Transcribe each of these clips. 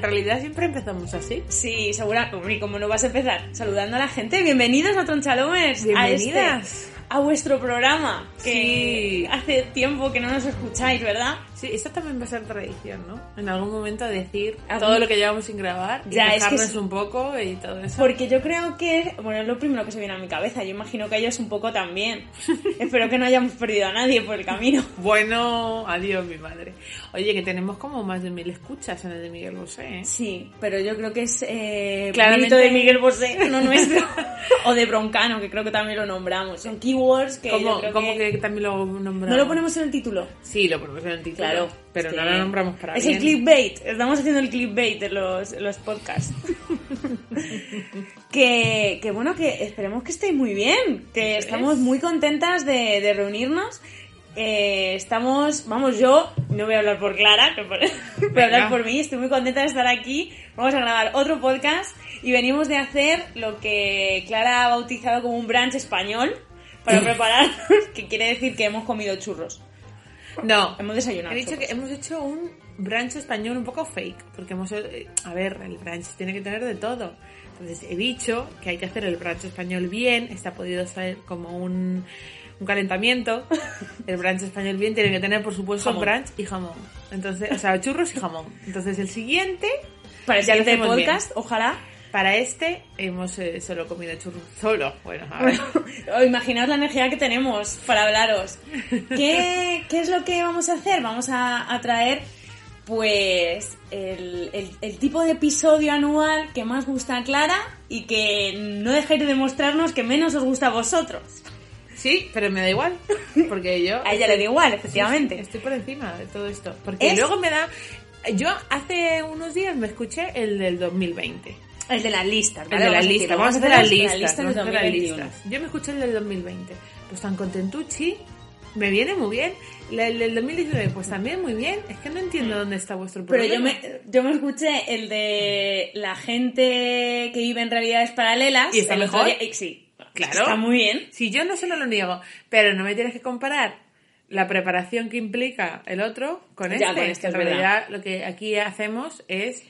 en realidad siempre empezamos así. Sí, segura. ¿y cómo no vas a empezar? Saludando a la gente. Bienvenidos a Tronchalomers. Bienvenidas. A, este, a vuestro programa. Que Sí. hace tiempo que no nos escucháis, ¿verdad? Sí, esta también va a ser tradición, ¿no? En algún momento decir Algún- todo lo que llevamos sin grabar y Ya, es que quejarnos es- un poco y todo eso. Porque yo creo que, bueno, es lo primero que se viene a mi cabeza. Yo imagino que ellos un poco también. Espero que no hayamos perdido a nadie por el camino. Bueno, adiós mi madre. Oye, que tenemos como más de mil escuchas en el de Miguel Bosé, ¿eh? Sí, pero yo creo que es eh, Claramente- mérito de Miguel Bosé, no nuestro. o de Broncano, que creo que también lo nombramos. Son keywords que yo ¿Cómo, creo cómo que... que... también lo nombramos? ¿No lo ponemos en el título? Sí, lo ponemos en el título. Claro. Pero no lo nombramos para Es bien. el clickbait. Estamos haciendo el clickbait en los, los podcasts. que, que bueno, que esperemos que estéis muy bien. Que estamos es. muy contentas de, de reunirnos. Eh, estamos, vamos, yo no voy a hablar por Clara, voy a hablar por mí. Estoy muy contenta de estar aquí. Vamos a grabar otro podcast y venimos de hacer lo que Clara ha bautizado como un brunch español para prepararnos, que quiere decir que hemos comido churros. No, Hemos desayunado. he dicho churros. que hemos hecho un brunch español un poco fake, porque hemos... eh, A ver, el brunch tiene que tener de todo. Entonces he dicho que hay que hacer el brunch español bien, está podido ser como un, un calentamiento. El brunch español bien tiene que tener, por supuesto, Jamón. brunch y jamón. Entonces, o sea, churros y jamón. Entonces el siguiente, Para el siguiente bien. podcast, ojalá. Para este, hemos eh, solo comido churros. Solo, bueno, a ver. O Imaginaos la energía que tenemos para hablaros. ¿Qué, qué es lo que vamos a hacer? Vamos a, a traer, pues, el, el- el tipo de episodio anual que más gusta a Clara y que no dejéis de demostrarnos que menos os gusta a vosotros. Sí, pero me da igual, porque yo... A ella le da igual, efectivamente. sí, estoy por encima de todo esto. Porque Es- luego me da... Yo hace unos días me escuché el del 2020. El de las listas, El ¿vale? de a hacer las listas. vamos de a hacer las 2021. listas. Yo me escuché el del 2020. Pues tan contentuchi. Me viene muy bien. El del 2019, pues también muy bien. Es que no entiendo dónde está vuestro Pero problema. yo me, yo me escuché el de la gente que vive en realidades paralelas. ¿Y está el mejor? día- y sí, Claro. Está muy bien. Si yo no se lo niego, pero no me tienes que comparar la preparación que implica el otro con Ya, este. con este en es verdad. realidad, lo que aquí hacemos es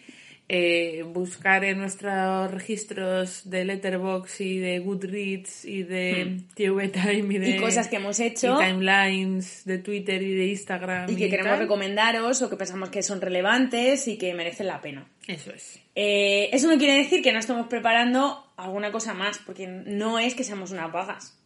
eh, buscar en nuestros registros de Letterboxd y de Goodreads y de TV Time y de... Hmm. Y cosas que hemos hecho. y timelines de Twitter y de Instagram. y que queremos tal. recomendaros o que pensamos que son relevantes y que merecen la pena. Eso es. Eh, eso no quiere decir que no estemos preparando alguna cosa más, porque no es que seamos unas vagas.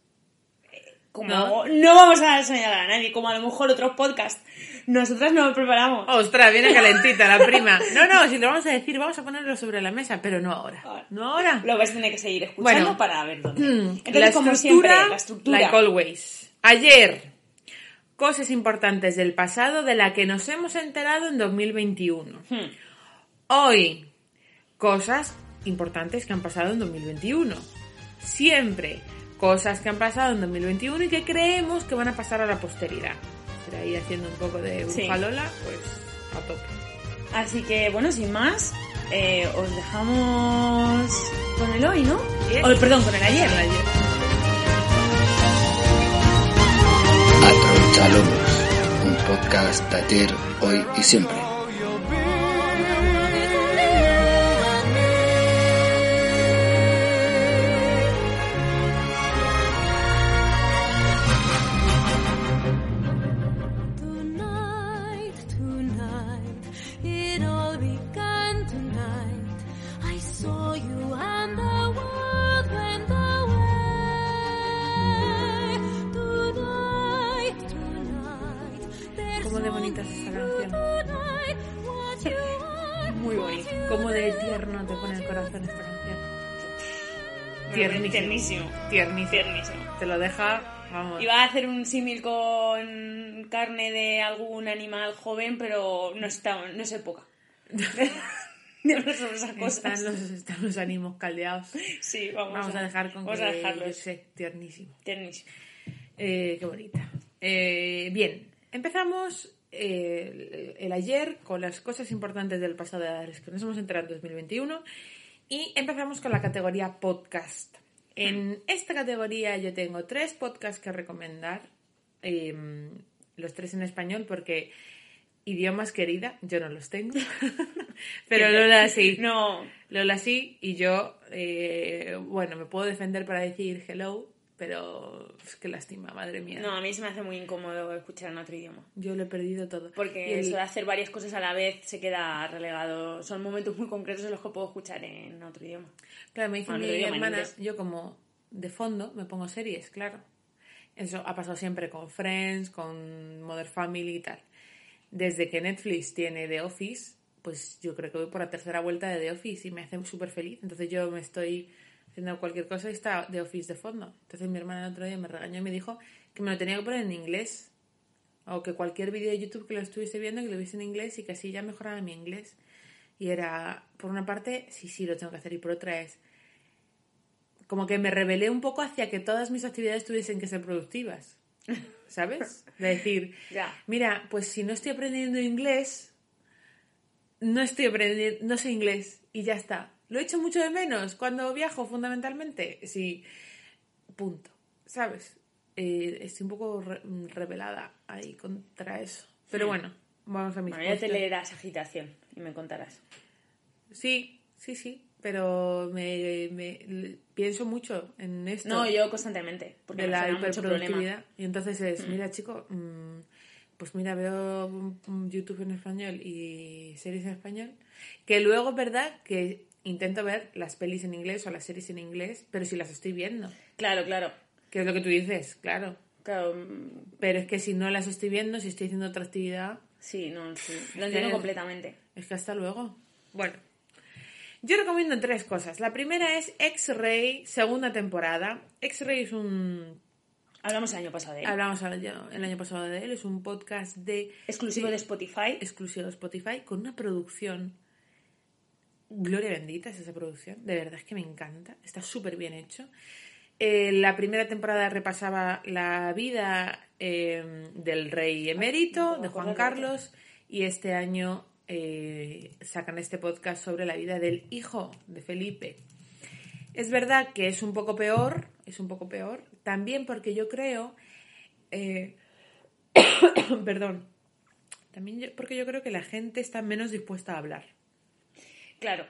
Como No. no. vamos a señalar a nadie, como a lo mejor otros podcasts. Nosotras no lo preparamos. Ostras, viene calentita la prima. No, no, si lo vamos a decir, vamos a ponerlo sobre la mesa, pero no ahora. No ahora. Lo vais a tener que seguir escuchando Bueno. para ver dónde. Mm, Entonces, la como siempre, la estructura. like always. Ayer, cosas importantes del pasado de la que nos hemos enterado en 2021. Hmm. Hoy, cosas importantes que han pasado en 2021. Siempre, cosas que han pasado en 2021 y que creemos que van a pasar a la posteridad. Pero ahí haciendo un poco de Sí. Lola, pues a tope. Así que, bueno, sin más, eh, os dejamos con el hoy, ¿no? Yes. O, perdón, con el ayer. El ayer. Atronchalomas, un podcast ayer, hoy y siempre. Lo deja, vamos. Iba a hacer un símil con carne de algún animal joven, pero no, está, no es época. esas cosas. Están los, están los ánimos caldeados. Sí, vamos, Vamos a dejar con vamos que, a dejarlo. yo sé, tiernísimo. Tiernísimo. Eh, qué bonita. Eh, bien, empezamos eh, el, el ayer con las cosas importantes del pasado de las que nos hemos enterado en 2021 y empezamos con la categoría podcast. En esta categoría yo tengo tres podcasts que recomendar, eh, los tres en español porque idiomas querida, yo no los tengo. Pero Lola sí. No, Lola sí, y yo, eh, bueno, me puedo defender para decir hello, pero es que lástima, madre mía. no, a mí se me hace muy incómodo escuchar en otro idioma. Yo lo he perdido todo. Porque Y el- eso de hacer varias cosas a la vez se queda relegado. Son momentos muy concretos en los que puedo escuchar en otro idioma. Claro, me dice Bueno, mi idioma, hermana, yo como de fondo me pongo series, claro. Eso ha pasado siempre con Friends, con Mother Family y tal. Desde que Netflix tiene The Office, pues yo creo que voy por la tercera vuelta de The Office y me hace súper feliz. Entonces yo me estoy haciendo cualquier cosa y está The Office de fondo. Entonces mi hermana el otro día me regañó y me dijo que me lo tenía que poner en inglés. O que cualquier vídeo de YouTube que lo estuviese viendo, que lo viese en inglés y que así ya mejorara mi inglés. Y era, por una parte, sí, sí, lo tengo que hacer. Y por otra es, como que me rebelé un poco hacia que todas mis actividades tuviesen que ser productivas. ¿Sabes? De decir, mira, pues si no estoy aprendiendo inglés, no estoy aprendiendo, no sé inglés y ya está. Lo he hecho mucho de menos cuando viajo, fundamentalmente. Sí, punto. ¿Sabes? Eh, estoy un poco re- rebelada ahí contra eso. Pero bueno, vamos a Bueno, ya te leerás agitación y me contarás. Sí, sí, sí. Pero me, pienso mucho en esto. No, yo constantemente, porque de me la mucho hiperproductividad. Y entonces es, mira, chico, mm, pues mira, veo YouTube en español y series en español. Que luego verdad que intento ver las pelis en inglés o las series en inglés, pero si las estoy viendo. Claro, claro. Que es lo que tú dices, claro. Claro, mm, Pero es que si no las estoy viendo, si estoy haciendo otra actividad, sí, no, sí, lo entiendo Que- completamente. es que hasta luego. Bueno. Yo recomiendo tres cosas. La primera es X-Ray, segunda temporada. X-Ray es un Hablamos el año pasado de él. Hablamos el año, pasado de él, es un podcast de Exclusivo de Spotify. exclusivo de Spotify con una producción gloria bendita es esa producción, de verdad es que me encanta, está súper bien hecho. Eh, la primera temporada repasaba la vida eh, del rey emérito, de Juan Carlos, y este año eh, sacan este podcast sobre la vida del hijo de Felipe. Es verdad que es un poco peor, es un poco peor, también porque yo creo, eh, perdón, también yo- porque yo creo que la gente está menos dispuesta a hablar, Claro.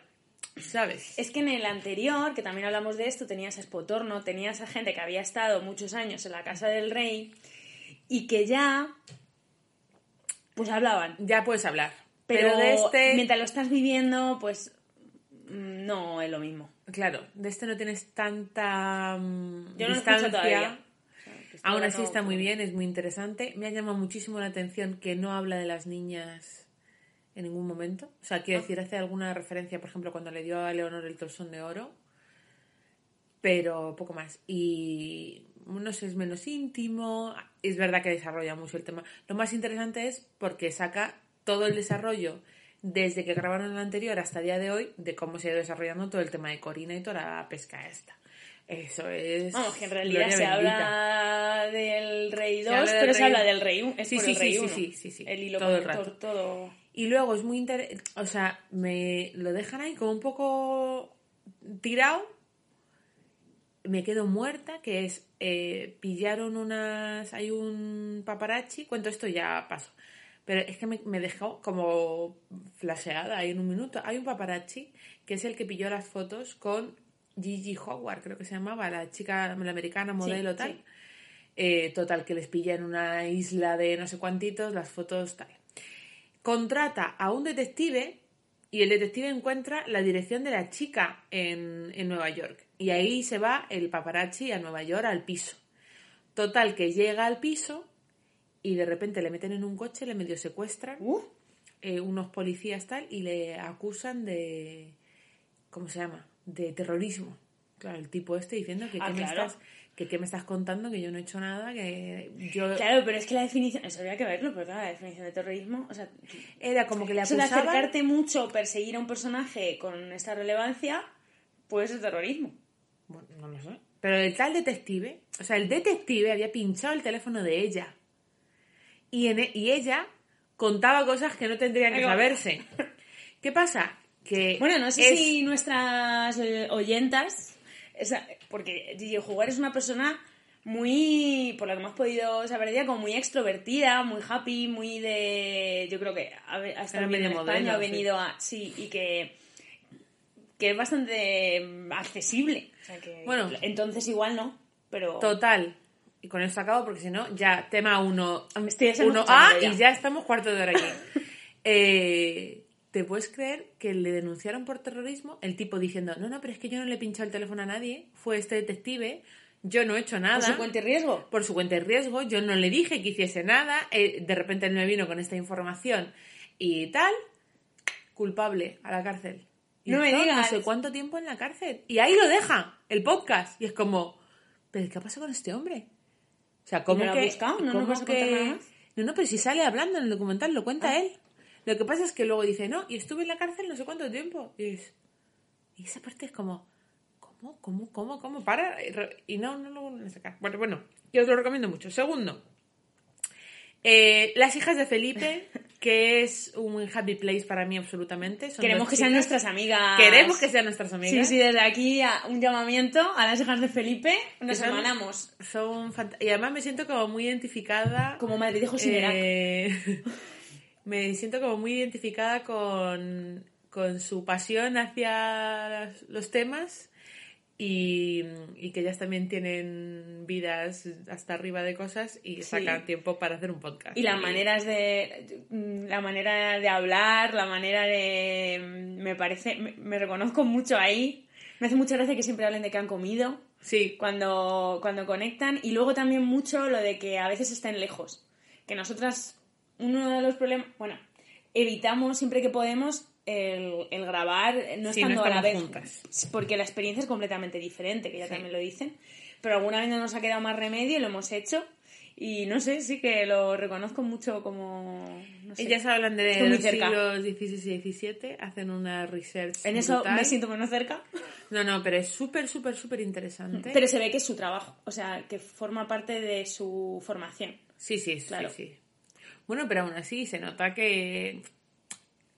¿sabes? Es que en el anterior, que también hablamos de esto, tenías a Spotorno, tenías a gente que había estado muchos años en la casa del rey y que ya, pues hablaban. Ya puedes hablar, Pero, pero, de este, mientras lo estás viviendo, pues mm, no es lo mismo. claro, de este no tienes tanta mm, Yo no lo distancia. todavía. Aún así está muy bien, es muy interesante. Me ha llamado muchísimo la atención que no habla de las niñas en ningún momento. O sea, Ah. quiero decir, hace alguna referencia, por ejemplo, cuando le dio a Leonor el torsón de oro, pero poco más. Y no sé, es menos íntimo. Es verdad que desarrolla mucho el tema. Lo más interesante es porque saca todo el desarrollo desde que grabaron el anterior hasta el día de hoy de cómo se ha ido desarrollando todo el tema de Corina y toda la pesca esta. Eso es. Vamos, que en realidad se bendita. habla del rey Se 2, habla del pero se habla del rey 1. Es Sí, por sí, el sí, rey sí, 1. sí, sí, sí. El hilo Todo el conductor, rato. todo. Y luego es muy interesante, o sea, me lo dejan ahí como un poco tirado. Me quedo muerta, que es, eh, pillaron unas, hay un paparazzi, cuento esto ya paso, pero es que me, me dejó como flasheada ahí en un minuto. Hay un paparazzi que es el que pilló las fotos con Gigi Howard, creo que se llamaba, la chica, la americana modelo sí. tal. Eh, total, que les pilla en una isla de no sé cuantitos, las fotos tal contrata a un detective y el detective encuentra la dirección de la chica en, en Nueva York. Y ahí se va el paparazzi a Nueva York al piso. Total, que llega al piso y de repente le meten en un coche, le medio secuestran Uh, eh, unos policías tal y le acusan de... ¿Cómo se llama? De terrorismo. Claro, el tipo este diciendo que, Ah, ¿qué, me claro. estás, que qué me estás contando, que yo no he hecho nada, que yo... Claro, pero es que la definición, eso habría que verlo, pero claro, la definición de terrorismo, o sea, Era como que le eso de acusaban... acercarte mucho, perseguir a un personaje con esta relevancia, puede ser terrorismo. Bueno, no lo sé. Pero el tal detective, o sea, el detective había pinchado el teléfono de ella. Y, en e- y ella contaba cosas que no tendrían que saberse. ¿Qué pasa? Que Bueno, no sé es- si nuestras oyentas, porque Gigi Jugar es una persona muy, por lo que hemos podido saber de ella, como muy extrovertida, muy happy, muy de... Yo creo que ha, estado en España, ha modelo, sí. venido a... Sí, y que, que es bastante mm, accesible. O sea que, Bueno. entonces igual no, pero... Total. Y con esto acabo porque si no, ya tema 1 Estoy deseando uno escucharlo a ya. y ya estamos cuarto de hora aquí. Eh, ¿Te puedes creer que le denunciaron por terrorismo? El tipo diciendo, no, no, pero es que yo no le he pinchado el teléfono a nadie, fue este detective, yo no he hecho nada. ¿Por su cuenta y riesgo? por su cuenta y riesgo, yo no le dije que hiciese nada, eh, de repente él me vino con esta información y tal, culpable a la cárcel. Y No me digas. No sé cuánto tiempo en la cárcel. Y ahí lo deja, el podcast. Y es como, ¿pero qué pasa con este hombre? O sea, ¿cómo ¿No lo ha que...? buscado? ¿No nos vas a contar nada más? Ah. No, no, pero si sale hablando en el documental, lo cuenta él. Lo que pasa es que luego dice, no, y estuve en la cárcel no sé cuánto tiempo. Y, es- y esa parte es como, ¿cómo, cómo, cómo, cómo? Para. Y no, no lo vuelven a sacar. Bueno, bueno, yo os lo recomiendo mucho. Segundo, eh, Las hijas de Felipe, que es un happy place para mí absolutamente. Son Queremos que sean nuestras amigas. Queremos que sean nuestras Sí, amigas. sí, desde aquí un llamamiento a las hijas de Felipe. Nos son- hermanamos. Son y además me siento como muy identificada. Como Madrid de José Eh, me siento como muy identificada con, con su pasión hacia los temas y, y que ellas también tienen vidas hasta arriba de cosas y sacan tiempo para hacer un podcast. Y las maneras de. La manera de hablar, la manera de. Me parece. Me, me reconozco mucho ahí. Me hace mucha gracia que siempre hablen de que han comido Sí, cuando, cuando conectan. Y luego también mucho lo de que a veces estén lejos. Que nosotras. Uno de los problemas. Bueno, evitamos siempre que podemos el, el grabar no Sí, no estando a la vez. juntas. Porque la experiencia es completamente diferente, que ya Sí. también lo dicen. Pero alguna vez no nos ha quedado más remedio y lo hemos hecho. Y no sé, sí que lo reconozco mucho como. No sé. ellas hablan de los cerca. siglos XVI y XVII, hacen una research En eso brutal. me siento menos cerca. No, no, pero es súper, súper, súper interesante. Pero se ve que es su trabajo. O sea, que forma parte de su formación. Sí, sí, sí, Claro. sí. Bueno, pero aún así se nota que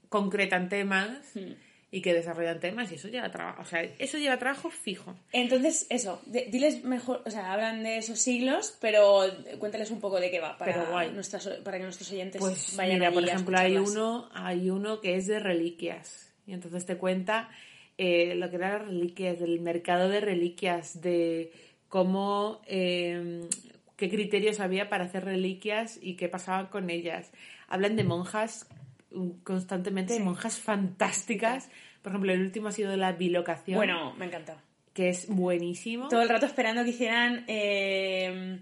concretan temas Hmm. y que desarrollan temas y eso lleva trabajo. O sea, eso lleva trabajo fijo. Entonces, eso, de- diles mejor, o sea, hablan de esos siglos, pero cuéntales un poco de qué va para, guay. nuestras, para que nuestros oyentes Pues vayan mira, por a ejemplo, hay uno, hay uno que es de reliquias. Y entonces te cuenta eh, lo que eran las reliquias, del mercado de reliquias, de cómo, eh, qué criterios había para hacer reliquias y qué pasaba con ellas. Hablan de monjas mm, constantemente, de monjas fantásticas. Por ejemplo, el último ha sido de la bilocación, Bueno, me encanta. que es buenísimo. Todo el rato esperando que hicieran eh,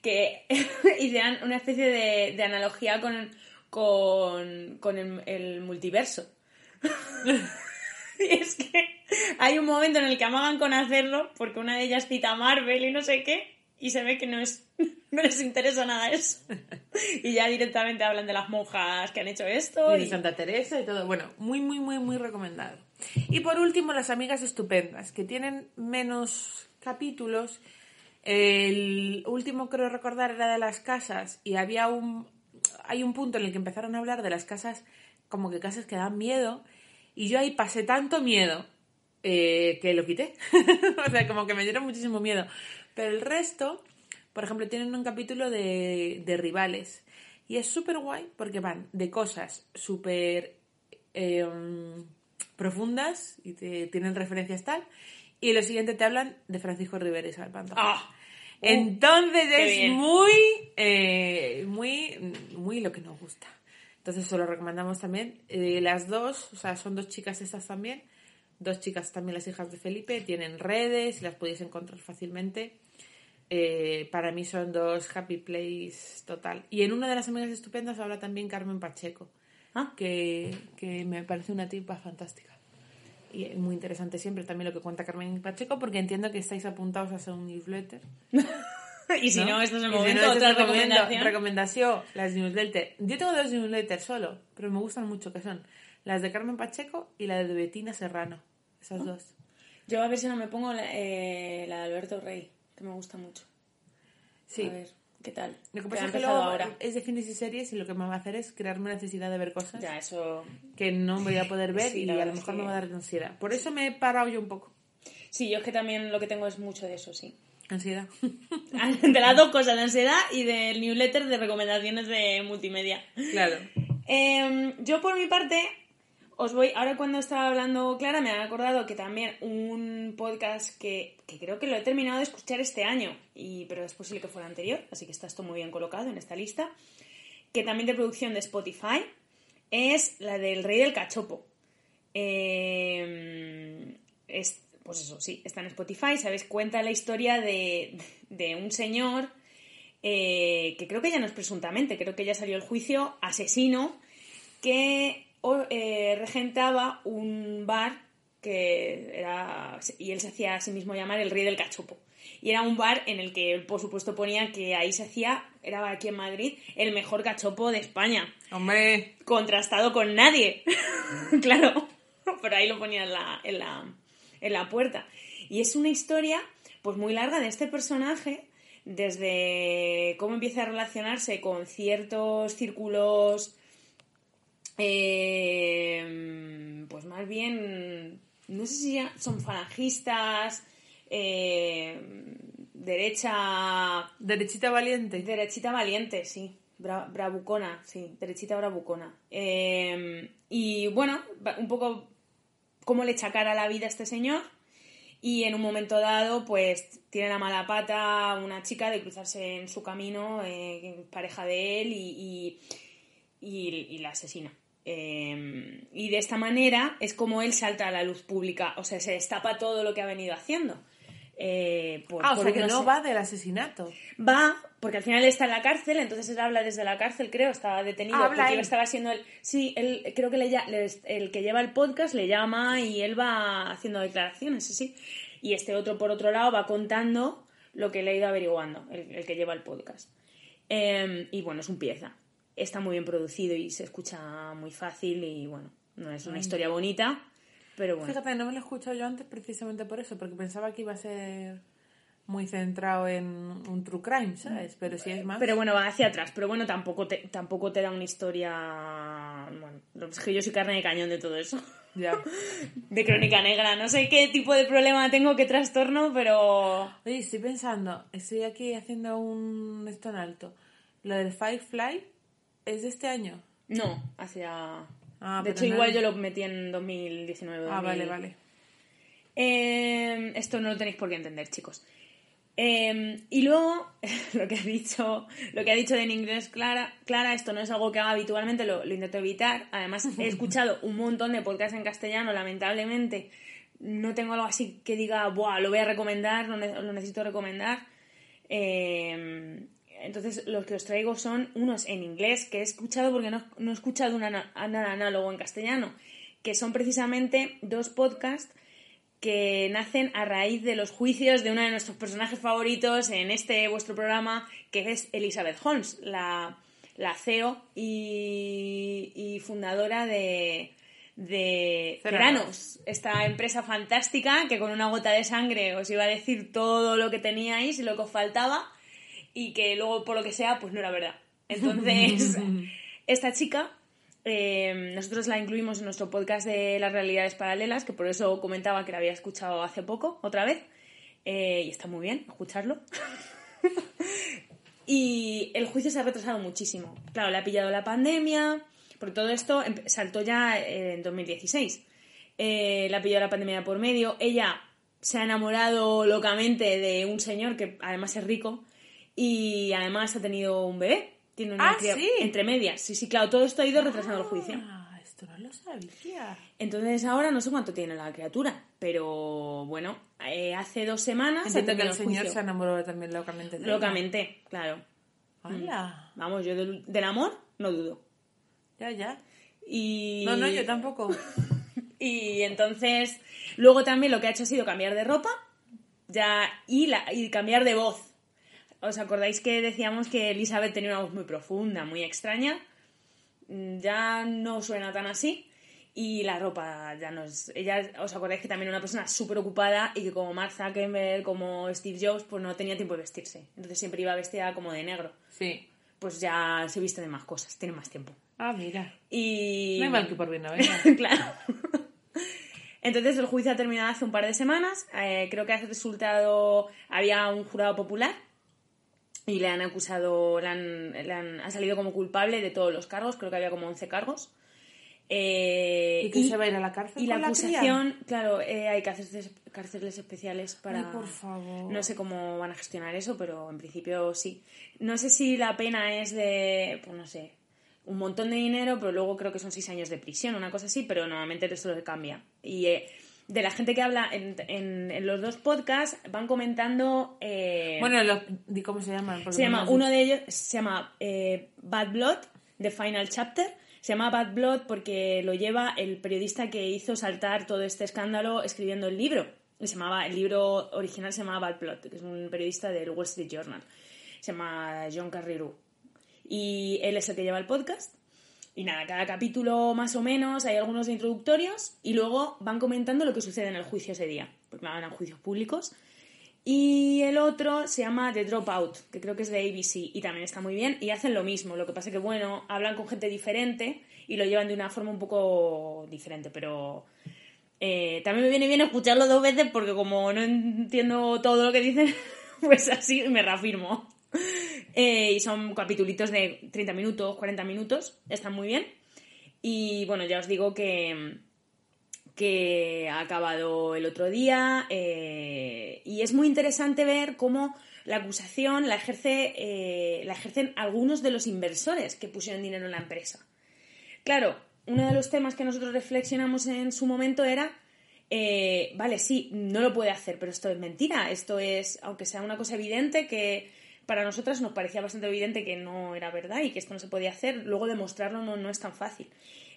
que hicieran una especie de, de analogía con, con, con el, el multiverso. y es que hay un momento en el que amagan con hacerlo porque una de ellas cita a Marvel y no sé qué y se ve que no es no les interesa nada eso y ya directamente hablan de las monjas que han hecho esto y de Santa Teresa y todo. Bueno, muy, muy, muy, muy recomendado. Y por último, Las Amigas Estupendas, que tienen menos capítulos. El último, creo recordar, era de las casas y había un... Hay un punto en el que empezaron a hablar de las casas, como que casas que dan miedo, y yo ahí pasé tanto miedo eh, que lo quité. o sea, como que me dieron muchísimo miedo. Pero el resto, por ejemplo, tienen un capítulo de, de rivales. Y es súper guay porque van de cosas súper eh, profundas y te, tienen referencias tal. Y lo siguiente te hablan de Francisco Rivera y Isabel Pantoja. ¡Ah! Entonces es muy, eh, muy, muy lo que nos gusta. Entonces se lo recomendamos también. Eh, las dos, o sea, son dos chicas estas también. Dos chicas también las hijas de Felipe. Tienen redes y las podéis encontrar fácilmente. Eh, para mí son dos happy place total. Y en una de las amigas estupendas habla también Carmen Pacheco, Ah. que, que me parece una tipa fantástica. Y es muy interesante siempre también lo que cuenta Carmen Pacheco, porque entiendo que estáis apuntados a hacer un newsletter. y si no, esto es el Y si momento no, este otra momento. recomendación Recomendación, las newsletters. Yo tengo dos newsletters solo, pero me gustan mucho, que son las de Carmen Pacheco y la de Betina Serrano. Esas dos. Yo a ver si no me pongo la, eh, la de Alberto Rey, que me gusta mucho. Sí. A ver, ¿qué tal? Lo que pasa es que luego ahora. es de fines y series y lo que me va a hacer es crearme necesidad de ver cosas Ya, eso... que no voy a poder ver Sí, y la a lo mejor que- me va a dar ansiedad. Por eso me he parado yo un poco. Sí, yo es que también lo que tengo es mucho de eso, sí. Ansiedad. De las dos cosas, de ansiedad y del newsletter de recomendaciones de multimedia. claro. Em, yo por mi parte, os voy, ahora cuando estaba hablando Clara me han acordado que también un podcast que, creo que lo he terminado de escuchar este año, y, pero es posible que fuera anterior, así que está esto muy bien colocado en esta lista, que también de producción de Spotify, es la del Rey del Cachopo. Em, es, pues eso, sí, está en Spotify, ¿sabes? Cuenta la historia de, un señor eh, que creo que ya no es presuntamente, creo que ya salió el juicio, asesino, que eh, regentaba un bar que era. y él se hacía a sí mismo llamar el Rey del Cachopo. Y era un bar en el que él, por supuesto, ponía que ahí se hacía, era aquí en Madrid, el mejor cachopo de España Hombre, contrastado con nadie. claro, pero ahí lo ponía en la, en, la, en la puerta. Y es una historia pues muy larga de este personaje, desde cómo empieza a relacionarse con ciertos círculos, eh, pues más bien, no sé si son falangistas, eh, derecha derechita valiente. Derechita valiente, sí. Bra- bravucona, sí. Derechita bravucona. Eh, y bueno, un poco cómo le echa cara a la vida a este señor. Y en un momento dado, pues tiene la mala pata una chica de cruzarse en su camino, eh, pareja de él, y, y, y- y la asesina. Eh, y de esta manera es como él salta a la luz pública, o sea, se destapa todo lo que ha venido haciendo. Eh, por- Ah, o por sea que no va del asesinato. Va, porque al final está en la cárcel, entonces él habla desde la cárcel, creo, estaba detenido. Ah, porque él. estaba siendo el. Sí, él, creo que le, el que lleva el podcast le llama y él va haciendo declaraciones, sí, sí. Y este otro, por otro lado, va contando lo que le ha ido averiguando, el, el que lleva el podcast. Eh, y bueno, es un pieza. Está muy bien producido y se escucha muy fácil y bueno, no es una historia bonita, pero bueno. Fíjate, no me lo he escuchado yo antes precisamente por eso, porque pensaba que iba a ser muy centrado en un true crime, ¿sabes? Pero si es más... Pero bueno, va hacia atrás. Pero bueno, tampoco te, tampoco te da una historia. Bueno, es que yo soy carne de cañón de todo eso. Ya. De crónica negra. No sé qué tipo de problema tengo, qué trastorno, pero. Oye, estoy pensando, estoy aquí haciendo un esto en alto. Lo del Firefly es de este año. No, hacia. Ah, de hecho, no- igual yo lo metí en 2019. Ah, 2000. vale, vale. Eh, esto no lo tenéis por qué entender, chicos. Eh, y luego, lo que ha dicho, lo que ha dicho en inglés Clara, Clara, esto no es algo que haga habitualmente, lo, lo intento evitar. Además, he escuchado un montón de podcasts en castellano, lamentablemente. No tengo algo así que diga, Buah, lo voy a recomendar, lo, ne- lo necesito recomendar. Eh, entonces, los que os traigo son unos en inglés que he escuchado porque no, no he escuchado nada análogo en castellano, que son precisamente dos podcasts que nacen a raíz de los juicios de una de nuestros personajes favoritos en este vuestro programa, que es Elizabeth Holmes, la, la CEO y, y fundadora de, de. Ceranos, esta empresa fantástica que con una gota de sangre os iba a decir todo lo que teníais y lo que os faltaba y que luego por lo que sea pues no era verdad. Entonces, esta chica eh, nosotros la incluimos en nuestro podcast de las realidades paralelas, que por eso comentaba que la había escuchado hace poco, otra vez. Eh, y está muy bien escucharlo. y el juicio se ha retrasado muchísimo. Claro, le ha pillado la pandemia, porque todo esto saltó ya en 2016. Eh, le ha pillado la pandemia por medio. Ella se ha enamorado locamente de un señor que además es rico y además ha tenido un bebé. Tiene una Ah, cría ¿sí? entre medias. Sí, sí, claro, todo esto ha ido retrasando el juicio. Ah, esto no lo sabía. Entonces ahora no sé cuánto tiene la criatura, pero bueno, eh, hace dos semanas Entiendo que el el señor juicio. se enamoró también locamente de ella. Locamente, claro. ¡Hala! Vamos, yo del, del amor no dudo. Ya, ya. Y... No, no, yo tampoco. Y entonces, luego también lo que ha hecho ha sido cambiar de ropa ya y, la, y cambiar de voz. ¿Os acordáis que decíamos que Elizabeth tenía una voz muy profunda, muy extraña? Mm, Ya no suena tan así. Y la ropa ya no es... Ella, ¿os acordáis que también era una persona súper ocupada y que como Mark Zuckerberg, como Steve Jobs, pues no tenía tiempo de vestirse. Entonces siempre iba vestida como de negro. Sí. Pues ya se viste de más cosas, tiene más tiempo. Ah, mira. Y... No hay mal que por bien no claro. Entonces el juicio ha terminado hace un par de semanas. Eh, creo que ha resultado. Había un jurado popular y le han acusado. Le han, le han- ha salido como culpable de todos los cargos. Creo que había como 11 cargos. Eh, ¿Y que se va a ir a la cárcel y la con la cría? acusación, claro, eh, hay cárceles, cárceles especiales para... Ay, por favor. No sé cómo van a gestionar eso, pero en principio sí. No sé si la pena es de, pues no sé, un montón de dinero, pero luego creo que son seis años de prisión, una cosa así, pero normalmente eso lo cambia. Y eh, de la gente que habla en, en- en los dos podcasts van comentando... eh, Bueno, cómo se llaman. porque se llama, uno de ellos se llama eh, Bad Blood, The Final Chapter. Se llama Bad Blood porque lo lleva el periodista que hizo saltar todo este escándalo escribiendo el libro. Y se llamaba, el libro original se llamaba Bad Blood, que es un periodista del Wall Street Journal. Se llama John Carreyrou. Y él es el que lleva el podcast. Y nada, cada capítulo más o menos hay algunos introductorios y luego van comentando lo que sucede en el juicio ese día. Porque claro, eran juicios públicos. Y el otro se llama The Dropout, que creo que es de ABC y también está muy bien. Y hacen lo mismo, lo que pasa que, bueno, hablan con gente diferente y lo llevan de una forma un poco diferente, pero eh, también me viene bien escucharlo dos veces porque como no entiendo todo lo que dicen, pues así me reafirmo. Eh, y son capitulitos de 30 minutos, 40 minutos, están muy bien. Y bueno, ya os digo que, que ha acabado el otro día eh, y es muy interesante ver cómo la acusación la, ejerce, eh, la ejercen algunos de los inversores que pusieron dinero en la empresa. Claro, uno de los temas que nosotros reflexionamos en su momento era, vale, sí, no lo puede hacer, pero esto es mentira, esto es, aunque sea una cosa evidente que para nosotras nos parecía bastante evidente que no era verdad y que esto no se podía hacer, luego demostrarlo no, no es tan fácil.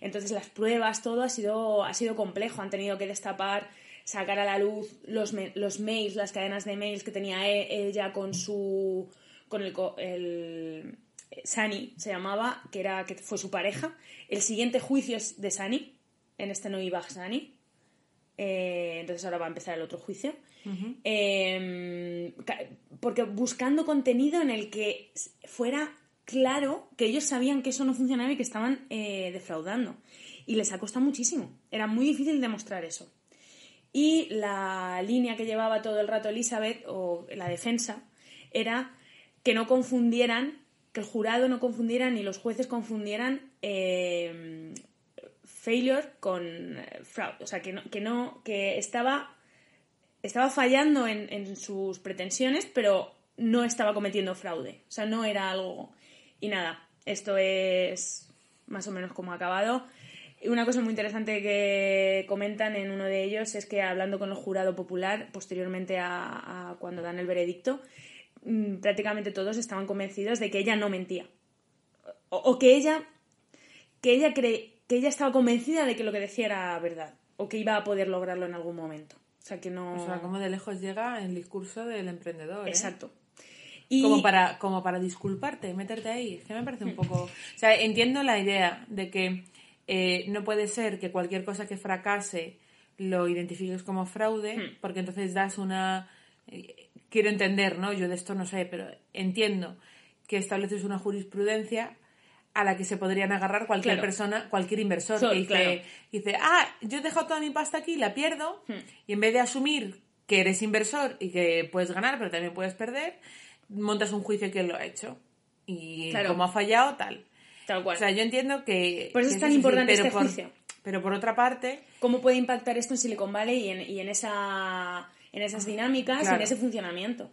Entonces las pruebas, todo ha sido, ha sido complejo, han tenido que destapar, sacar a la luz los, los mails, las cadenas de mails que tenía e- ella con su, con el, el Sani se llamaba, que era que fue su pareja. El siguiente juicio es de Sani, en este no iba Sani. Eh, entonces ahora va a empezar el otro juicio. Eh, porque buscando contenido en el que fuera claro que ellos sabían que eso no funcionaba y que estaban eh, defraudando. Y les ha costado muchísimo. Era muy difícil demostrar eso. Y la línea que llevaba todo el rato Elizabeth, o la defensa, era que no confundieran, que el jurado no confundiera ni los jueces confundieran eh, failure con eh, fraud. O sea, que no, que no, que estaba, estaba fallando en, en sus pretensiones, pero no estaba cometiendo fraude. O sea, no era algo. Y nada, esto es más o menos como ha acabado. Una cosa muy interesante que comentan en uno de ellos es que hablando con el jurado popular, posteriormente a, cuando dan el veredicto, mm, prácticamente todos estaban convencidos de que ella no mentía. O, o que ella que ella cree que ella estaba convencida de que lo que decía era verdad o que iba a poder lograrlo en algún momento. O sea, que no O sea, cómo de lejos llega el discurso del emprendedor. ¿eh? Exacto. Y Como para, como para disculparte, meterte ahí. Es que me parece un poco. O sea, entiendo la idea de que eh, no puede ser que cualquier cosa que fracase lo identifiques como fraude, Hmm. porque entonces das una. eh, quiero entender, ¿no? Yo de esto no sé, pero entiendo que estableces una jurisprudencia a la que se podrían agarrar cualquier Claro. persona, cualquier inversor So- que dice, claro. dice, ah, yo he dejado toda mi pasta aquí, la pierdo, Hmm. y en vez de asumir que eres inversor y que puedes ganar, pero también puedes perder, montas un juicio que lo ha hecho. Y Claro. como ha fallado, tal. tal cual. O sea, yo entiendo que... Por eso que es tan importante este por- juicio. Pero por otra parte, ¿Cómo puede impactar esto en Silicon Valley y en, y en esa en esas dinámicas y en ese funcionamiento?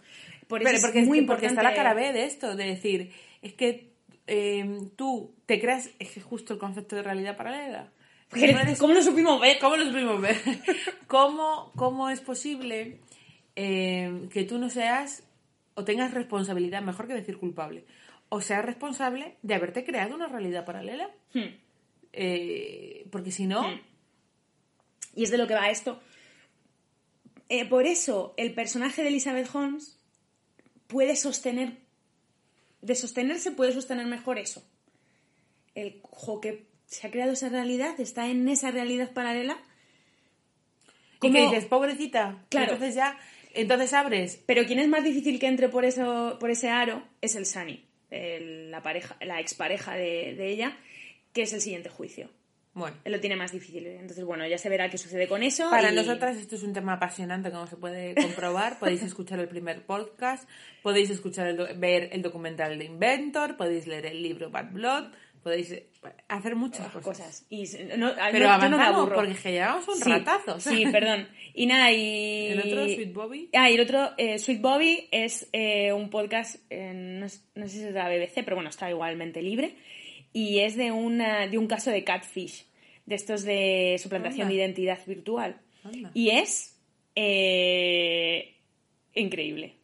Por eso pero es porque, muy porque importante. está la cara B de esto, de decir, es que eh, tú te creas, es que justo el concepto de realidad paralela. Eres- ¿Cómo lo supimos ver? ¿Cómo lo supimos ver? ¿Cómo, cómo es posible eh, que tú no seas o tengas responsabilidad, mejor que decir culpable, o seas responsable de haberte creado una realidad paralela? Hmm. Eh, porque si no, Hmm. Y es de lo que va esto. Eh, por eso, el personaje de Elizabeth Holmes puede sostener. De sostenerse, puede sostener mejor eso. El jo, que se ha creado esa realidad, está en esa realidad paralela. y que Como- dices, pobrecita, Claro. entonces ya, entonces abres Pero quien es más difícil que entre por, eso, por ese aro es el Sunny, el- la, pareja, la expareja de, de ella, que es el siguiente juicio. Bueno. Él lo tiene más difícil. Entonces, bueno, ya se verá qué sucede con eso. Para y- nosotras esto es un tema apasionante, como se puede comprobar. podéis escuchar el primer podcast, podéis escuchar el ver el documental de Inventor, podéis leer el libro Bad Blood, podéis eh, hacer muchas cosas. cosas. Y no, Pero no- yo no me aburro. porque llevamos un Sí, ratazo. Sí, perdón. Y nada, y... El otro, Sweet Bobby. Ah, y el otro, eh, Sweet Bobby, es eh, un podcast, eh, no, no sé si es de la BBC, pero bueno, está igualmente libre. Y es de, una, de un caso de catfish, de estos de suplantación Anda. de identidad virtual. Anda. Y es eh, increíble.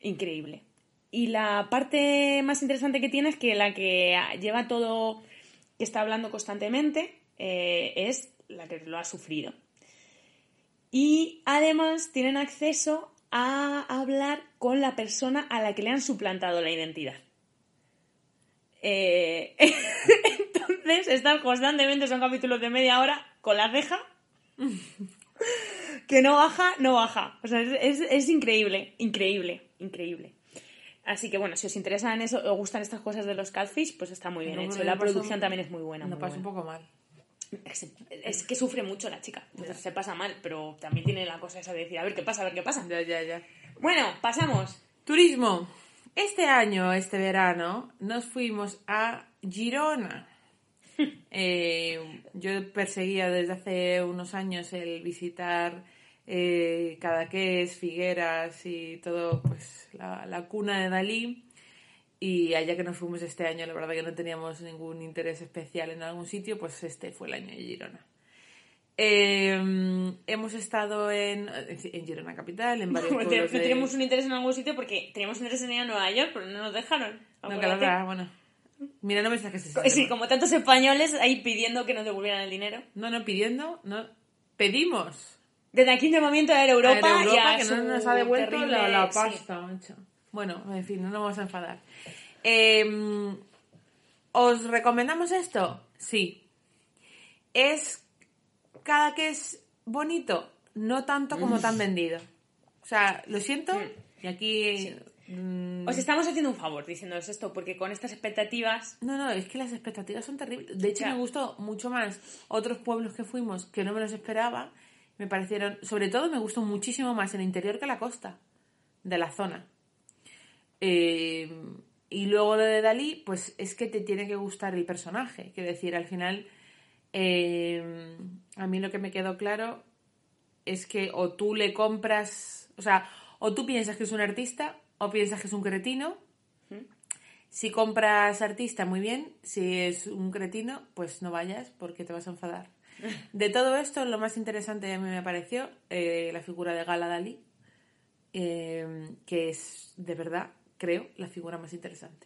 Increíble. Y la parte más interesante que tiene es que la que lleva todo, que está hablando constantemente, eh, es la que lo ha sufrido. Y además tienen acceso a hablar con la persona a la que le han suplantado la identidad. Eh, entonces están constantemente, son capítulos de media hora, con la reja que no baja, no baja. O sea, es, es- es increíble, increíble, increíble. Así que bueno, si os interesan eso, os gustan estas cosas de los catfish, pues está muy bien No, hecho. La producción también es muy buena. Lo muy paso un poco mal. Es, es que sufre mucho la chica, se pasa mal, pero también tiene la cosa esa de decir, a ver qué pasa, a ver qué pasa. Ya, ya, ya. Bueno, pasamos. Turismo. Este año, este verano, nos fuimos a Girona. Eh, yo perseguía desde hace unos años el visitar eh, Cadaqués, Figueras y todo, pues la, la cuna de Dalí. Y allá que nos fuimos este año, la verdad que no teníamos ningún interés especial en algún sitio, pues este fue el año de Girona. Eh, hemos estado en, en Girona Capital, en varios No pueblos de- teníamos un interés en algún sitio porque teníamos interés en ir a Nueva York, pero no nos dejaron. No, claro, bueno. Mira, no me saques Sí, como tantos españoles ahí pidiendo que nos devolvieran el dinero. No, no, pidiendo, no. Pedimos Desde aquí un llamamiento a Europa, a Europa y a que no nos ha devuelto terrible- la, la sí. pasta, macho. Bueno, en fin, no nos vamos a enfadar. Eh, ¿Os recomendamos esto? Sí. ¿Es cada que es bonito? No tanto como tan vendido. O sea, lo siento. Y aquí... mm, Os estamos haciendo un favor diciéndoos esto, porque con estas expectativas. No, no, es que las expectativas son terribles. De hecho, me gustó mucho más otros pueblos que fuimos que no me los esperaba. Me parecieron, sobre todo, me gustó muchísimo más el interior que la costa de la zona. Eh, y luego lo de Dalí, pues es que te tiene que gustar el personaje. Quiero decir, al final, eh, a mí lo que me quedó claro es que o tú le compras, o sea, o tú piensas que es un artista o piensas que es un cretino. Si compras artista, muy bien. Si es un cretino, pues no vayas porque te vas a enfadar. De todo esto, lo más interesante a mí me pareció eh, la figura de Gala Dalí, eh, que es, de verdad, creo, la figura más interesante.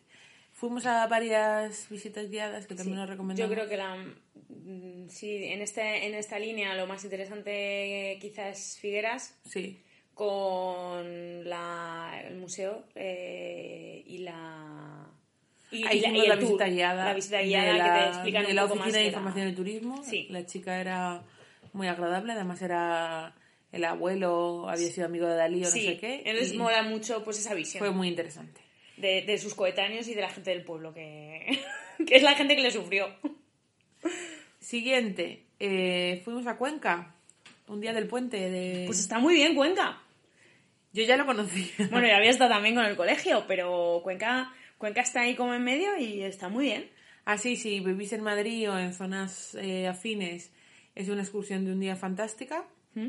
Fuimos a varias visitas guiadas que también Sí, nos recomendamos. Yo creo que la, mm, sí, en, este, en esta línea lo más interesante quizás es Figueras Sí, con la, el museo eh, y la... Y, Ahí y la, hicimos y la el tour, visita guiada. La visita guiada la, que te explican de un la poco Oficina más de Información de Turismo. Sí. La chica era muy agradable, además era el abuelo, había sido amigo de Dalí o no sé qué. entonces y mola mucho pues esa visión Fue muy interesante. De, de sus coetáneos y de la gente del pueblo, que, que es la gente que le sufrió. Siguiente, eh, fuimos a Cuenca, un día del puente de... Pues está muy bien Cuenca. Yo ya lo conocía. Bueno, ya había estado también con el colegio, pero Cuenca, Cuenca está ahí como en medio y está muy bien. Así, si vivís en Madrid o en zonas eh, afines, es una excursión de un día fantástica. ¿Mm?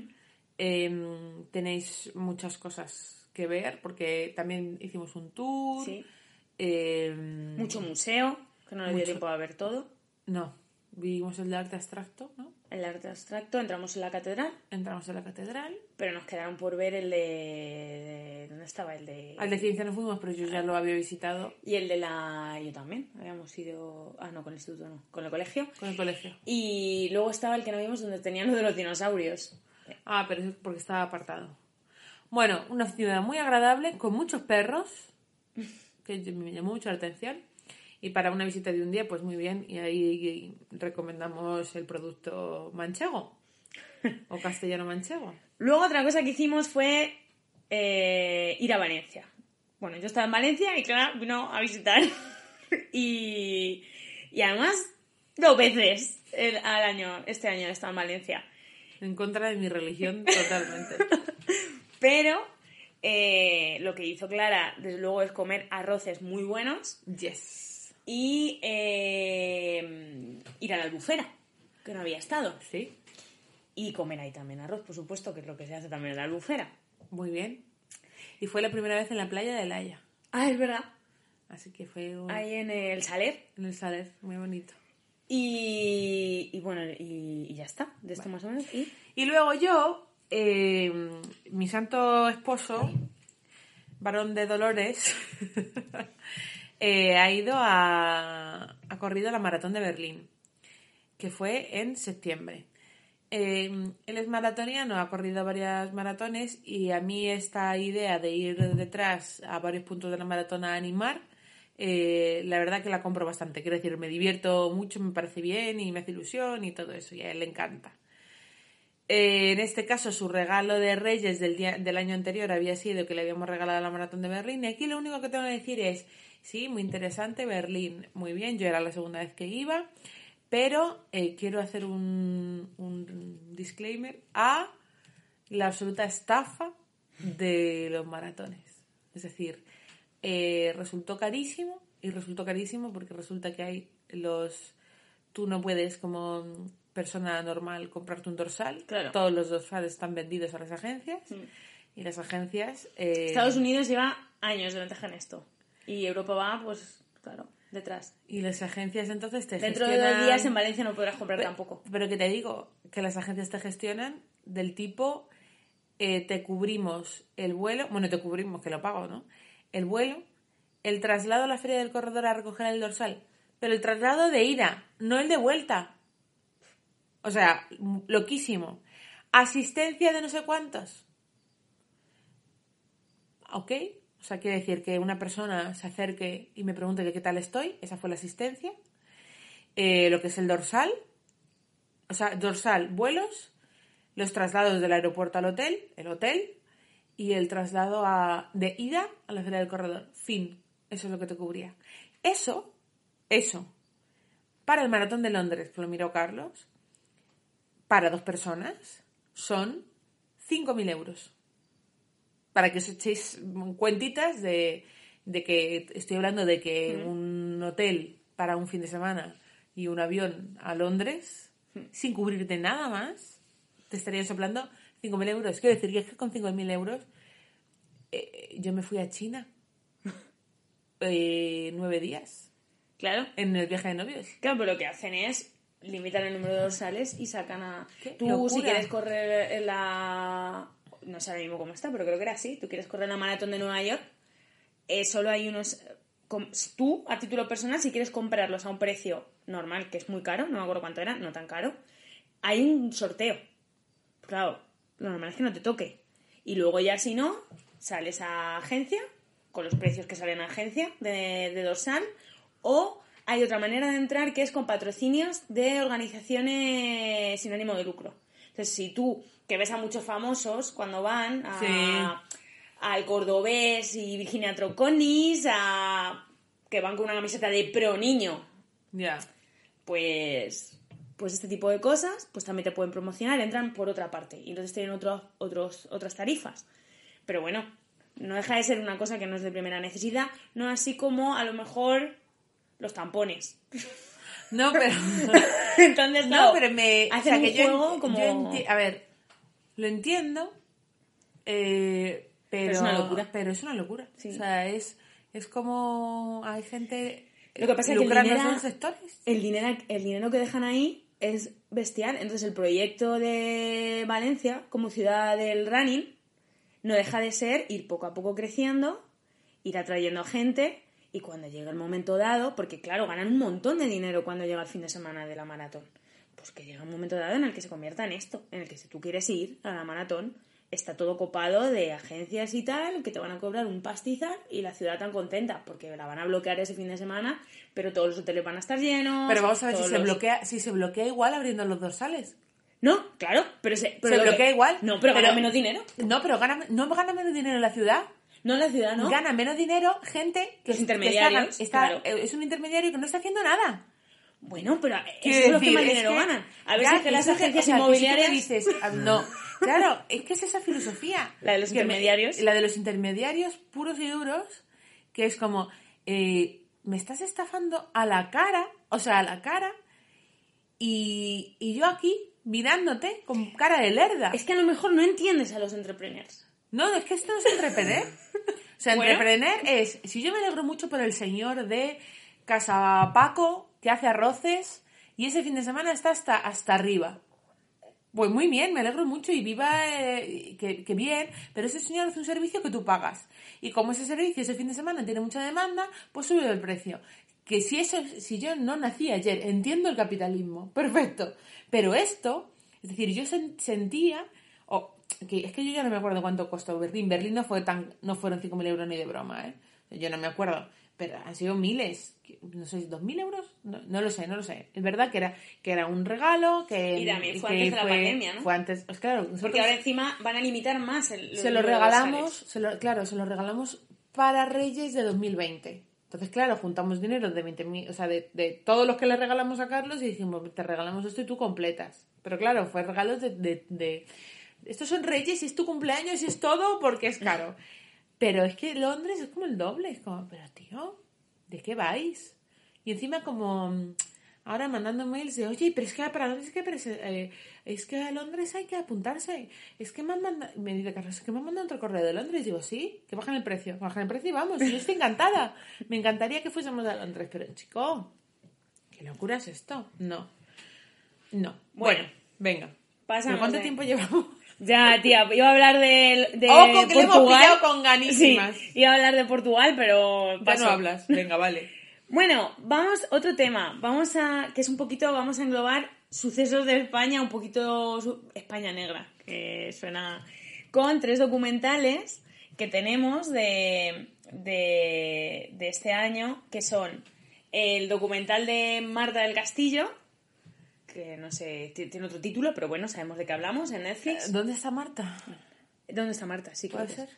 Eh, tenéis muchas cosas que ver porque también hicimos un tour. Sí. Eh, Mucho museo, que no le dio tiempo a ver todo. No, vimos el de arte abstracto, ¿no? El arte abstracto, entramos en la catedral, Entramos en la catedral. pero nos quedaron por ver el de... de- ¿Dónde estaba? El de... Al de ciencia no fuimos, pero yo ya lo había visitado Y el de la... Yo también, habíamos ido... Ah, no, con el instituto no, con el colegio. con el colegio. Y luego estaba el que no vimos donde tenían lo de los dinosaurios. Ah, pero es porque estaba apartado. Bueno, una ciudad muy agradable, con muchos perros, que me llamó mucho la atención. Y para una visita de un día, pues muy bien. Y ahí recomendamos el producto manchego. O castellano manchego. Luego otra cosa que hicimos fue eh, ir a Valencia. Bueno, yo estaba en Valencia y Clara vino a visitar. y, y además dos veces el- al año, este año estado en Valencia. En contra de mi religión, totalmente. Pero eh, lo que hizo Clara, desde luego, es comer arroces muy buenos Yes. y eh, ir a la albufera, que no había estado. Sí, Y comer ahí también arroz, por supuesto, que es lo que se hace también en la albufera. muy bien. Y fue la primera vez en la playa de Laia. Ah, es verdad. Así que fue un- Ahí en el Saler. en el Saler, muy bonito. Y, y bueno, y, y ya está, de esto más o menos. Y Y luego yo, eh, mi santo esposo, varón de Dolores, eh, ha ido a, ha corrido la maratón de Berlín, que fue en septiembre. Eh, él es maratoniano, ha corrido varias maratones y a mí esta idea de ir detrás a varios puntos de la maratón a animar, eh, la verdad que la compro bastante. Quiero decir, me divierto mucho, me parece bien y me hace ilusión y todo eso, y a él le encanta. Eh, en este caso, su regalo de Reyes del, día, del año anterior había sido que le habíamos regalado la maratón de Berlín. Y aquí lo único que tengo que decir es, sí, muy interesante Berlín, muy bien, yo era la segunda vez que iba, pero eh, quiero hacer un, un disclaimer a la absoluta estafa de los maratones. Es decir, eh, resultó carísimo y resultó carísimo porque resulta que hay los... Tú no puedes como persona normal comprarte un dorsal. Claro. Todos los dorsales están vendidos a las agencias Mm. y las agencias... eh, Estados Unidos lleva años de ventaja en esto. Y Europa va, pues, claro, detrás. Y las agencias entonces te Dentro de gestionan... dos días en Valencia no podrás comprar tampoco. Pero que te digo, que las agencias te gestionan del tipo, eh, te cubrimos el vuelo, bueno, te cubrimos, que lo pago, ¿no? El vuelo, el traslado a la feria del corredor a recoger el dorsal, pero el traslado de ida, no el de vuelta. O sea, loquísimo. Asistencia de no sé cuántos. ¿Ok? O sea, quiere decir que una persona se acerque y me pregunte que qué tal estoy, esa fue la asistencia. Eh, lo que es el dorsal, o sea, dorsal, vuelos, los traslados del aeropuerto al hotel, el hotel, y el traslado de ida a la feria del corredor. Fin. Eso es lo que te cubría. Eso, eso, para el maratón de Londres, que lo miró Carlos, para dos personas, son 5.000 euros. Para que os echéis cuentitas de, de que estoy hablando de que un hotel para un fin de semana y un avión a Londres, sin cubrirte nada más, te estarían soplando 5.000 euros. Quiero decir que es que con 5.000 euros eh, yo me fui a China eh, nueve días Claro. en el viaje de novios. Claro, pero lo que hacen es limitar el número de dorsales y sacan a... Qué Tú, locura. si quieres correr en la... No sé ahora mismo cómo está, pero creo que era así. Tú quieres correr la maratón de Nueva York, eh, solo hay unos... Tú, a título personal, si quieres comprarlos a un precio normal, que es muy caro, no me acuerdo cuánto era, no tan caro, hay un sorteo. Claro, lo normal es que no te toque. Y luego ya si no, sales a agencia, con los precios que salen a agencia de, de dorsal, o hay otra manera de entrar que es con patrocinios de organizaciones sin ánimo de lucro. Entonces, si tú, que ves a muchos famosos cuando van a, Sí. al Cordobés y Virginia Troconis, a, que van con una camiseta de pro niño, pues pues este tipo de cosas pues también te pueden promocionar entran por otra parte y entonces tienen otros otros otras tarifas pero bueno no deja de ser una cosa que no es de primera necesidad no así como a lo mejor los tampones No, pero... entonces No, pero me. hacen un que yo como yo enti- a ver, lo entiendo, eh, pero. Pero es una locura. Pero es una locura. Sí. O sea, es, es como. Hay gente. Lo que pasa es que el dinero- esos sectores. el dinero el dinero que dejan ahí es bestial entonces el proyecto de Valencia como ciudad del running no deja de ser ir poco a poco creciendo ir atrayendo gente y cuando llega el momento dado porque claro ganan un montón de dinero cuando llega el fin de semana de la maratón pues que llega un momento dado en el que se convierta en esto en el que si tú quieres ir a la maratón está todo copado de agencias y tal que te van a cobrar un pastizal y la ciudad tan contenta porque la van a bloquear ese fin de semana pero todos los hoteles van a estar llenos Pero vamos a ver si se, los- bloquea, si se bloquea igual abriendo los dorsales. no claro pero se, pero se lo que- bloquea igual. no pero, gana menos dinero No, pero gana, no gana menos dinero en la ciudad. No la ciudad no Gana menos dinero gente que, Los que intermediarios, está- está- claro. eh, es un intermediario que no está haciendo nada. Bueno, pero Quiero es lo que más es dinero que- ganan. A ya, si que las que- agencias si inmobiliarias... dices, no, claro, es que es esa filosofía. La de los me- intermediarios. la de los intermediarios puros y duros, que es como, eh, me estás estafando a la cara, o sea, a la cara, y, y yo aquí mirándote con cara de lerda. Es que a lo mejor no entiendes a los entrepreneurs. No, es que esto no es entrepreneur. O sea, Bueno. es, si yo me alegro mucho por el señor de Casa Paco, que hace arroces, y ese fin de semana está hasta, hasta arriba. Pues muy bien, me alegro mucho y viva, eh, que, que bien, pero ese señor hace un servicio que tú pagas. Y como ese servicio ese fin de semana tiene mucha demanda, pues sube el precio. Que si eso, si yo no nací ayer, entiendo el capitalismo, perfecto. Pero esto, es decir, yo sen- sentía, que es que yo ya no me acuerdo cuánto costó Berlín. Berlín no fue tan, no fueron 5.000 euros ni de broma, ¿eh? Yo no me acuerdo. Pero han sido miles, no sé, ¿2.000 euros? No, no lo sé, no lo sé. Es verdad que era, que era un regalo, que... Y también fue antes de la pandemia, ¿no? Fue antes, pues claro. Porque ahora encima van a limitar más el, se lo regalamos, se lo- claro, se lo regalamos para Reyes de 2020. Entonces, claro, juntamos dinero de 20.000, o sea, de, de todos los que le regalamos a Carlos y dijimos, te regalamos esto y tú completas. Pero claro, fue regalos de, de, de- Estos son Reyes y es tu cumpleaños y es todo porque es caro. Pero es que Londres es como el doble, es como, pero tío, ¿de qué vais? Y encima como mm, ahora mandando mails de, oye, pero es que para Londres hay que eh, es que a Londres hay que apuntarse. Es que me han mandado, me dice Carlos, es que me han mandado otro correo de Londres. Digo, sí, que bajan el precio, bajan el precio y vamos. Y yo estoy encantada. Me encantaría que fuésemos a Londres, pero chico, ¿qué locura es esto? No. No. Bueno, Bueno, venga. ¿Pero cuánto tiempo llevamos? Ya, tía, iba a hablar de, de Ojo, que le hemos Portugal. con ganísimas. Sí, iba a hablar de Portugal, pero Ya paso. no hablas. Venga, vale. Bueno, vamos, otro tema. Vamos a, que es un poquito, vamos a englobar sucesos de España, un poquito su- España negra, que suena, con tres documentales que tenemos de, de, de este año, que son el documental de Marta del Castillo, que no sé, ti- tiene otro título, pero bueno, sabemos de qué hablamos en Netflix. ¿Dónde está Marta? ¿Dónde está Marta? Sí, ¿Puede ser?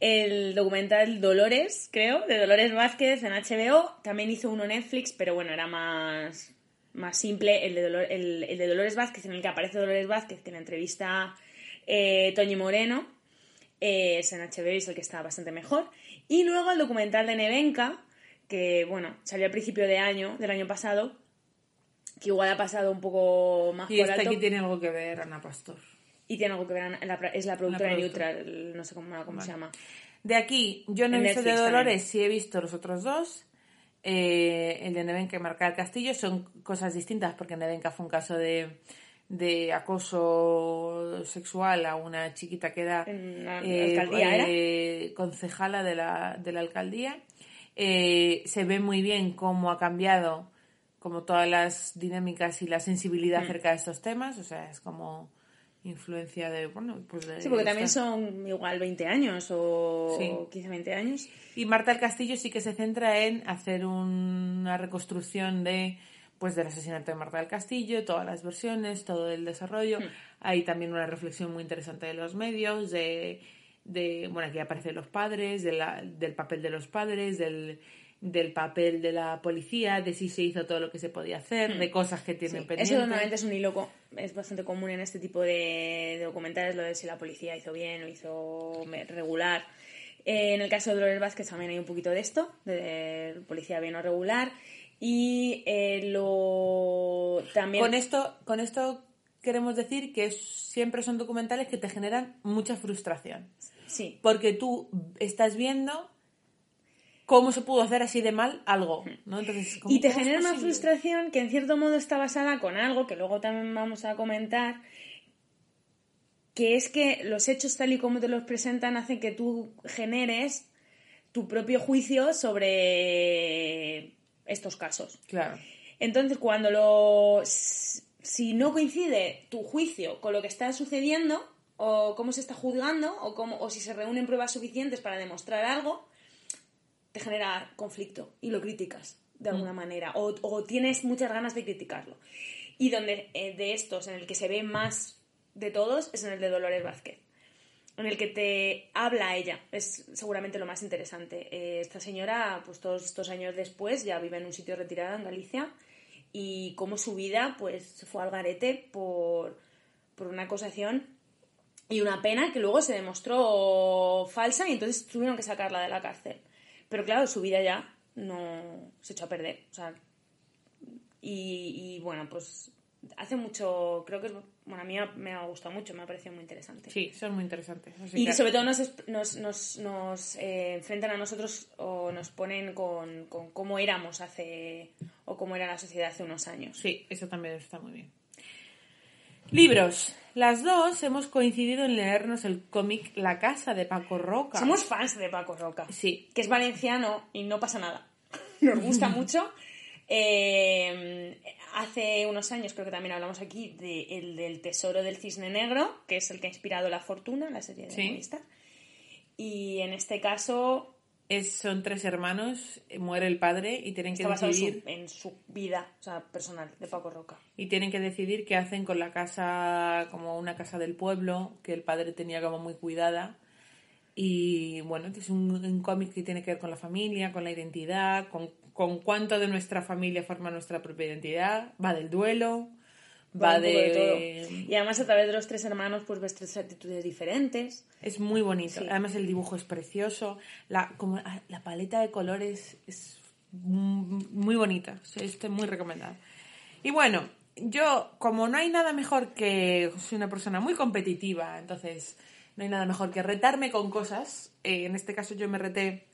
El documental Dolores, creo, de Dolores Vázquez en HBO. También hizo uno Netflix, pero bueno, era más, más simple. El de, Dolor- el, el de Dolores Vázquez, en el que aparece Dolores Vázquez, que en la entrevista eh, Toñi Moreno, eh, es en HBO y es el que está bastante mejor. Y luego el documental de Nevenka, que bueno, salió a principio de año, del año pasado, que igual ha pasado un poco más Y por esta alto. aquí tiene algo que ver, Ana Pastor. Y tiene algo que ver, en la- es la productora de. Neutral, no sé cómo, cómo se llama. De aquí, yo no he En visto de Netflix Dolores, también. sí he visto los otros dos. Eh, el de Nevenka y Marca del Castillo son cosas distintas porque Nevenka fue un caso de, de acoso sexual a una chiquita que era ¿era? eh, concejala de la, de la alcaldía. Eh, se ve muy bien cómo ha cambiado como todas las dinámicas y la sensibilidad Mm. acerca de estos temas. O sea, es como influencia de, bueno, pues de... Sí, porque también son igual 20 años o Sí. 15, 20 años. Y Marta del Castillo sí que se centra en hacer una reconstrucción de pues del asesinato de Marta del Castillo, todas las versiones, todo el desarrollo. Hay también una reflexión muy interesante de los medios, de, de bueno, aquí aparecen los padres, de la- del papel de los padres, del, del papel de la policía, de si se hizo todo lo que se podía hacer, de cosas que tienen Sí, pendientes. Eso normalmente es un hilo, es bastante común en este tipo de, de documentales, lo de si la policía hizo bien o hizo regular. Eh, en el caso de Dolores Vázquez también hay un poquito de esto, de policía bien o regular. Y eh, lo también... Con esto, con esto queremos decir que es- siempre son documentales que te generan mucha frustración. Sí, porque tú estás viendo cómo se pudo hacer así de mal algo, ¿no? Entonces, ¿cómo- Y te genera una frustración que en cierto modo está basada con algo que luego también vamos a comentar, que es que los hechos tal y como te los presentan hacen que tú generes tu propio juicio sobre estos casos. Claro. Entonces, cuando lo. Si no coincide tu juicio con lo que está sucediendo, o cómo se está juzgando, o, cómo, o si se reúnen pruebas suficientes para demostrar algo, te genera conflicto y lo criticas de alguna manera, o, o tienes muchas ganas de criticarlo. Y donde eh, de estos, en el que se ve más de todos, es en el de Dolores Vázquez en el que te habla ella. Es seguramente lo más interesante. Eh, esta señora, pues todos estos años después, ya vive en un sitio retirado en Galicia y cómo su vida pues fue al garete por, por una acusación y una pena que luego se demostró falsa y entonces tuvieron que sacarla de la cárcel. Pero claro, su vida ya no se echó a perder. O sea, y, y, bueno, pues hace mucho, creo que es, bueno, a mí me ha gustado mucho, me ha parecido muy interesante. Sí, son muy interesantes. Y que- sobre todo nos, nos, nos, nos, eh, enfrentan a nosotros o nos ponen con, con cómo éramos hace, o cómo era la sociedad hace unos años. Sí, eso también está muy bien. Libros. Las dos hemos coincidido en leernos el cómic La casa de Paco Roca. Somos fans de Paco Roca. Sí. Que es valenciano y no pasa nada. Nos gusta mucho. Eh, hace unos años creo que también hablamos aquí de el del Tesoro del Cisne Negro, que es el que ha inspirado La Fortuna, la serie de Sí. Movistar. Y en este caso Es, son tres hermanos, eh, muere el padre y tienen que en su, decidir en su vida o sea, personal de Paco Roca. y tienen que decidir qué hacen con la casa como una casa del pueblo que el padre tenía como muy cuidada y bueno es un, un cómic que tiene que ver con la familia con la identidad con, con cuánto de nuestra familia forma nuestra propia identidad va del duelo va, un de, todo. Y además a través de los tres hermanos pues ves tres actitudes diferentes. es muy bonito Sí. además el dibujo es precioso la como ah, la paleta de colores es mm, muy bonita estoy muy recomendada y bueno yo como no hay nada mejor que soy una persona muy competitiva entonces no hay nada mejor que retarme con cosas eh, en este caso yo me reté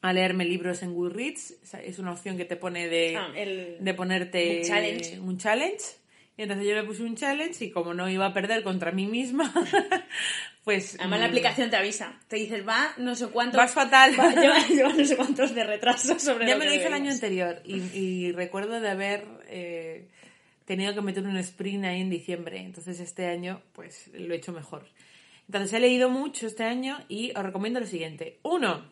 a leerme libros en Goodreads O es una opción que te pone de, Ah, el- de ponerte challenge. un challenge. Y entonces yo me puse un challenge y como no iba a perder contra mí misma, pues... Además la mm, aplicación te avisa. Te dices, va no sé cuántos... Vas fatal. va- lleva, lleva no sé cuántos de retraso sobre Ya lo me lo hice el año anterior y, y recuerdo de haber eh, tenido que meter un sprint ahí en diciembre. Entonces este año pues lo he hecho mejor. Entonces he leído mucho este año y os recomiendo lo siguiente. Uno,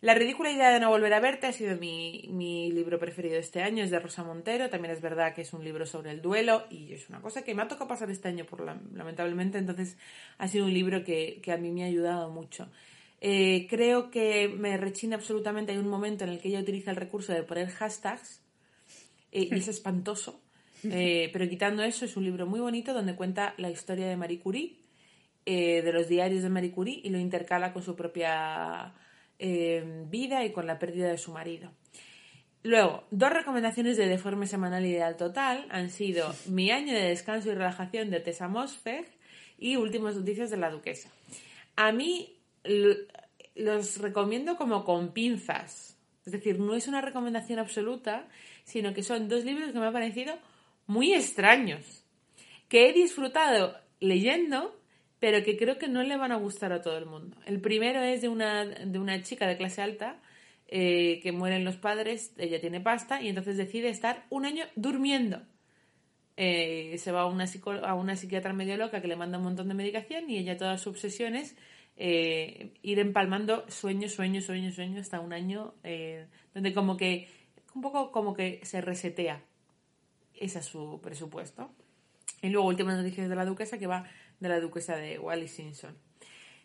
La ridícula idea de no volver a verte ha sido mi, mi libro preferido este año. Es de Rosa Montero. También es verdad que es un libro sobre el duelo y es una cosa que me ha tocado pasar este año por la- lamentablemente. Entonces ha sido un libro que, que a mí me ha ayudado mucho. Eh, creo que me rechina absolutamente. Hay un momento en el que ella utiliza el recurso de poner hashtags eh, y es espantoso. Eh, pero quitando eso, es un libro muy bonito donde cuenta la historia de Marie Curie, de los diarios de Marie Curie, y lo intercala con su propia eh, vida y con la pérdida de su marido. Luego, dos recomendaciones de Deforme Semanal Ideal Total han sido Mi año de descanso y relajación de Tessa Mosfeg y Últimas noticias de la Duquesa. A mí los recomiendo como con pinzas. Es decir, no es una recomendación absoluta, sino que son dos libros que me han parecido muy extraños, que he disfrutado leyendo, pero que creo que no le van a gustar a todo el mundo. El primero es de una, de una chica de clase alta eh, que mueren los padres, ella tiene pasta y entonces decide estar un año durmiendo. Eh, se va a una, a una psiquiatra medio loca que le manda un montón de medicación y ella toda su obsesión es eh, ir empalmando sueño, sueño, sueño, sueño hasta un año donde como que un poco como que se resetea. Ese es su presupuesto. Y luego últimas noticias de la duquesa que va de la duquesa de Wally Simpson.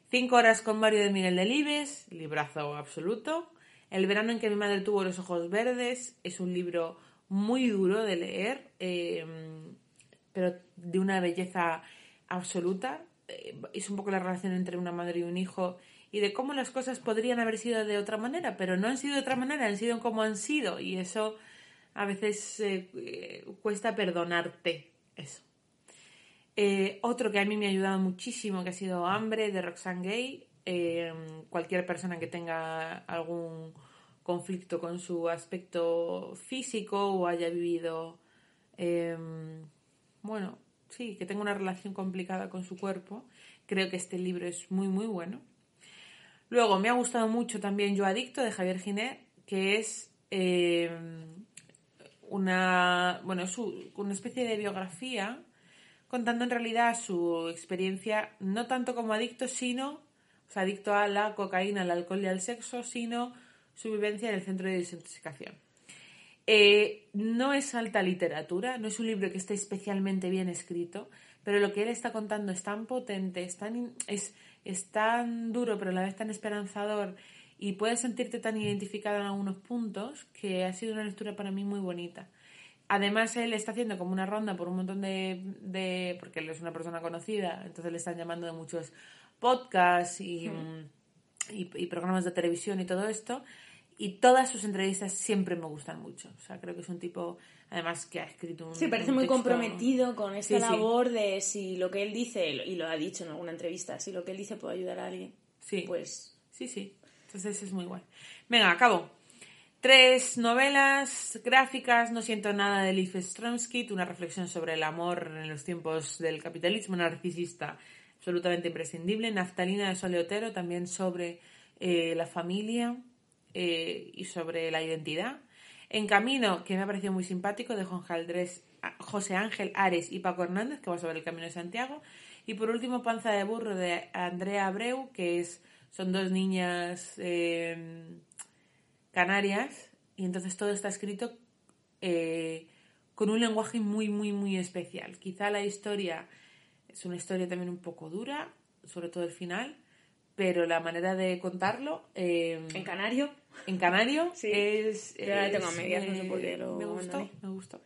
Cinco horas con Mario de Miguel Delibes, librazo absoluto. El verano en que mi madre tuvo los ojos verdes es un libro muy duro de leer, eh, pero de una belleza absoluta. Eh, es un poco la relación entre una madre y un hijo y de cómo las cosas podrían haber sido de otra manera, pero no han sido de otra manera, han sido como han sido y eso a veces eh, eh, cuesta perdonarte eso. Eh, otro que a mí me ha ayudado muchísimo, que ha sido Hambre, de Roxane Gay. Eh, cualquier persona que tenga algún conflicto con su aspecto físico o haya vivido, eh, bueno, sí, que tenga una relación complicada con su cuerpo, creo que este libro es muy, muy bueno. Luego, me ha gustado mucho también Yo Adicto, de Javier Ginet, que es eh, una, bueno, es una especie de biografía contando en realidad su experiencia no tanto como adicto, sino, o sea, adicto a la cocaína, al alcohol y al sexo, sino su vivencia en el centro de desintoxicación. Eh, no es alta literatura, no es un libro que esté especialmente bien escrito, pero lo que él está contando es tan potente, es tan, es tan duro, pero a la vez tan esperanzador, y puedes sentirte tan identificado en algunos puntos que ha sido una lectura para mí muy bonita. Además, él está haciendo como una ronda por un montón de, de- porque él es una persona conocida, entonces le están llamando de muchos podcasts y, y, y programas de televisión y todo esto. Y todas sus entrevistas siempre me gustan mucho. O sea, creo que es un tipo, además, que ha escrito un. Sí, parece un muy texto- comprometido con esta Sí, sí. labor de si lo que él dice, y lo ha dicho en alguna entrevista, si lo que él dice puede ayudar a alguien, Sí. pues Sí, sí. Entonces es muy guay. Venga, acabo. Tres novelas gráficas, No siento nada de Leif Stromsky, una reflexión sobre el amor en los tiempos del capitalismo narcisista absolutamente imprescindible. Naftalina de Soleotero, también sobre eh, la familia eh, y sobre la identidad. En Camino, que me ha parecido muy simpático, de Juan Jaldrés, a- José Ángel Ares y Paco Hernández, que va sobre el Camino de Santiago. Y por último, Panza de Burro, de Andrea Abreu, que es, son dos niñas eh, canarias. Y entonces todo está escrito eh, con un lenguaje muy, muy, muy especial. Quizá la historia es una historia también un poco dura, sobre todo el final, pero la manera de contarlo eh, en canario. en canario Sí. es... Yo la tengo a medias, no sé por qué lo Me gustó, abandoné. me gustó.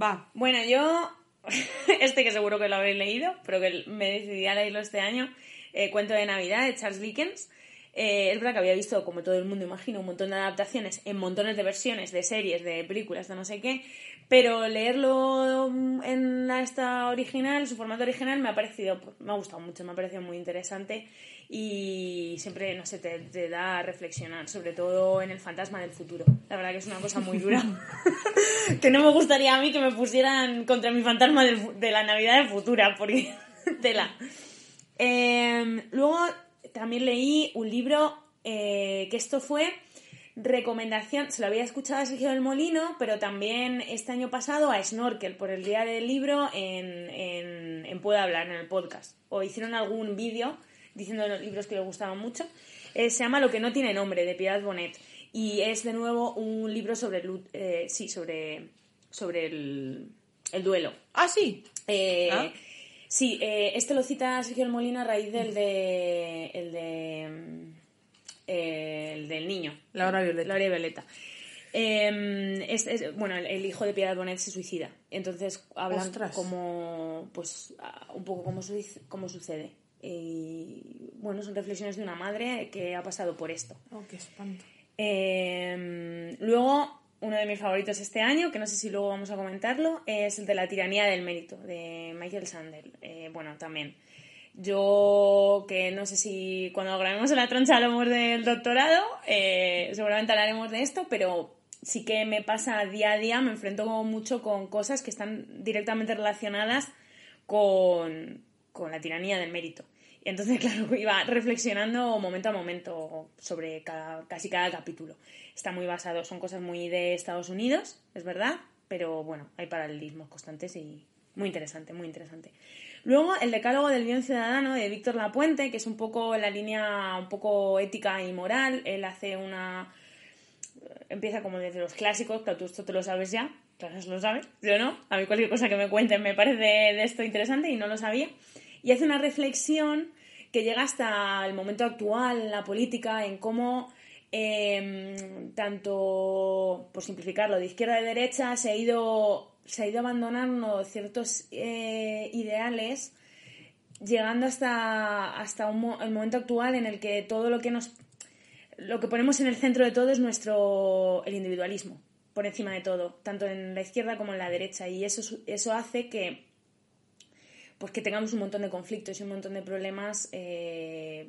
Va, Bueno, yo, este que seguro que lo habéis leído, pero que me decidí a leerlo este año, eh, Cuento de Navidad de Charles Dickens. Eh, es verdad que había visto, como todo el mundo imagino, un montón de adaptaciones en montones de versiones, de series, de películas, de no sé qué, pero leerlo mm, en esta original, su formato original, me ha parecido, pues, me ha gustado mucho, me ha parecido muy interesante y siempre, no sé, te, te da a reflexionar, sobre todo en el fantasma del futuro. La verdad que es una cosa muy dura, que no me gustaría a mí que me pusieran contra mi fantasma del de la Navidad de futura, porque tela. Eh, luego también leí un libro eh, que esto fue recomendación, se lo había escuchado a Sergio del Molino, pero también este año pasado a Snorkel por el día del libro en, en, en Puedo Hablar, en el podcast. O hicieron algún vídeo diciendo los libros que les gustaban mucho. Eh, se llama Lo que no tiene nombre, de Piedad Bonet. Y es de nuevo un libro sobre, eh, sí, sobre, sobre el, el duelo. ah, sí. Eh, Ah. Sí, eh, este lo cita Sergio del Molino a raíz del de. el de. mm, eh, el del niño. Laura Violeta. Laura Violeta. Eh, es- es- bueno, el, el hijo de Piedad Bonet se suicida. Entonces hablan Ostras. como. Pues un poco cómo, sucede. Y bueno, son reflexiones de una madre que ha pasado por esto. Oh, qué espanto. Eh, luego, uno de mis favoritos este año, que no sé si luego vamos a comentarlo, es el de la tiranía del mérito, de Michael Sandel. Eh, bueno, también. Yo, que no sé si cuando grabemos la troncha hablamos del doctorado, eh, seguramente hablaremos de esto, pero sí que me pasa día a día, me enfrento mucho con cosas que están directamente relacionadas con, con la tiranía del mérito. Y entonces, claro, iba reflexionando momento a momento sobre cada- casi cada capítulo. Está muy basado, son cosas muy de Estados Unidos, es verdad, pero bueno, hay paralelismos constantes y muy interesante, muy interesante. Luego, el decálogo del bien ciudadano de Víctor Lapuente, que es un poco la línea un poco ética y moral. Él hace una... Empieza como desde los clásicos, claro, tú esto te lo sabes ya, claro, eso lo sabes, yo no. A mí cualquier cosa que me cuenten me parece de esto interesante y no lo sabía. Y hace una reflexión que llega hasta el momento actual la política, en cómo eh, tanto, por simplificarlo, de izquierda a derecha se ha ido, se ha ido abandonando ciertos eh, ideales, llegando hasta, hasta el momento actual en el que todo lo que nos lo que ponemos en el centro de todo es nuestro el individualismo por encima de todo tanto en la izquierda como en la derecha. Y eso eso hace que pues que tengamos un montón de conflictos y un montón de problemas eh,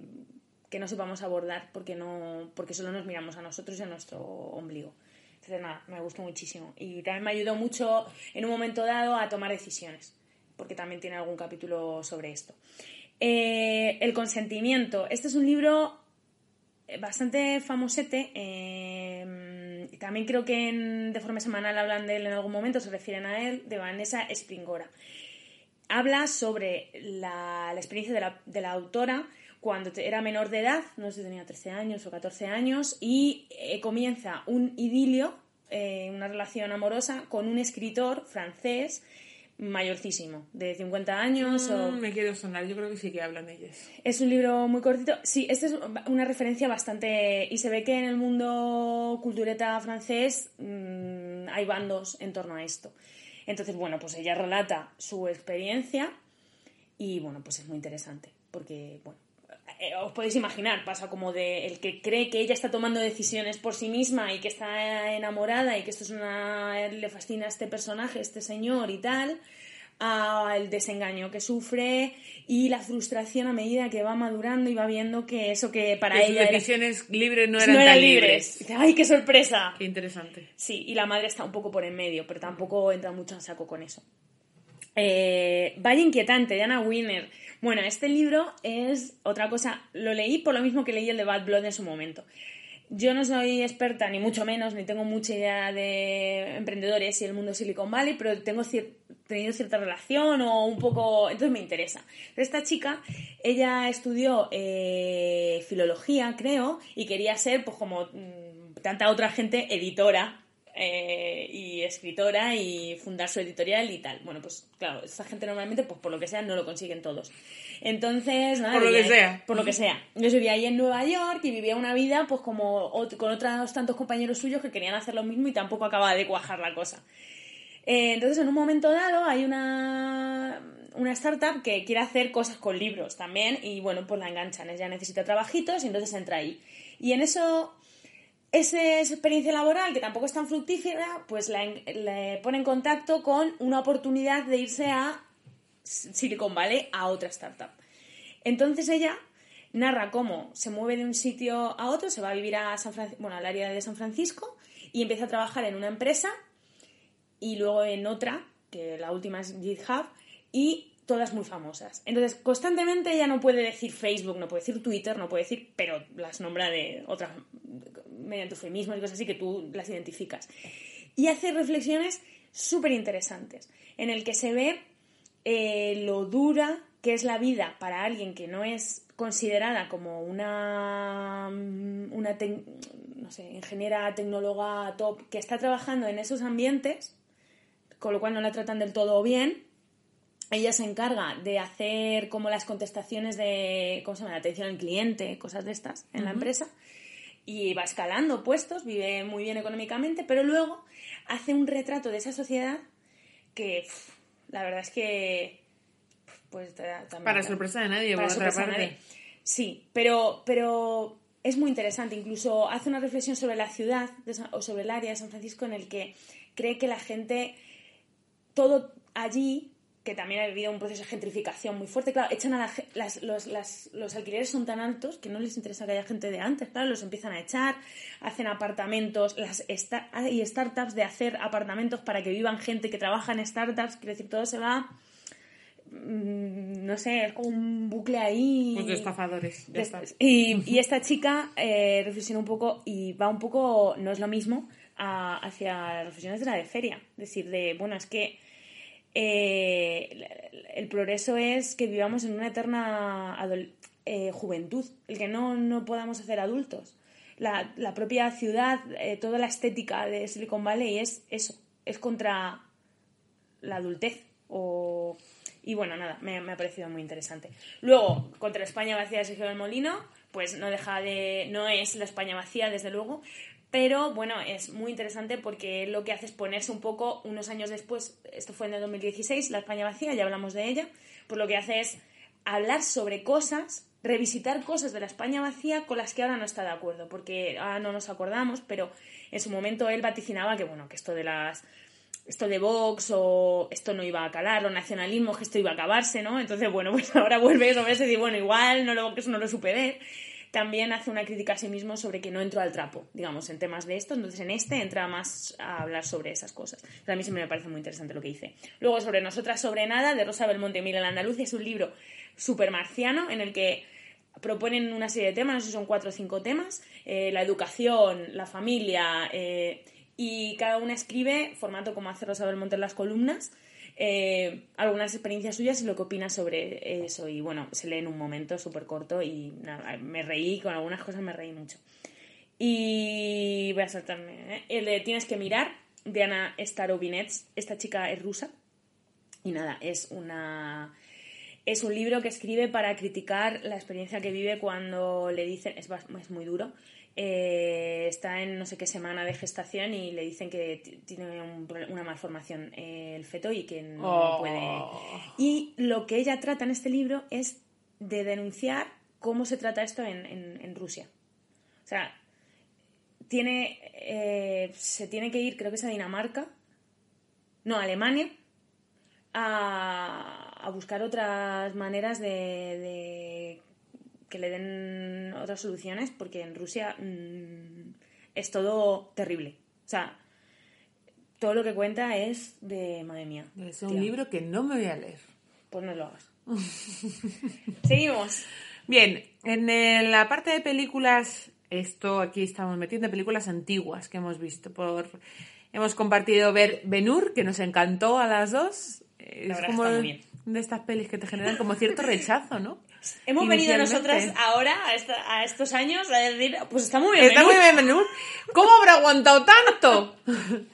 que no sepamos abordar porque no porque solo nos miramos a nosotros y a nuestro ombligo entonces nada me gustó muchísimo y también me ayudó mucho en un momento dado a tomar decisiones porque también tiene algún capítulo sobre esto Eh, el consentimiento este es un libro bastante famosete. eh, también creo que en, de forma semanal hablan de él en algún momento, se refieren a él, de Vanessa Springora. Habla sobre la, experiencia de la autora cuando era menor de edad, no sé si tenía 13 años o 14 años, y eh, comienza un idilio, eh, una relación amorosa con un escritor francés mayorcísimo, de 50 años o Mm, me quiero sonar, yo creo que sí que hablan de ellas. es un libro muy cortito. Sí, esta es una referencia bastante... Y se ve que en el mundo cultureta francés mm, hay bandos en torno a esto. Entonces, bueno, pues ella relata su experiencia y bueno, pues es muy interesante, porque, bueno, eh, os podéis imaginar, pasa como de el que cree que ella está tomando decisiones por sí misma y que está enamorada y que esto es una le fascina a este personaje, este señor y tal, al desengaño que sufre y la frustración a medida que va madurando y va viendo que eso que para Que sus ella era- decisiones libres no no eran, eran tan libres. libres. ¡Ay, qué sorpresa! Qué interesante. Sí, y la madre está un poco por en medio, pero tampoco entra mucho a saco con eso. Eh, Valle Inquietante, de Anna Winner. Bueno, este libro es otra cosa. Lo leí por lo mismo que leí el de Bad Blood en su momento. Yo no soy experta, ni mucho menos, ni tengo mucha idea de emprendedores y el mundo Silicon Valley, pero tengo cier- tenido cierta relación o un poco. Entonces me interesa. Esta chica, ella estudió eh, filología, creo, y quería ser, pues como mm, tanta otra gente, editora eh, y escritora y fundar su editorial y tal. Bueno, pues claro, esta gente normalmente, pues por lo que sea, no lo consiguen todos. Entonces, nada, Por lo que ahí- sea. Por lo que sea. Yo vivía ahí en Nueva York y vivía una vida pues como ot- con otros tantos compañeros suyos que querían hacer lo mismo y tampoco acababa de cuajar la cosa. Eh, entonces, en un momento dado, hay una, una startup que quiere hacer cosas con libros también y bueno, pues la enganchan. Ella necesita trabajitos y entonces entra ahí. Y en eso, esa experiencia laboral, que tampoco es tan fructífera, pues la le pone en contacto con una oportunidad de irse a Silicon Valley a otra startup. Entonces ella narra cómo se mueve de un sitio a otro, se va a vivir a San bueno, al área de San Francisco y empieza a trabajar en una empresa y luego en otra, que la última es GitHub, y todas muy famosas. Entonces, constantemente ella no puede decir Facebook, no puede decir Twitter, no puede decir, pero las nombra de otras, mediante eufemismos y cosas así que tú las identificas. Y hace reflexiones súper interesantes, en el que se ve eh, lo dura que es la vida para alguien que no es considerada como una, una tec- no sé, ingeniera, tecnóloga top, que está trabajando en esos ambientes, con lo cual no la tratan del todo bien. Ella se encarga de hacer como las contestaciones de, ¿cómo se llama?, de atención al cliente, cosas de estas en la empresa. Y va escalando puestos, vive muy bien económicamente, pero luego hace un retrato de esa sociedad que la verdad es que pues también Para sorpresa de nadie, para por otra sorpresa de parte. nadie. Sí, pero, pero es muy interesante. Incluso hace una reflexión sobre la ciudad de San- o sobre el área de San Francisco en el que cree que la gente, todo allí, que también ha vivido un proceso de gentrificación muy fuerte, claro, echan a la las- los, las- los alquileres son tan altos que no les interesa que haya gente de antes, claro, los empiezan a echar, hacen apartamentos, las esta- hay startups de hacer apartamentos para que vivan gente que trabaja en startups, quiero decir, todo se va mm, no sé, es como un bucle ahí. Pues de estafadores, ya De- está. Y, y esta chica eh, reflexiona un poco y va un poco, no es lo mismo, a- hacia las reflexiones de la de feria. Es decir, de, bueno, es que eh, el, progreso es que vivamos en una eterna eh, juventud, el que no, no podamos hacer adultos. La, la propia ciudad, eh, toda la estética de Silicon Valley es eso, es contra la adultez. O... Y bueno, nada, me, me ha parecido muy interesante. Luego, contra España vacía de Sergio del Molino, pues no deja de. no es la España vacía, desde luego. Pero bueno, es muy interesante porque lo que hace es ponerse un poco unos años después, esto fue en el 2016, la España vacía, ya hablamos de ella, pues lo que hace es hablar sobre cosas, revisitar cosas de la España vacía con las que ahora no está de acuerdo, porque ahora no nos acordamos, pero en su momento él vaticinaba que bueno, que esto de las esto de Vox o esto no iba a calar, o nacionalismo, que esto iba a acabarse, ¿no? Entonces, bueno, pues ahora vuelve eso y dice, bueno, igual no lo, eso no lo supe ver. También hace una crítica a sí mismo sobre que no entró al trapo, digamos, en temas de esto. Entonces, en este entra más a hablar sobre esas cosas. Pero a mí sí me parece muy interesante lo que dice. Luego, sobre Nosotras sobre Nada, de Rosa Belmonte y Miguel Andaluz, es un libro súper marciano en el que proponen una serie de temas, no sé si son cuatro o cinco temas, eh, la educación, la familia, eh, y cada una escribe, formato como hace Rosa Belmonte en las columnas, eh, algunas experiencias suyas y lo que opina sobre eso. Y bueno, se lee en un momento súper corto y nada, me reí, con algunas cosas me reí mucho. Y voy a saltarme. ¿eh? El de Tienes que mirar, de Ana Starovinets. Esta chica es rusa. Y nada, es una Es un libro que escribe para criticar la experiencia que vive cuando le dicen, es, es muy duro, eh, está en no sé qué semana de gestación y le dicen que tiene un una malformación eh, el feto y que no Oh. puede... Y lo que ella trata en este libro es de denunciar cómo se trata esto en, en- en Rusia. O sea, tiene, eh, se tiene que ir, creo que es a Dinamarca, no, a Alemania, a, a buscar otras maneras de, de que le den otras soluciones, porque en Rusia mm, es todo terrible. O sea, todo lo que cuenta es de, madre mía. Es un libro que no me voy a leer. Pues no lo hagas. Seguimos. Bien, en la parte de películas, esto aquí estamos metiendo películas antiguas que hemos visto. Por Hemos compartido ver Benur, que nos encantó a las dos. La Es como está muy bien. de estas pelis que te generan como cierto rechazo, ¿no? Hemos venido nosotras ahora, a, esta- a estos años, a decir, pues está muy bien. Está Benur. muy bien Benur. ¿Cómo habrá aguantado tanto?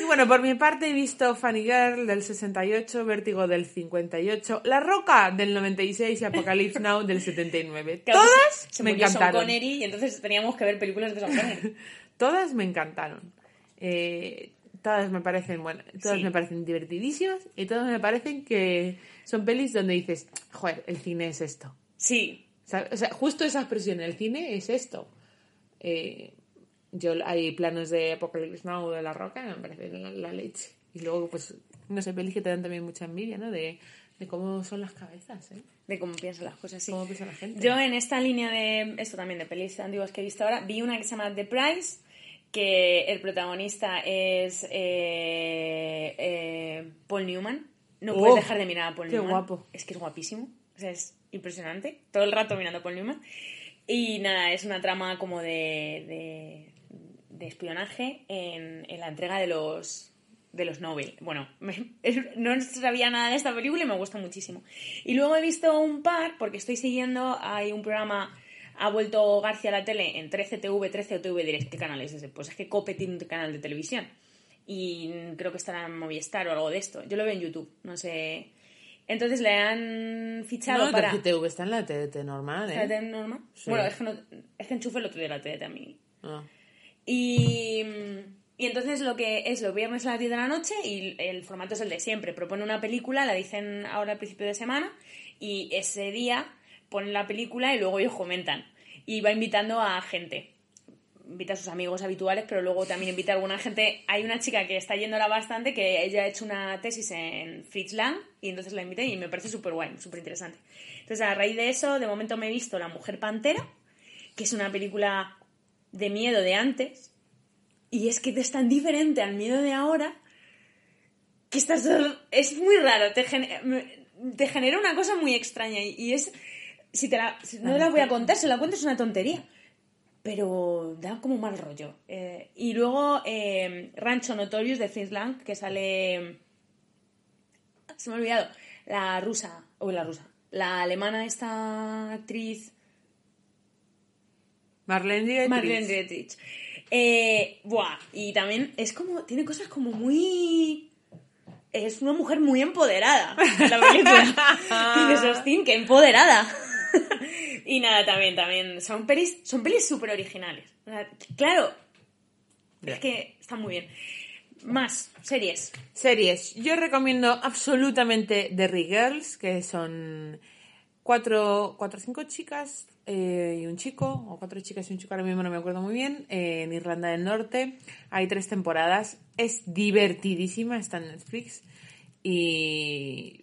Y bueno, por mi parte he visto Funny Girl del 68, Vértigo del 58, La Roca del 96 y Apocalypse Now del 79. Claro, Todas se- se me Sean encantaron. Connery y entonces teníamos que ver películas de Sean Connery. Todas me encantaron. Eh, todas me parecen bueno, todas Sí. me parecen divertidísimas y todas me parecen que son pelis donde dices, joder, el cine es esto. Sí, O sea, o sea, justo esa expresión, el cine es esto. Eh, yo hay planos de Apocalypse Now de La Roca, me parece la, la leche. Y luego, pues, no sé, pelis que te dan también mucha envidia, ¿no? De, de cómo son las cabezas, ¿eh? de cómo piensan las cosas, sí. Cómo piensa la gente. Yo en esta línea de, esto también, de pelis antiguas que he visto ahora, vi una que se llama The Price, que el protagonista es eh, eh, Paul Newman. No Oh, puedes dejar de mirar a Paul qué Newman. guapo. Es que es guapísimo. O sea, es impresionante. Todo el rato mirando a Paul Newman. Y nada, es una trama como de, de, de espionaje en, en la entrega de los de los Nobel. Bueno, me- no sabía nada de esta película y me gusta muchísimo. Y luego he visto un par, porque estoy siguiendo, hay un programa, ha vuelto García a la tele en 13TV, 13 o TV Direct. ¿Qué canal es ese? Pues es que Cope tiene un canal de televisión. Y creo que estará en Movistar o algo de esto. Yo lo veo en YouTube, no sé. Entonces le han fichado no, para... TGTV está en la TDT normal, ¿eh? ¿La TDT normal? Sí. Bueno, es que, no, es que enchufe el otro día la TDT a mí. Ah. Y, y entonces lo que es los viernes a las 10 de la noche y el formato es el de siempre. Propone una película, la dicen ahora al principio de semana y ese día ponen la película y luego ellos comentan. Y va invitando a gente. Invita a sus amigos habituales, pero luego también invita a alguna gente. Hay una chica que está yéndola bastante, que ella ha hecho una tesis en Fritz Lang y entonces la invité y me parece súper guay, súper interesante. Entonces a raíz de eso, de momento me he visto La Mujer Pantera, que es una película de miedo de antes, y es que es tan diferente al miedo de ahora que estás es muy raro, te, gene- me- te genera una cosa muy extraña y es si te la si no la voy a contar, si la cuento es una tontería. Pero da como mal rollo. Eh, y luego eh, Rancho Notorious de Fritz Lang, que sale. Se me ha olvidado. La rusa. O la rusa. La alemana, esta actriz. Marlene Dietrich. Marlene Dietrich. Eh, buah, y también es como, tiene cosas como muy... Es una mujer muy empoderada la película. y Sostin, que empoderada. y nada, también, también, son pelis, son pelis súper originales. Claro, es que están muy bien. Más, series. Series. Yo recomiendo absolutamente The Girls, que son cuatro, cuatro o cinco chicas eh, y un chico, o cuatro chicas y un chico, ahora mismo no me acuerdo muy bien, eh, en Irlanda del Norte. Hay tres temporadas. Es divertidísima, está en Netflix. Y,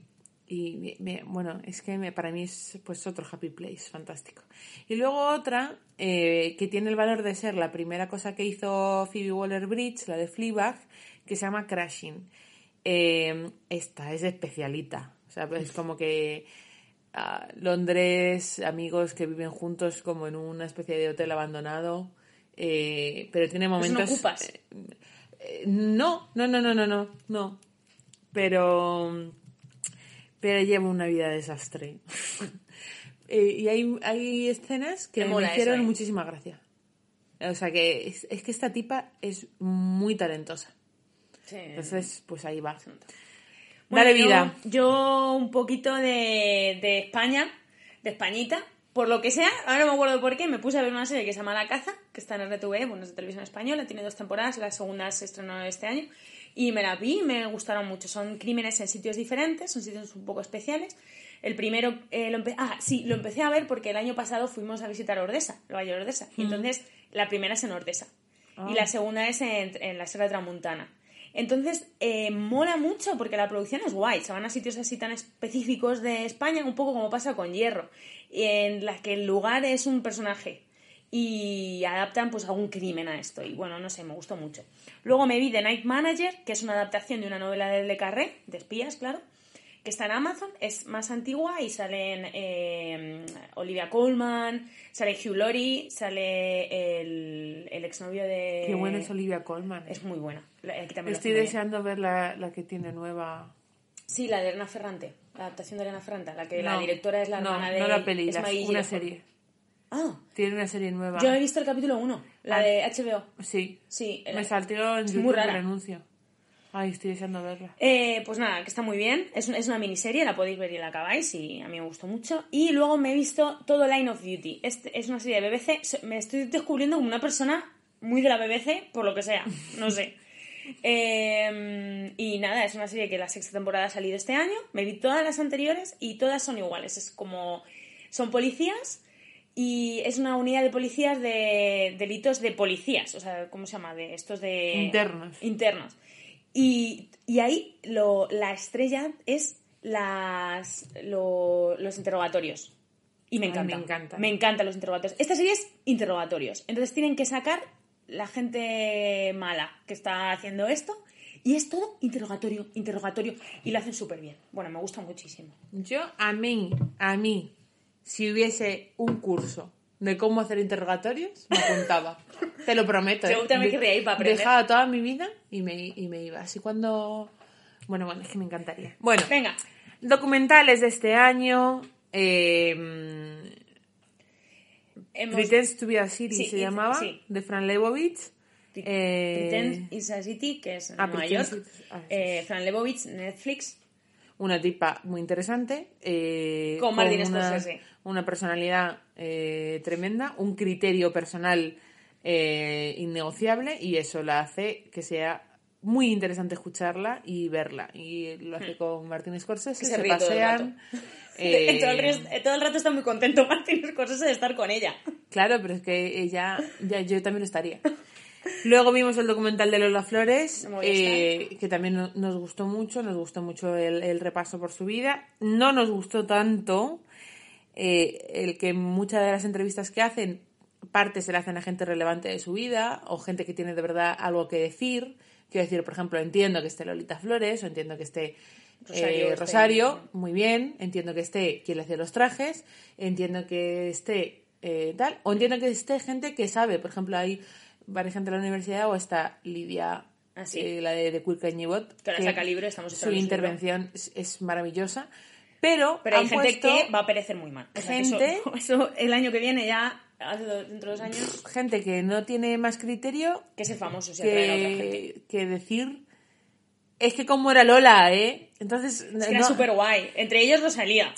y me- me- bueno, es que me- para mí es pues otro happy place, fantástico. Y luego otra eh, que tiene el valor de ser la primera cosa que hizo Phoebe Waller-Bridge, la de Fleabag, que se llama Crashing. Eh, esta es especialita, o sea, es como que ah, Londres, amigos que viven juntos como en una especie de hotel abandonado, eh, pero tiene Pues no momentos... ocupas. Eh, no, no, no, no, no, no, no. Pero, pero llevo una vida de desastre. Eh, y hay, hay escenas que Me me, mola eso, hicieron ¿eh? muchísima gracia. O sea que es, es que esta tipa es muy talentosa. Sí. Entonces, pues ahí va. Dale yo- vida. Yo, un poquito de, de España, de Españita, por lo que sea, ahora no me acuerdo por qué, me puse a ver una serie que se llama La Caza, que está en RTV, bueno, es de televisión española, tiene dos temporadas, la segunda se estrenó este año, y me la vi y me gustaron mucho. Son crímenes en sitios diferentes, son sitios un poco especiales. El primero, eh, lo empe- ah, sí, lo empecé a ver porque el año pasado fuimos a visitar Ordesa, el Valle de Ordesa, y entonces la primera es en Ordesa, y la segunda es en, en la Sierra Tramuntana. Entonces, eh, mola mucho porque la producción es guay. Se van a sitios así tan específicos de España, un poco como pasa con Hierro, en la que el lugar es un personaje y adaptan pues algún crimen a esto. Y bueno, no sé, me gustó mucho. Luego me vi The Night Manager, que es una adaptación de una novela de Le Carré, de espías, claro, que está en Amazon, es más antigua y salen eh, Olivia Colman, sale Hugh Laurie, sale el, el exnovio de... Qué buena es Olivia Colman. Es muy buena. Aquí también Estoy deseando ver la, la que tiene nueva. Sí, la de Elena Ferrante, la adaptación de Elena Ferrante, la que la directora es la no, hermana de No la peli, es la- una serie. Ah, Tiene una serie nueva. yo he visto el capítulo 1, la Ah. de HBO. Sí. Sí, Me era- salteó en es YouTube muy el anuncio. Ay, estoy deseando verla. Eh, pues nada, que está muy bien. Es, es una miniserie, la podéis ver y la acabáis y a mí me gustó mucho. Y luego me he visto todo Line of Duty. Este, es una serie de BBC. Me estoy descubriendo como una persona muy de la BBC, por lo que sea. No sé. Eh, y nada, es una serie que la sexta temporada ha salido este año. Me vi todas las anteriores y todas son iguales. Es como. Son policías y es una unidad de policías de delitos de policías. O sea, ¿cómo se llama? De estos de. Internos. Internos. Y, y ahí lo, la estrella es las, lo- los interrogatorios. Y me Ay, encanta. me encanta. Me encantan los interrogatorios. Esta serie es interrogatorios. Entonces tienen que sacar la gente mala que está haciendo esto. Y es todo interrogatorio, interrogatorio. Y lo hacen súper bien. Bueno, me gusta muchísimo. Yo, a mí, a mí, si hubiese un curso de cómo hacer interrogatorios, me apuntaba. Te lo prometo. Yo ¿eh? también querría ir para aprender. Dejaba toda mi vida y me, y me iba. Así cuando... Bueno, bueno, es que me encantaría. Bueno, Venga. documentales de este año. Eh, Hemos... Pretends to be a City Sí, se y- llamaba, sí. de Fran Lebowitz. Pre- Eh, Pretend is a City, que es en ah, Nueva Pretend York. is- ah, sí, Eh, Fran Lebowitz, Netflix. una tipa muy interesante. eh, Con Martin una, Scorsese. Una personalidad eh, tremenda, un criterio personal eh, innegociable y eso la hace que sea muy interesante escucharla y verla. Y lo hace con Martin Scorsese, Hmm. Que se, se ríe todo el pasean. rato. eh, todo, el res- todo el rato está muy contento Martin Scorsese de estar con ella. Claro, pero es que ella, ya, yo también lo estaría. Luego vimos el documental de Lola Flores, eh, que también no- nos gustó mucho, nos gustó mucho el, el repaso por su vida. No nos gustó tanto eh, el que muchas de las entrevistas que hacen, parte se le hacen a gente relevante de su vida o gente que tiene de verdad algo que decir. Quiero decir, por ejemplo, entiendo que esté Lolita Flores o entiendo que esté Rosario, eh, Rosario, muy bien. Entiendo que esté quien le hacía los trajes. Entiendo que esté eh, tal. O entiendo que esté gente que sabe. Por ejemplo, hay varias gente de la universidad o está Lidia, Ah, sí. eh, la de, de Queer Kanye Bot, Que saca estamos Su intervención es, es maravillosa. Pero, Pero hay gente puesto que va a perecer muy mal. O sea, que gente- Eso, eso el año que viene ya, hace do- dentro de dos años, gente que no tiene más criterio que ser famoso y atraer a otra gente. que, que decir. Es que como era Lola, ¿eh? Entonces, Es que era no- súper guay. Entre ellos Rosalía.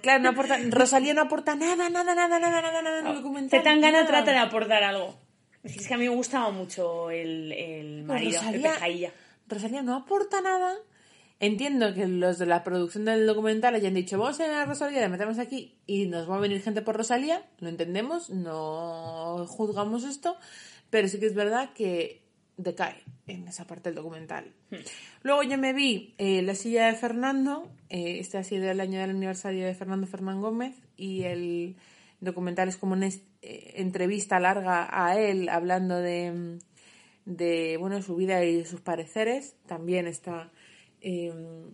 Claro, no aporta, Rosalía no aporta nada, nada, nada, nada, nada, nada en el documental. Zetangana nada. trata de aportar algo. Es que a mí me gustaba mucho el, el No, marido, Rosalía, Jailla. Rosalía no aporta nada. Entiendo que los de la producción del documental hayan dicho, vamos a ir a Rosalía, la metemos aquí y nos va a venir gente por Rosalía. Lo entendemos, no juzgamos esto, pero sí que es verdad que decae en esa parte del documental. Luego yo me vi eh, La silla de Fernando, eh, este ha sido el año del aniversario de Fernando Fernán Gómez y el documental es como una eh, entrevista larga a él hablando de, de bueno su vida y sus pareceres. También está eh,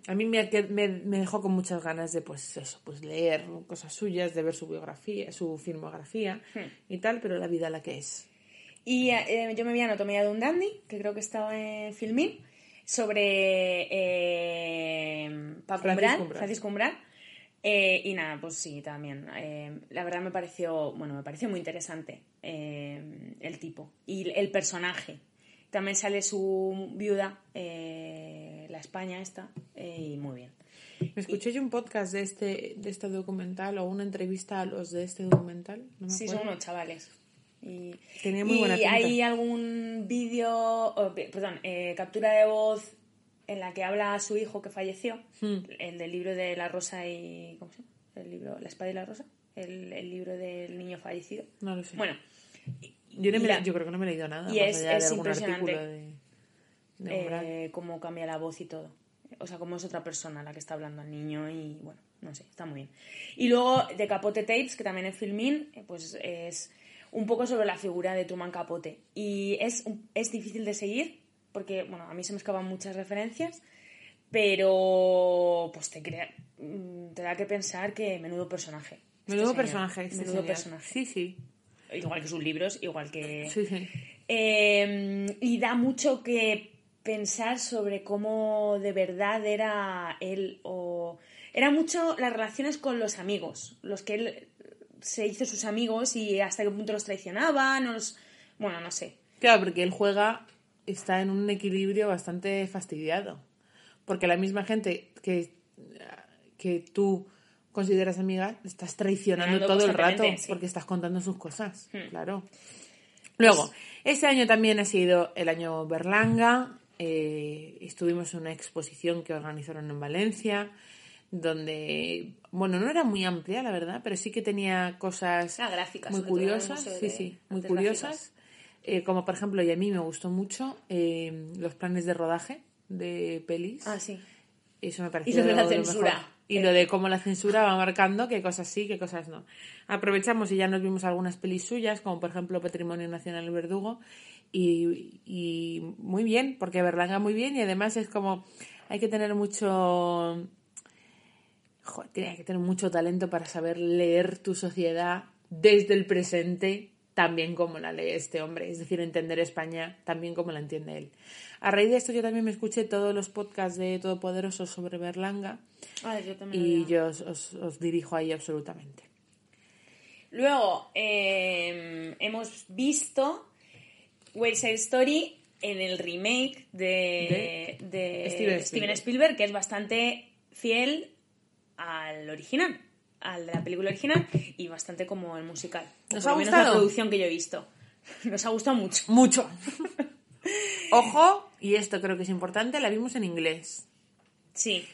a mí me, que- me, me dejó con muchas ganas de pues eso, pues leer cosas suyas, de ver su biografía, su filmografía y tal, pero la vida la que es. Y eh, yo me vi Anatomía de un Dandy, que creo que estaba en Filmin, sobre eh, Paco Francisco Umbral. Francisco Umbral. Eh, y nada, pues sí, también. eh, la verdad me pareció, bueno, me pareció muy interesante eh, el tipo y el personaje. También sale su viuda, eh, la España esta, eh, y muy bien. Me escuché yo un podcast de este, de este documental o una entrevista a los de este documental. No me Sí, son unos chavales. Y, Tenía muy y buena pinta. hay algún vídeo, pe- perdón, eh, captura de voz en la que habla a su hijo que falleció, Hmm. el del libro de la rosa y... ¿Cómo se llama? El libro, La espada y la rosa, el, el libro del niño fallecido. No lo sé. Bueno, yo, no me- y la- yo creo que no me he leído nada. y más es- allá es de impresionante. artículo de. Eh, cómo cambia la voz y todo. O sea, cómo es otra persona la que está hablando al niño y bueno, no sé, está muy bien. Y luego de Capote Tapes, que también es Filmin, eh, pues es un poco sobre la figura de Truman Capote. Y es, es difícil de seguir, porque bueno, a mí se me escapan muchas referencias, pero pues te crea, mm, te da que pensar que menudo personaje. este Menudo personaje. este menudo señor. personaje. Sí, sí. Igual que sus libros, igual que... Sí, sí. Eh, y da mucho que pensar sobre cómo de verdad era él o era mucho las relaciones con los amigos, los que él se hizo sus amigos y hasta qué punto los traicionaba, no los bueno, no sé. Claro, porque él juega, está en un equilibrio bastante fastidiado. Porque la misma gente que, que tú consideras amiga, estás traicionando todo el rato sí. porque estás contando sus cosas. Hmm. Claro. Luego, este año también ha sido el año Berlanga. Eh, estuvimos en una exposición que organizaron en Valencia, donde, bueno, no era muy amplia, la verdad, pero sí que tenía cosas gráfica, muy curiosas. Sí, sí, muy curiosas. Eh, como por ejemplo, y a mí me gustó mucho, eh, los planes de rodaje de pelis. Ah, sí. Eso me pareció Y lo de la mejor. censura. Y lo de cómo la censura va marcando qué cosas sí, qué cosas no. Aprovechamos y ya nos vimos algunas pelis suyas, como por ejemplo Patrimonio Nacional El Verdugo. Y, y muy bien, porque Berlanga muy bien y además es como hay que tener mucho Joder, tiene que tener mucho talento para saber leer tu sociedad desde el presente tan bien como la lee este hombre, es decir, entender España tan bien como la entiende él. A raíz de esto yo también me escuché todos los podcasts de Todopoderoso sobre Berlanga Ah, yo también y yo os, os- os dirijo ahí absolutamente. Luego eh, hemos visto West Side Story en el remake de, de Steven Steven, Spielberg. Spielberg. que es bastante fiel al original, al de la película original, y bastante como el musical. ¿Nos ha gustado? la producción que yo he visto. Nos ha gustado mucho. Mucho. Ojo, y esto creo que es importante, la vimos en inglés. Sí,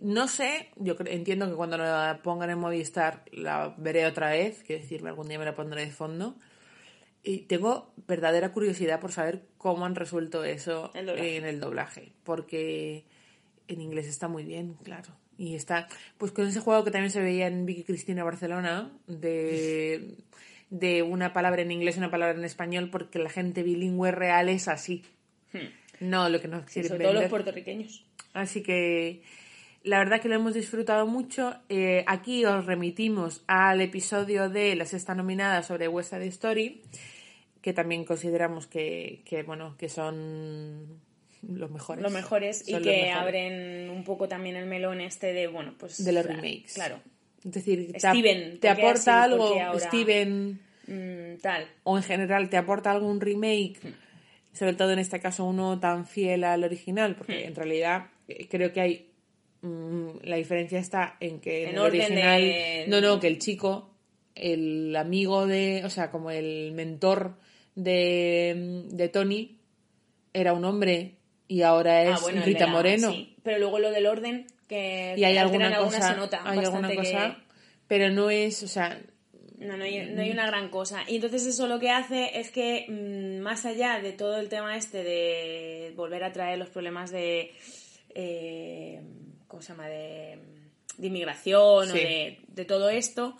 No sé, yo entiendo que cuando la pongan en Movistar la veré otra vez, quiero decirme, algún día me la pondré de fondo. Y tengo verdadera curiosidad por saber cómo han resuelto eso El en el doblaje, porque en inglés está muy bien, claro. Y está, pues con ese juego que también se veía en Vicky Cristina Barcelona, de, de una palabra en inglés y una palabra en español, porque la gente bilingüe real es así. No lo que nos quieren sobre todo los puertorriqueños. Así que la verdad que lo hemos disfrutado mucho. Eh, aquí os remitimos al episodio de la sexta nominada sobre West Side Story, que también consideramos que, que, bueno, que son los mejores. Los mejores y Son que mejores. abren un poco también el melón este de, bueno, pues... de los claro, remakes. Claro. Es decir, te, Steven, te ¿por qué aporta así? ¿Por algo, ahora? Steven, Mm, tal. o en general te aporta algún remake, sobre todo en este caso uno tan fiel al original, porque Hmm. en realidad eh, creo que hay mm, la diferencia está en que en, En el original de- no no que el chico el amigo de o sea como el mentor de, de Tony era un hombre y ahora es Ah, bueno, Rita Moreno sí. Pero luego lo del orden, que y hay alguna cosa se nota hay alguna bastante cosa que... pero no es o sea No, no hay, no hay una gran cosa. Y entonces eso lo que hace es que, mm, más allá de todo el tema este de volver a traer los problemas de... eh, ¿Cómo se llama? De, de inmigración o de, de todo esto,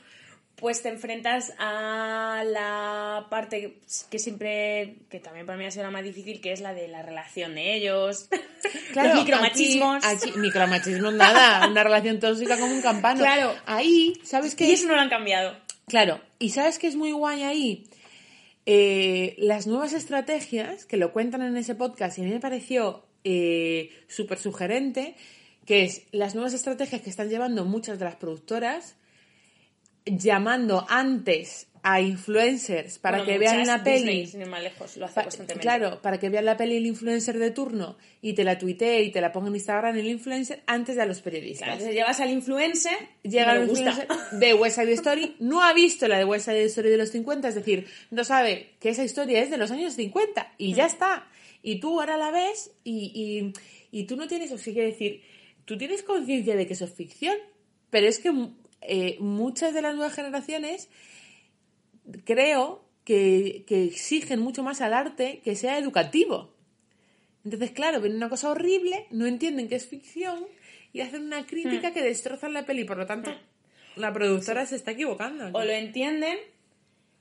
pues te enfrentas a la parte que, siempre, que también para mí ha sido la más difícil, que es la de la relación de ellos, los micromachismos. Aquí, aquí- micromachismos nada, una relación tóxica como un campano. Claro. Ahí, ¿sabes qué? Y eso no lo han cambiado. Claro, y ¿sabes qué es muy guay ahí? Eh, las nuevas estrategias que lo cuentan en ese podcast y a mí me pareció eh, súper sugerente, que es las nuevas estrategias que están llevando muchas de las productoras llamando antes a influencers para Bueno, que vean la peli. Disney, sin ir más lejos, lo hace Pa- constantemente. claro, para que vean la peli el influencer de turno y te la tuitee y te la ponga en Instagram el influencer antes de a los periodistas. Claro, entonces llevas al influencer, Llega gusta. influencer de West Side Story, no ha visto la de West Side Story de los 50, es decir, no sabe que esa historia es de los años 50 y Mm. ya está. Y tú ahora la ves y, y, y tú no tienes, o sea, quiere decir, tú tienes conciencia de que eso es ficción, pero es que eh, muchas de las nuevas generaciones creo que, que exigen mucho más al arte que sea educativo. Entonces, claro, ven una cosa horrible, no entienden que es ficción y hacen una crítica Hmm. que destrozan la peli. Por lo tanto, la productora se está equivocando. o lo entienden.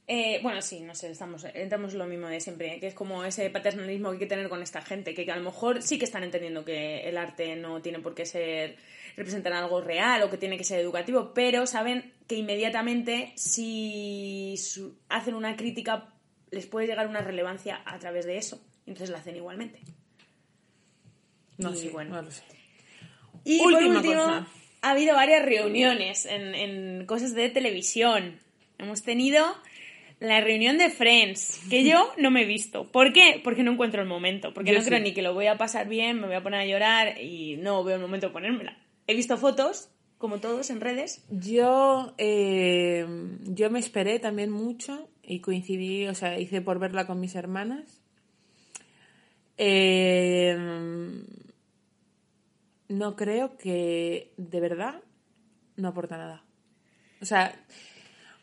eh, bueno, sí, no sé, estamos, entramos en lo mismo de siempre, que es como ese paternalismo que hay que tener con esta gente, que, a lo mejor sí que están entendiendo que el arte no tiene por qué ser representar algo real o que tiene que ser educativo, pero saben que inmediatamente si hacen una crítica les puede llegar una relevancia a través de eso, entonces la hacen igualmente. No y sé, bueno. no lo sé. Y Última por último, cosa. ha habido varias reuniones en, en cosas de televisión. Hemos tenido la reunión de Friends, que yo no me he visto. ¿Por qué? Porque no encuentro el momento. Porque Yo no creo ni que lo voy a pasar bien, me voy a poner a llorar y no veo el momento de ponérmela. He visto fotos, como todos, en redes. Yo, eh, yo me esperé también mucho y coincidí, o sea, hice por verla con mis hermanas. Eh, no creo que de verdad no aporta nada. O sea,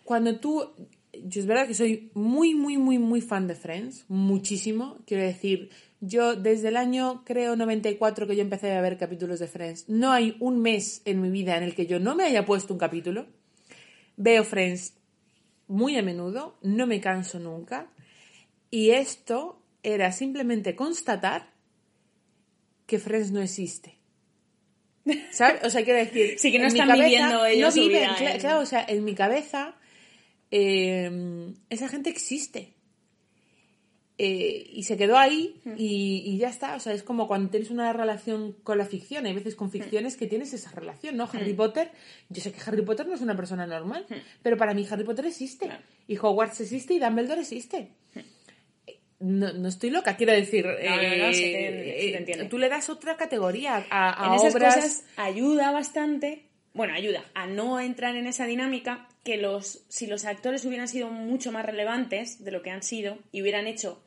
cuando tú. Yo es verdad que soy muy, muy, muy, muy fan de Friends. Muchísimo. Quiero decir, yo desde el año, creo, 94 que yo empecé a ver capítulos de Friends, no hay un mes en mi vida en el que yo no me haya puesto un capítulo. Veo Friends muy a menudo, no me canso nunca. Y esto era simplemente constatar que Friends no existe. ¿Sabes? O sea, quiero decir. Sí, que no están cabeza- viviendo ellos No viven, vida claro, o sea, en mi cabeza eh, esa gente existe. Eh, y se quedó ahí y, y ya está. O sea, es como cuando tienes una relación con la ficción. Hay veces con ficciones que tienes esa relación, ¿no? Harry Potter, yo sé que Harry Potter no es una persona normal, pero para mí Harry Potter existe. Y Hogwarts existe y Dumbledore existe. No, no estoy loca, quiero decir. no, no, eh, te- te eh. Tú le das otra categoría a, a en esas obras. cosas ayuda bastante, bueno, ayuda a no entrar en esa dinámica que los si los actores hubieran sido mucho más relevantes de lo que han sido y hubieran hecho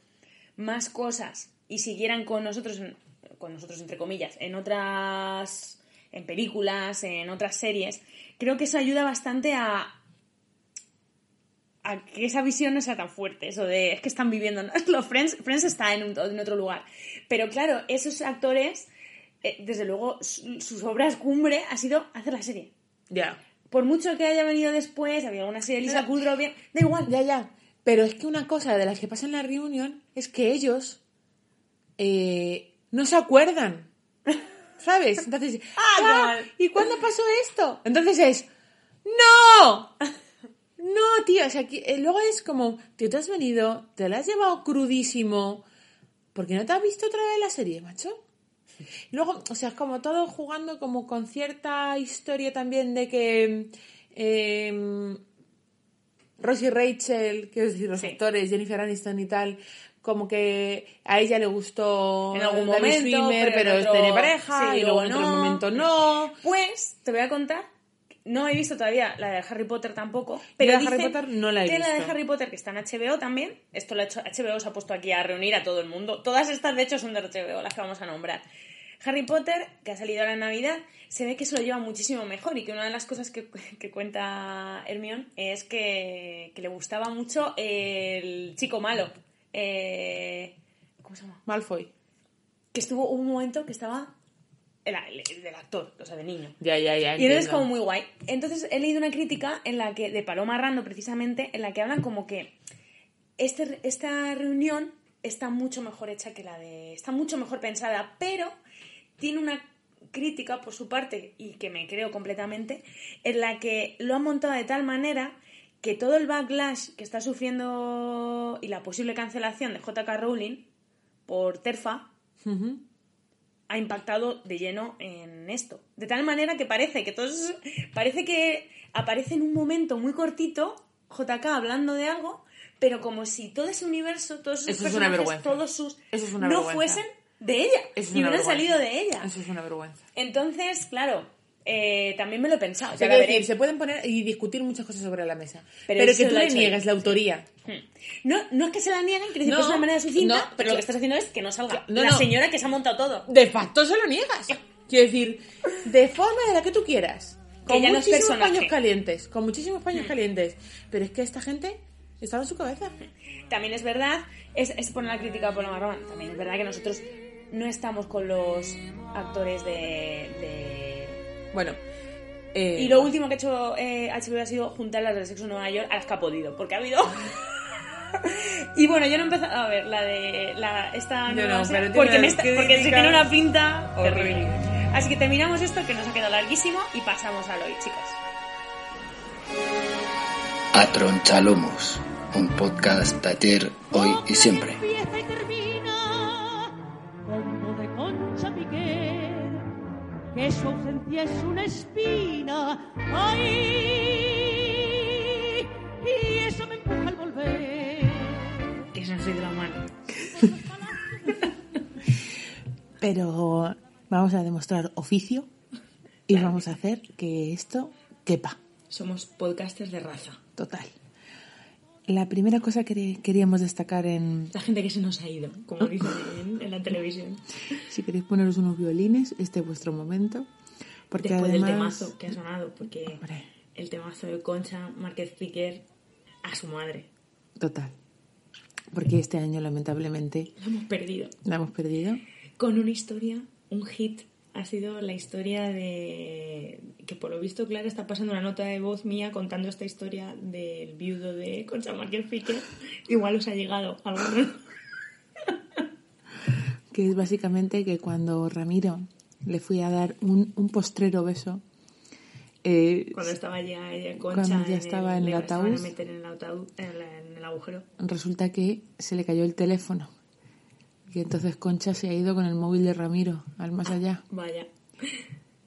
más cosas y siguieran con nosotros con nosotros entre comillas en otras en películas, en otras series, creo que eso ayuda bastante a a que esa visión no sea tan fuerte, eso de es que están viviendo, los Friends, Friends está en, un- en otro lugar, pero claro, esos actores, eh, desde luego, su- sus obras cumbre ha sido hacer la serie. Ya. Por mucho que haya venido después, había una serie de Lisa Kudrow, bien, da igual. Ya, ya. Pero es que una cosa de las que pasa en la reunión es que ellos eh, no se acuerdan. ¿Sabes? Entonces, Ah, "Ah, mal". ¿y cuándo pasó esto? Entonces es, ¡No! No, tío, o sea, que, eh, luego es como, tío, te has venido, te la has llevado crudísimo, ¿por qué no te has visto otra vez la serie, macho? Luego, o sea, es como todo jugando como con cierta historia también de que eh, Ross y Rachel, quiero decir, los Sí. actores, Jennifer Aniston y tal, como que a ella le gustó En algún momento, pero pero, otro- tiene pareja, sí, y luego en otro momento no. Pues, te voy a contar, no he visto todavía la de Harry Potter tampoco, pero la de Harry Potter no la he que la de visto. Harry Potter que está en HBO también, esto lo ha hecho, HBO se ha puesto aquí a reunir a todo el mundo, todas estas de hecho son de HBO, las que vamos a nombrar. Harry Potter, que ha salido ahora en Navidad, se ve que se lo lleva muchísimo mejor y que una de las cosas que, que cuenta Hermione es que, que le gustaba mucho el chico malo. Eh, ¿Cómo se llama? Malfoy. Que estuvo un momento que estaba el, el del actor, o sea, de niño. Ya, ya, ya. Y entonces entiendo. como muy guay. Entonces he leído una crítica en la que, de Paloma Rando precisamente, en la que hablan como que este, esta reunión está mucho mejor hecha que la de... está mucho mejor pensada, pero tiene una crítica por su parte, y que me creo completamente, en la que lo han montado de tal manera que todo el backlash que está sufriendo y la posible cancelación de JK Rowling por Terfa. Ha impactado de lleno en esto. De tal manera que parece que todos. Parece que aparece en un momento muy cortito JK hablando de algo, pero como si todo ese universo, todos esos Eso es una personajes, vergüenza. todos sus. Eso es una no vergüenza. fuesen de ella. Eso es y hubieran salido de ella. Eso es una vergüenza. Entonces, claro, eh, también me lo he pensado. O sea, ya la quiero veré. decir, se pueden poner y discutir muchas cosas sobre la mesa. Pero Pero, que tú le niegues la autoría. No, no es que se la nieguen, quiere decir No, que es una manera sucinta, no, pero lo que- que estás haciendo es que no salga. No, la señora que se ha montado todo. De facto se lo niegas. Quiero decir, de forma de la que tú quieras. Que Con es muchísimos paños calientes. Con muchísimos paños calientes. Pero es que esta gente estaba en su cabeza. También es verdad, es, es poner la crítica a Paul Marrón, también es verdad que nosotros no estamos con los actores de... de- Bueno. eh, Y lo último que ha hecho eh, HBO ha sido juntar las del sexo en Nueva York a las que ha podido, porque ha habido... y bueno, yo no he empezado a ver la de la, esta nueva no, serie, pero porque, tiene me está- porque se tiene una pinta horrible. terrible. Así que terminamos esto que nos ha quedado larguísimo y pasamos al hoy, chicos. A Tronchalomos, un podcast de ayer, hoy y siempre. Que su ausencia es una espina. ¡Ay! Y eso me empuja al volver. Que se la mano. Pero vamos a demostrar oficio y vamos a hacer que esto quepa. Somos podcasters de raza. Total. La primera cosa que queríamos destacar en... La gente que se nos ha ido, como dicen en, en la televisión. Si queréis poneros unos violines, este es vuestro momento. Porque Después además... del temazo que ha sonado, porque Hombre. el temazo de Concha Márquez Piquer a su madre. Total. Porque este año, lamentablemente, Lo hemos perdido. la hemos perdido. Con una historia, un hit. Ha sido la historia de. que por lo visto, Clara está pasando una nota de voz mía contando esta historia del viudo de Concha Márquez Piquer. Igual os ha llegado alguno. Que es básicamente que cuando Ramiro le fui a dar un, un postrero beso, eh, Cuando estaba ya ella, Concha. Cuando ya estaba en el estaban a ataúd. meter en el ataúd, en, la- en el agujero. resulta que se le cayó el teléfono. Y entonces Concha se ha ido con el móvil de Ramiro al más allá. Vaya.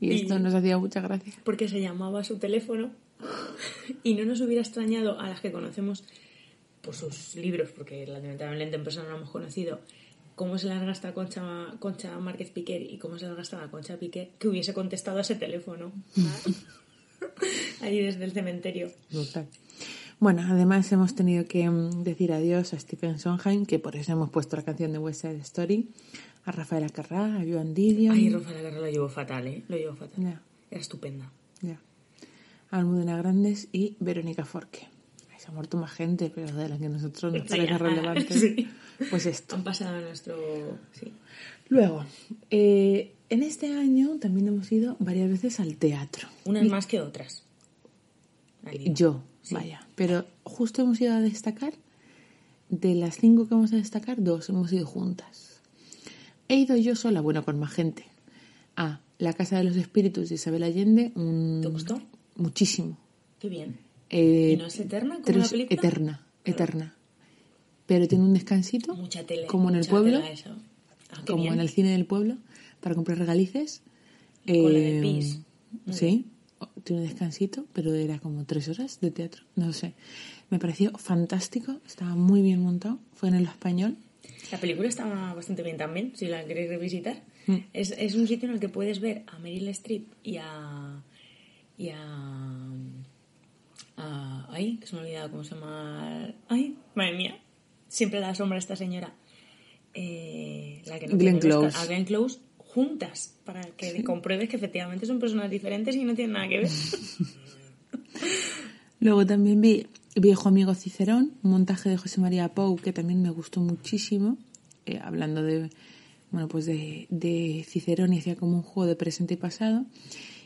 Y esto nos hacía mucha gracia. porque se llamaba a su teléfono y no nos hubiera extrañado a las que conocemos por sus libros, porque lamentablemente en persona no lo hemos conocido, cómo se las gasta Concha, Concha Márquez Piquer y cómo se las gastaba Concha Piquer, que hubiese contestado a ese teléfono. Ahí desde el cementerio. Brutal. Bueno, además hemos tenido que mm, decir adiós a Stephen Sondheim, que por eso hemos puesto la canción de West Side Story, a Rafaela Carrá, a Joan Didion, Ay, Rafael Agarra lo llevó fatal, ¿eh? Lo llevó fatal. Ya. Era estupenda. ya, a Almudena Grandes y Verónica Forque. Ay, se ha muerto más gente, pero de la que nosotros nos parece relevante. sí. Pues esto. Han pasado nuestro... Sí. Luego, eh, en este año también hemos ido varias veces al teatro. Unas más que otras. Ahí. Vaya. Pero justo hemos ido a destacar, de las cinco que vamos a destacar, dos hemos ido juntas. He ido yo sola, bueno, con más gente, a La Casa de los Espíritus de Isabel Allende. un- ¿Te gustó? Muchísimo. Qué bien. Eh, ¿Y no es eterna como tres- la película? Eterna, eterna. Pero tiene un descansito, Mucha tele. como en el pueblo. Ah, como bien. en el cine del pueblo, para comprar regalices. Con la de Eh, Pis. Sí, tiene un descansito, pero era como tres horas de teatro, no sé. Me pareció fantástico, estaba muy bien montado, fue en el español. La película está bastante bien también, si la queréis revisitar. Mm. Es, es un sitio en el que puedes ver a Meryl Streep y a... y a... a ay, que se me ha olvidado cómo se llama... Ay, madre mía. Siempre la sombra esta señora. Eh, la que no Glenn. Close. A Glenn Close juntas, para que compruebes que efectivamente son personas diferentes y no tienen nada que ver. Luego también vi Viejo Amigo Cicerón, un montaje de José María Pou, que también me gustó muchísimo, eh, hablando de, bueno, pues de, de Cicerón y hacía como un juego de presente y pasado.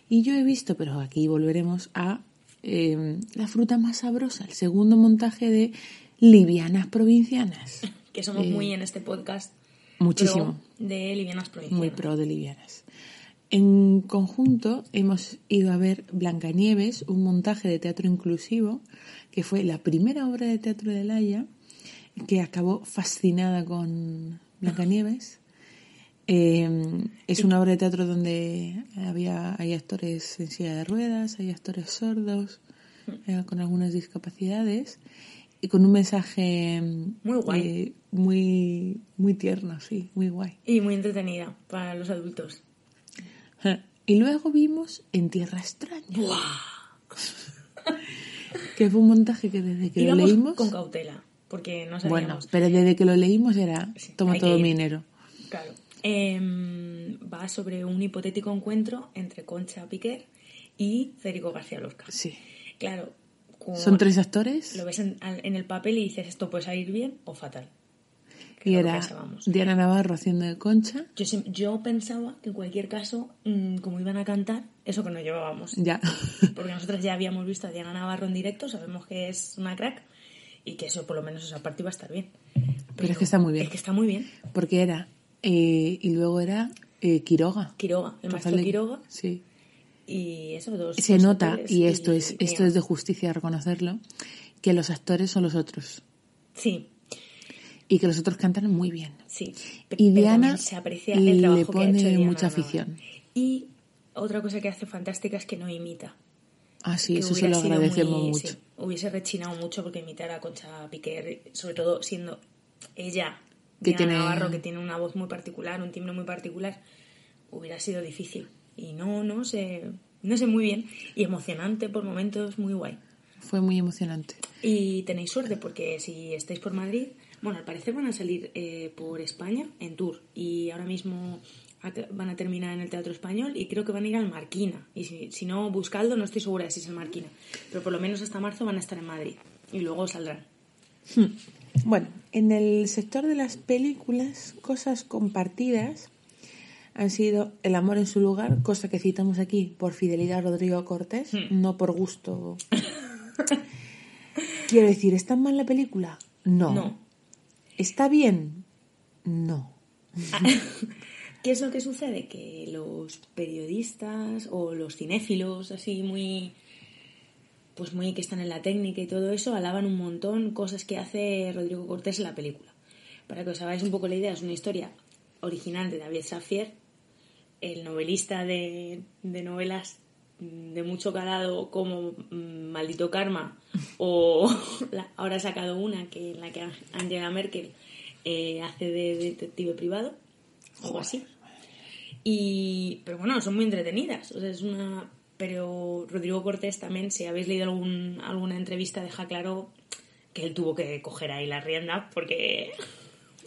Y yo he visto, pero aquí volveremos a eh, La fruta más sabrosa, el segundo montaje de Livianas Provincianas. que somos Eh, muy en este podcast. Muchísimo. pro de Livianas Provincianas. Muy pro de livianas. En conjunto hemos ido a ver Blancanieves, un montaje de teatro inclusivo, que fue la primera obra de teatro de Laia, que acabó fascinada con Blancanieves. Eh, es una obra de teatro donde había hay actores en silla de ruedas, hay actores sordos, eh, con algunas discapacidades y con un mensaje Muy guay. eh, muy muy tierno, sí, muy guay. Y muy entretenida para los adultos. Y luego vimos En Tierra Extraña, que fue un montaje que desde que lo Íbamos leímos, con cautela, porque no bueno, sabíamos. pero desde que lo leímos era Sí, toma todo mi dinero. Claro. Em, va sobre un hipotético encuentro entre Concha Piquer y Federico García Lorca. Sí. Claro. Con- Son tres actores Lo ves en, en el papel y dices, esto puede salir bien o fatal. Que y era. Diana Navarro haciendo de Concha. Yo, yo pensaba que en cualquier caso, mm, como iban a cantar, eso que no llevábamos. Ya. Porque nosotros ya habíamos visto a Diana Navarro en directo, sabemos que es una crack y que eso por lo menos esa parte iba a estar bien. Pero es que está muy bien. Es que está muy bien. Porque era. eh, y luego era eh, Quiroga. Quiroga, el maestro Quiroga Sí. Y eso. Se nota, y esto es, y- esto es de justicia reconocerlo, que los actores son los otros. Sí, Y que los otros cantan muy bien. sí. Y Diana se aprecia el le trabajo que ha pone hecho Diana mucha afición. Y otra cosa que hace fantástica es que no imita. Ah, sí, que eso se lo agradecemos muy- mucho. sí, hubiese rechinado mucho porque imitar a Concha Piquer, sobre todo siendo ella, Que Diana tiene- Navarro, que tiene una voz muy particular, un timbre muy particular, hubiera sido difícil. Y no, no sé, no sé muy bien. Y emocionante por momentos, muy guay. Fue muy emocionante. Y tenéis suerte porque si estáis por Madrid, bueno, al parecer van a salir eh, por España en tour y ahora mismo van a terminar en el Teatro Español y creo que van a ir al Marquina. Y si, si no, buscadlo, no estoy segura de si es el Marquina. Pero por lo menos hasta marzo van a estar en Madrid y luego saldrán. Bueno, en el sector de las películas, cosas compartidas han sido El amor en su lugar, cosa que citamos aquí por fidelidad a Rodrigo Cortés, no por gusto. Quiero decir, ¿está mal la película? No. No. ¿Está bien? No. ¿Qué es lo que sucede? Que los periodistas o los cinéfilos así muy pues muy que están en la técnica y todo eso alaban un montón cosas que hace Rodrigo Cortés en la película. Para que os hagáis un poco la idea, es una historia original de David Safier, el novelista de, de novelas de mucho calado como mm, Maldito Karma o la- ahora ha sacado una que en la que Angela Merkel eh, hace de detective privado algo así. Y pero bueno son muy entretenidas o sea es una pero Rodrigo Cortés también si habéis leído algún, alguna entrevista deja claro que él tuvo que coger ahí la rienda porque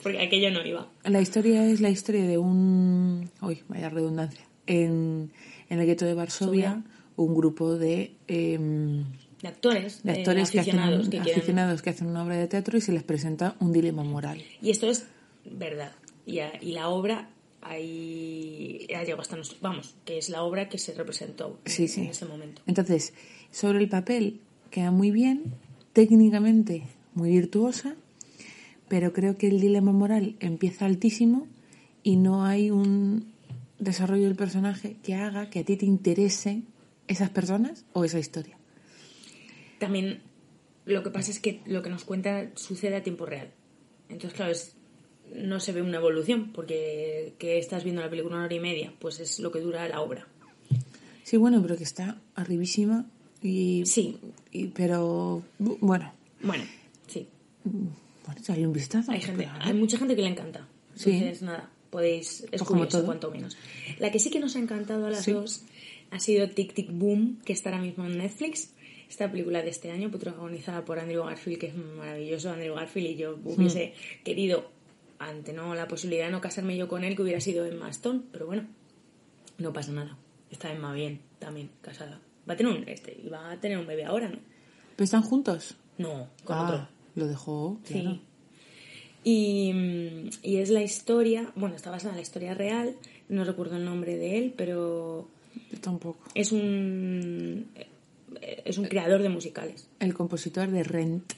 porque aquello no iba La historia es la historia de un... Uy, vaya redundancia. En, en el gueto de Varsovia, un grupo de... em, de actores de de actores que hacen, aficionados que quieren- aficionados que hacen una obra de teatro y se les presenta un dilema moral. Y esto es verdad. Y, a- y la obra ahí ha llegado hasta nosotros. Vamos, que es la obra que se representó en- Sí, sí. en ese momento. Entonces, sobre el papel queda muy bien, técnicamente muy virtuosa, pero creo que el dilema moral empieza altísimo y no hay un desarrollo del personaje que haga que a ti te interese esas personas o esa historia. También lo que pasa es que lo que nos cuenta sucede a tiempo real. Entonces, claro, es- no se ve una evolución, porque que estás viendo la película una hora y media, pues es lo que dura la obra. Sí, bueno, pero que está arribísima y... Sí. y- pero, bu- bueno, Bueno, sí. Bueno, echarle un vistazo. Hay, gente, Claro. hay mucha gente que le encanta. Sí. Entonces, nada, podéis... Es Pues curioso, cuanto menos. La que sí que nos ha encantado a las Sí. dos ha sido Tic Tic Boom, que está ahora mismo en Netflix. Esta película de este año, protagonizada por Andrew Garfield, que es maravilloso. Andrew Garfield y yo hubiese Hmm. querido, ante no la posibilidad de no casarme yo con él, que hubiera sido Emma Stone. Pero bueno, no pasa nada. Está Emma bien, también, casada. Va a tener un, este, y va a tener un bebé ahora, ¿no? ¿Pero están juntos? No, con ah, otro. Lo dejó, Sí. claro. Y, mm, y es la historia, bueno, está basada en la historia real, no recuerdo el nombre de él, pero Yo tampoco. es un es un creador de musicales El compositor de Rent.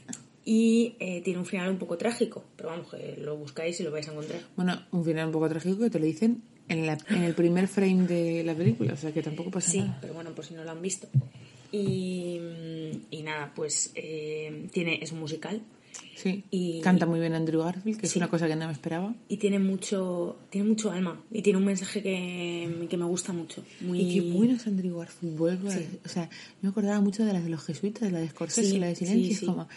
y eh, tiene un final un poco trágico, pero vamos, que lo buscáis y lo vais a encontrar. Bueno, un final un poco trágico que te lo dicen en, la- en el primer frame de la película, o sea que tampoco pasa Sí, nada. pero bueno, por si no lo han visto. Y, y nada, pues eh, tiene, es un musical Sí. Y- Canta muy bien Andrew Garfield, que es Sí. una cosa que no me esperaba. Y tiene mucho, tiene mucho alma. Y tiene un mensaje que, que me gusta mucho. Muy... Y qué bueno es Andrew Garfield. Vuelvo a- Sí. O sea, me acordaba mucho de las de los jesuitas, de la de Scorsese Sí, y la de Silencio. es como,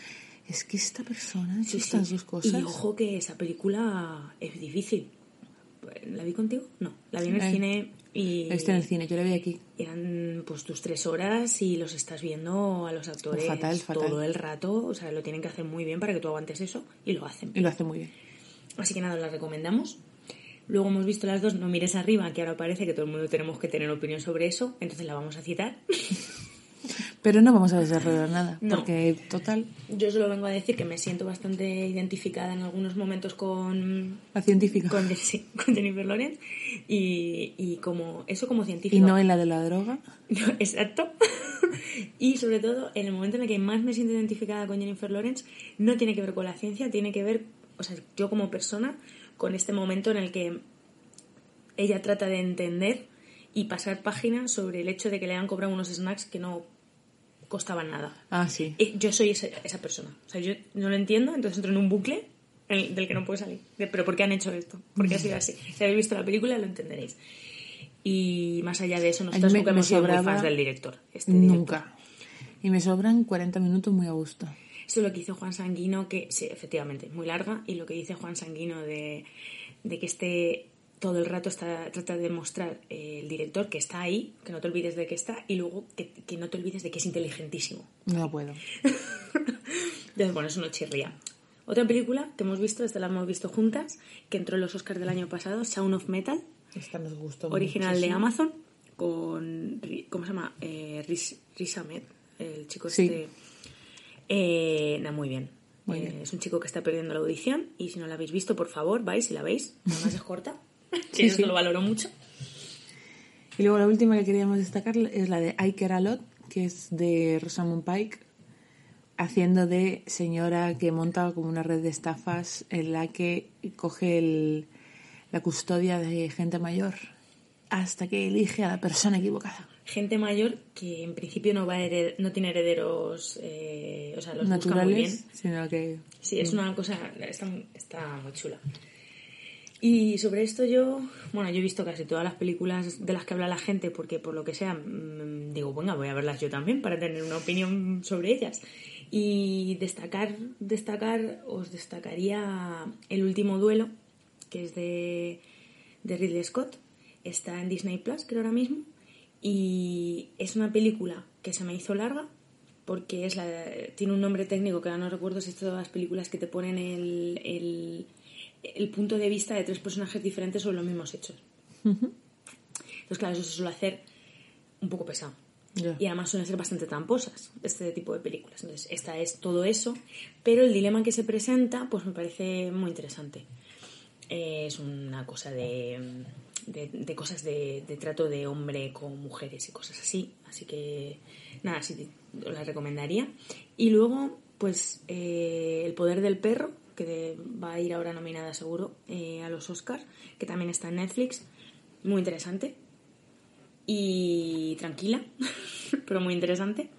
es que esta persona estas dos cosas. Y ojo que esa película es difícil. ¿La vi contigo? No, la vi en el Eh, cine y en el cine, yo la vi aquí. eran pues tus tres horas y los estás viendo a los actores Fatal, fatal. todo el rato. O sea, lo tienen que hacer muy bien para que tú aguantes eso y lo hacen. Y lo hace muy bien. Así que nada, la recomendamos. Luego hemos visto las dos, no mires arriba, que ahora parece que todo el mundo tenemos que tener opinión sobre eso, entonces la vamos a citar. Pero no vamos a desarrollar nada, No. porque total, Yo solo vengo a decir que me siento bastante identificada en algunos momentos con, la científica. con, sí, con Jennifer Lawrence y, y como eso como Y científica. no en la de la droga. Exacto. y sobre todo, en el momento en el que más me siento identificada con Jennifer Lawrence, no tiene que ver con la ciencia, tiene que ver, o sea, yo como persona, con este momento en el que ella trata de entender y pasar páginas sobre el hecho de que le han cobrado unos snacks que no costaban nada. Ah, sí. Y yo soy esa, esa persona. O sea, yo no lo entiendo, entonces entro en un bucle el- del que no puedo salir. De, Pero ¿por qué han hecho esto? ¿Por qué ha sido así? Si habéis visto la película lo entenderéis. Y más allá de eso, nosotros nunca me hemos sido muy fans del director. este director. Nunca. Y me sobran 40 minutos muy a gusto. Eso es lo que hizo Juan Sanguino, que sí, efectivamente, muy larga, y lo que dice Juan Sanguino de, de que este todo el rato está, trata de mostrar eh, el director que está ahí, que no te olvides de que está, y luego que, que no te olvides de que es inteligentísimo. No puedo. Entonces, bueno, eso no chirría. Otra película que hemos visto, esta la hemos visto juntas, que entró en los Oscars del año pasado, Sound of Metal, Esta nos gustó original de. Amazon, con, ¿cómo se llama? Eh, Riz, Riz Ahmed, el chico Sí. este. Eh, no, muy bien. Muy Eh, bien. Es un chico que está perdiendo la audición y si no la habéis visto, por favor, vais si la veis. Además es corta. Sí, que eso sí. lo valoro mucho. Y luego la última que queríamos destacar es la de I Care A Lot, que es de Rosamund Pike, haciendo de señora que monta como una red de estafas en la que coge el- la custodia de gente mayor hasta que elige a la persona equivocada. Gente mayor que en principio no va a hered- no tiene herederos, eh, o sea, los busca muy bien. naturales, sino que Sí, es una cosa, está, está muy chula. Y sobre esto yo, bueno, yo he visto casi todas las películas de las que habla la gente porque por lo que sea, mm, digo, venga, voy a verlas yo también para tener una opinión sobre ellas. Y destacar, destacar, os destacaría El último duelo, que es de, de Ridley Scott. Está en Disney Plus, creo ahora mismo. Y es una película que se me hizo larga, porque es la, tiene un nombre técnico que ahora no recuerdo si es todas las películas que te ponen el, el, el punto de vista de tres personajes diferentes sobre los mismos hechos. Entonces, claro, eso se suele hacer un poco pesado. Y además suelen ser bastante tramposas este tipo de películas. Entonces, esta es todo eso, pero el dilema que se presenta, pues me parece muy interesante. Eh, es una cosa de, de, de cosas de, de trato de hombre con mujeres y cosas así. Así que, nada, sí, os la recomendaría. Y luego, pues, eh, El poder del perro, que va a ir ahora nominada seguro eh, a los Oscars, que también está en Netflix. Muy interesante. Y tranquila, pero muy interesante.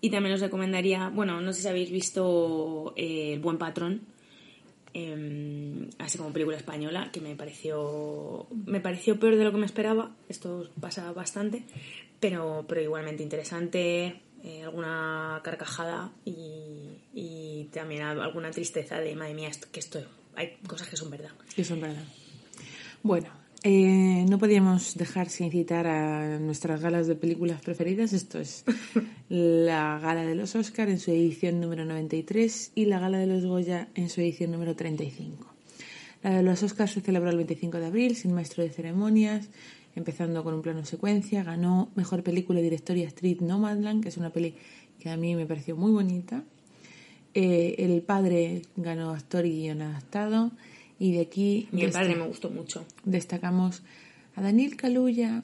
Y también os recomendaría, bueno, no sé si habéis visto eh, El buen patrón, eh, así como película española, que me pareció me pareció peor de lo que me esperaba. Esto pasa bastante, pero, pero igualmente interesante. Eh, alguna carcajada y, y también al- alguna tristeza de madre mía, esto, que esto hay cosas que son verdad. que son verdad. Bueno, eh, no podíamos dejar sin citar a nuestras galas de películas preferidas. Esto es la gala de los Oscar en su edición número 93 y la gala de los Goya en su edición número 35. La de los Oscars se celebró el 25 de abril sin maestro de ceremonias, empezando con un plano secuencia. Ganó Mejor Película, Director y Actriz Nomadland, que es una peli que a mí me pareció muy bonita. Eh, el padre ganó actor y guion adaptado. Y de aquí Mi padre me gustó mucho. destacamos a Daniel Kaluuya,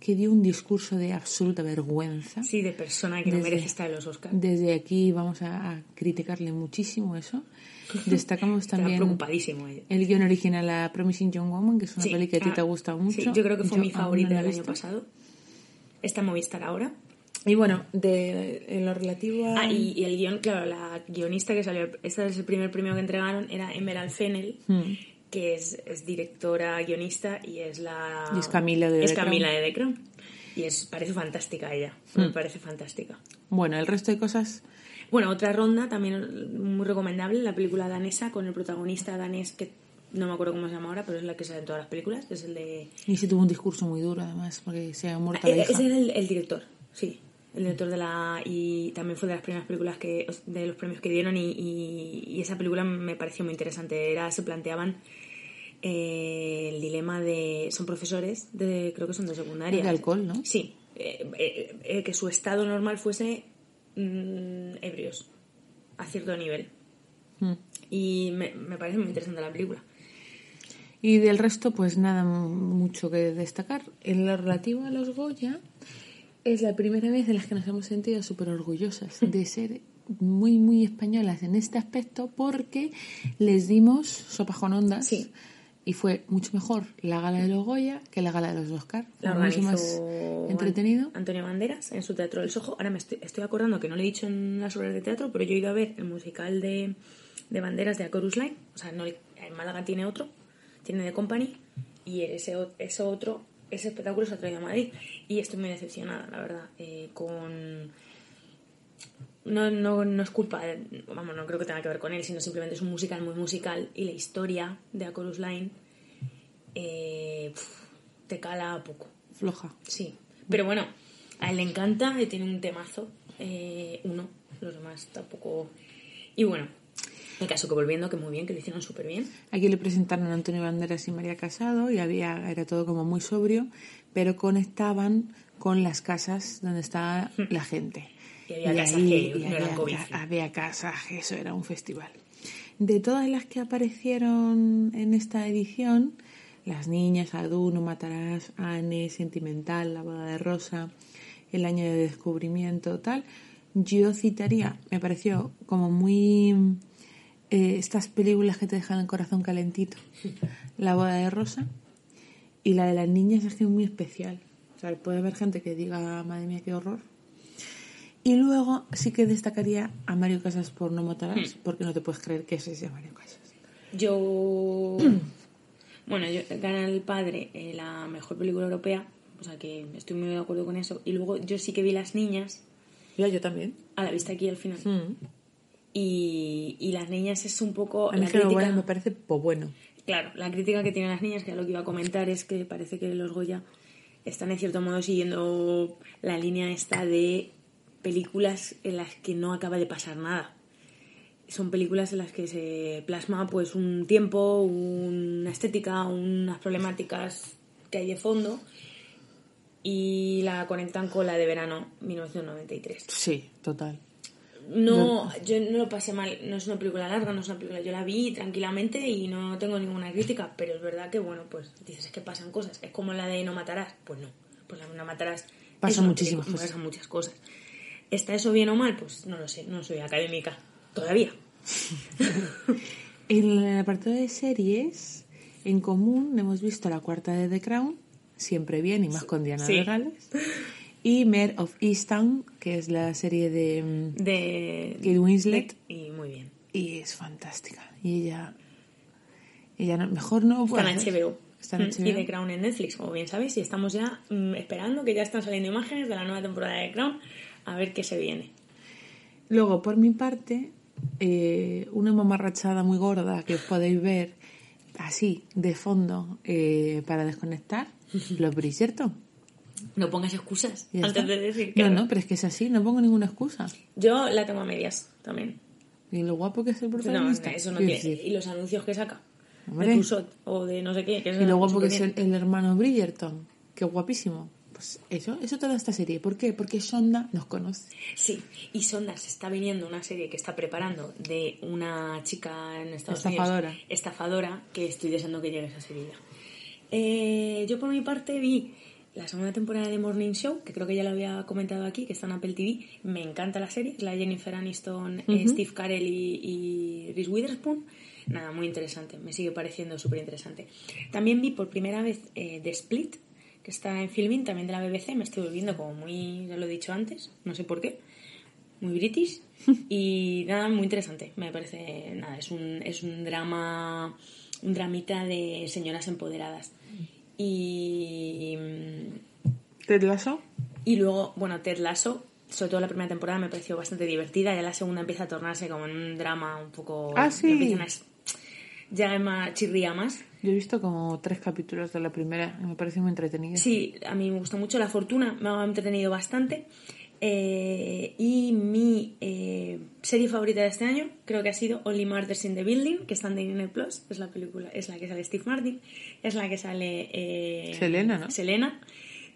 que dio un discurso de absoluta vergüenza. Sí, de persona que no Desde- merece estar en los Oscars. Desde aquí vamos a, a criticarle muchísimo eso. Destacamos Estaba también preocupadísimo ella. el guion original a Promising Young Woman, que es una Sí, peli que a ti ah, te ha gustado mucho. sí, yo creo que fue Yo mi favorita no del año pasado. Está en Movistar ahora. Y bueno, de, en lo relativo a... Ah, y, y el guion, claro, la guionista que salió, este es el primer premio que entregaron, era Emerald Fennel, Hmm. que es, es directora, guionista y es la... Y es Camila de Es The Crown. Camila de The Crown. Y es, parece fantástica ella, Hmm. me parece fantástica. Bueno, el resto de cosas... Bueno, otra ronda también muy recomendable, la película danesa con el protagonista danés que no me acuerdo cómo se llama ahora, pero es la que sale en todas las películas, es el de... Y sí tuvo un discurso muy duro, además, porque se ha muerto Ah, la hija. Ese era el, el director, sí. El director de la. Y también fue de las primeras películas que. de los premios que dieron. Y, y- y esa película me pareció muy interesante. Era, se planteaban eh, el dilema de. Son profesores, de creo que son de secundaria. De alcohol, ¿no? Sí. eh, eh, eh, que su estado normal fuese mm, ebrios. A cierto nivel. Mm. Y me, me parece muy interesante la película. Y del resto, pues nada mucho que destacar. En lo relativo a los Goya, es la primera vez en las que nos hemos sentido súper orgullosas de ser muy, muy españolas en este aspecto porque les dimos sopa con ondas. Sí. Y fue mucho mejor la gala de los Goya que la gala de los Oscar. La Fue mucho más entretenido. An- Antonio Banderas en su Teatro del Sojo. Ahora me estoy, estoy acordando que no lo he dicho en las obras de teatro, pero yo he ido a ver el musical de, de Banderas de A Chorus Line. O sea, no, en Málaga tiene otro, tiene The Company, y ese, ese otro, ese espectáculo se ha traído a Madrid. Y estoy muy decepcionada, la verdad, eh, con... No, no, no es culpa, vamos, no creo que tenga que ver con él, sino simplemente es un musical muy musical y la historia de A Chorus Line eh, te cala poco. Floja. Sí, pero bueno, a él le encanta, y tiene un temazo, eh, uno, los demás tampoco. Y bueno, el caso que volviendo, que muy bien, que lo hicieron súper bien. Aquí le presentaron a Antonio Banderas y María Casado y había era todo como muy sobrio, pero conectaban con las casas donde estaba la gente. Y había Y casaje, ahí- no y era había, COVID. ca- había casaje, eso era un festival. De todas las que aparecieron en esta edición, Las Niñas, Adu, No Matarás, Anne, Sentimental, La Boda de Rosa, El Año de Descubrimiento, tal, yo citaría, me pareció como muy... eh, estas películas que te dejan el corazón calentito, La Boda de Rosa, y la de las niñas es que es muy especial. O sea, puede haber gente que diga, madre mía, qué horror. Y luego sí que destacaría a Mario Casas por No Matarás, porque no te puedes creer que ese sea Mario Casas. Yo. bueno, yo, gana el padre eh, la mejor película europea, o sea que estoy muy de acuerdo con eso. Y luego yo sí que vi Las Niñas, Ya, yo también. a la vista aquí al final. Mm. Y, y Las Niñas es un poco. A mí la que lo crítica- bueno me parece po bueno. Claro, la crítica que tienen las niñas, que es lo que iba a comentar, es que parece que los Goya están en cierto modo siguiendo la línea esta de películas en las que no acaba de pasar nada. Son películas en las que se plasma pues un tiempo, una estética, unas problemáticas que hay de fondo y la conectan con la de verano 1993. Sí, total. No, yo no lo pasé mal. No es una película larga, no es una película. Yo la vi tranquilamente y no tengo ninguna crítica, pero es verdad que, bueno, pues dices es que pasan cosas. Es como la de No Matarás. Pues no, pues la de No Matarás. Una muchísimas cosas. Pasan muchas cosas. ¿Está eso bien o mal? Pues no lo sé, no soy académica todavía. En el apartado de series, en común hemos visto la cuarta de The Crown, siempre bien y más con Diana Sí. de Gales. Y Mare of Easttown, que es la serie de... mm, De Kate Winslet. Y muy bien. Y es fantástica. Y ella... Ella no- mejor no Está en. HBO. Está en Mm, HBO. Y The Crown en Netflix, como bien sabéis, y estamos ya mm, esperando que ya están saliendo imágenes de la nueva temporada de The Crown, a ver qué se viene. Luego, por mi parte, eh, una mamarrachada muy gorda que os podéis ver así, de fondo, eh, para desconectar, los Bridgerton. No pongas excusas antes está. de decir que No, no, pero es que es así, no pongo ninguna excusa. Yo la tengo a medias también. Y lo guapo que es el No, protagonista. eso no tiene. Y los anuncios que saca. Hombre. De Tusot o de no sé qué. Que Y lo guapo que es el, el hermano Bridgerton. Qué guapísimo. Pues eso, eso toda esta serie. ¿Por qué? Porque Sonda nos conoce. Sí, y Sonda se está viniendo una serie que está preparando de una chica en Estados Estafadora. Unidos. Estafadora. que estoy deseando que llegue esa serie ya. Eh, yo por mi parte vi la segunda temporada de Morning Show, que creo que ya lo había comentado aquí, que está en Apple TV. Me encanta la serie, la de Jennifer Aniston, eh, Steve Carell y, y Reese Witherspoon. Nada, muy interesante, me sigue pareciendo súper interesante. También vi por primera vez eh, The Split, que está en filming, también de la BBC. Me estoy volviendo como muy, ya lo he dicho antes, no sé por qué, muy british. y nada, muy interesante. Me parece, nada, es un, es un drama, un dramita de señoras empoderadas. Y, ¿Ted Lasso? y luego, bueno, Ted Lasso, sobre todo la primera temporada me pareció bastante divertida. Ya la segunda empieza a tornarse como en un drama un poco. Ah, sí. ya más, chirría más. Yo he visto como tres capítulos de la primera y me parece muy entretenido. Sí, a mí me gustó mucho La Fortuna, me ha entretenido bastante. Eh, y mi eh, serie favorita de este año creo que ha sido Only Murders in the Building, que está en Disney Plus. Es la película, es la que sale Steve Martin, es la que sale eh, Selena, ¿no? Selena.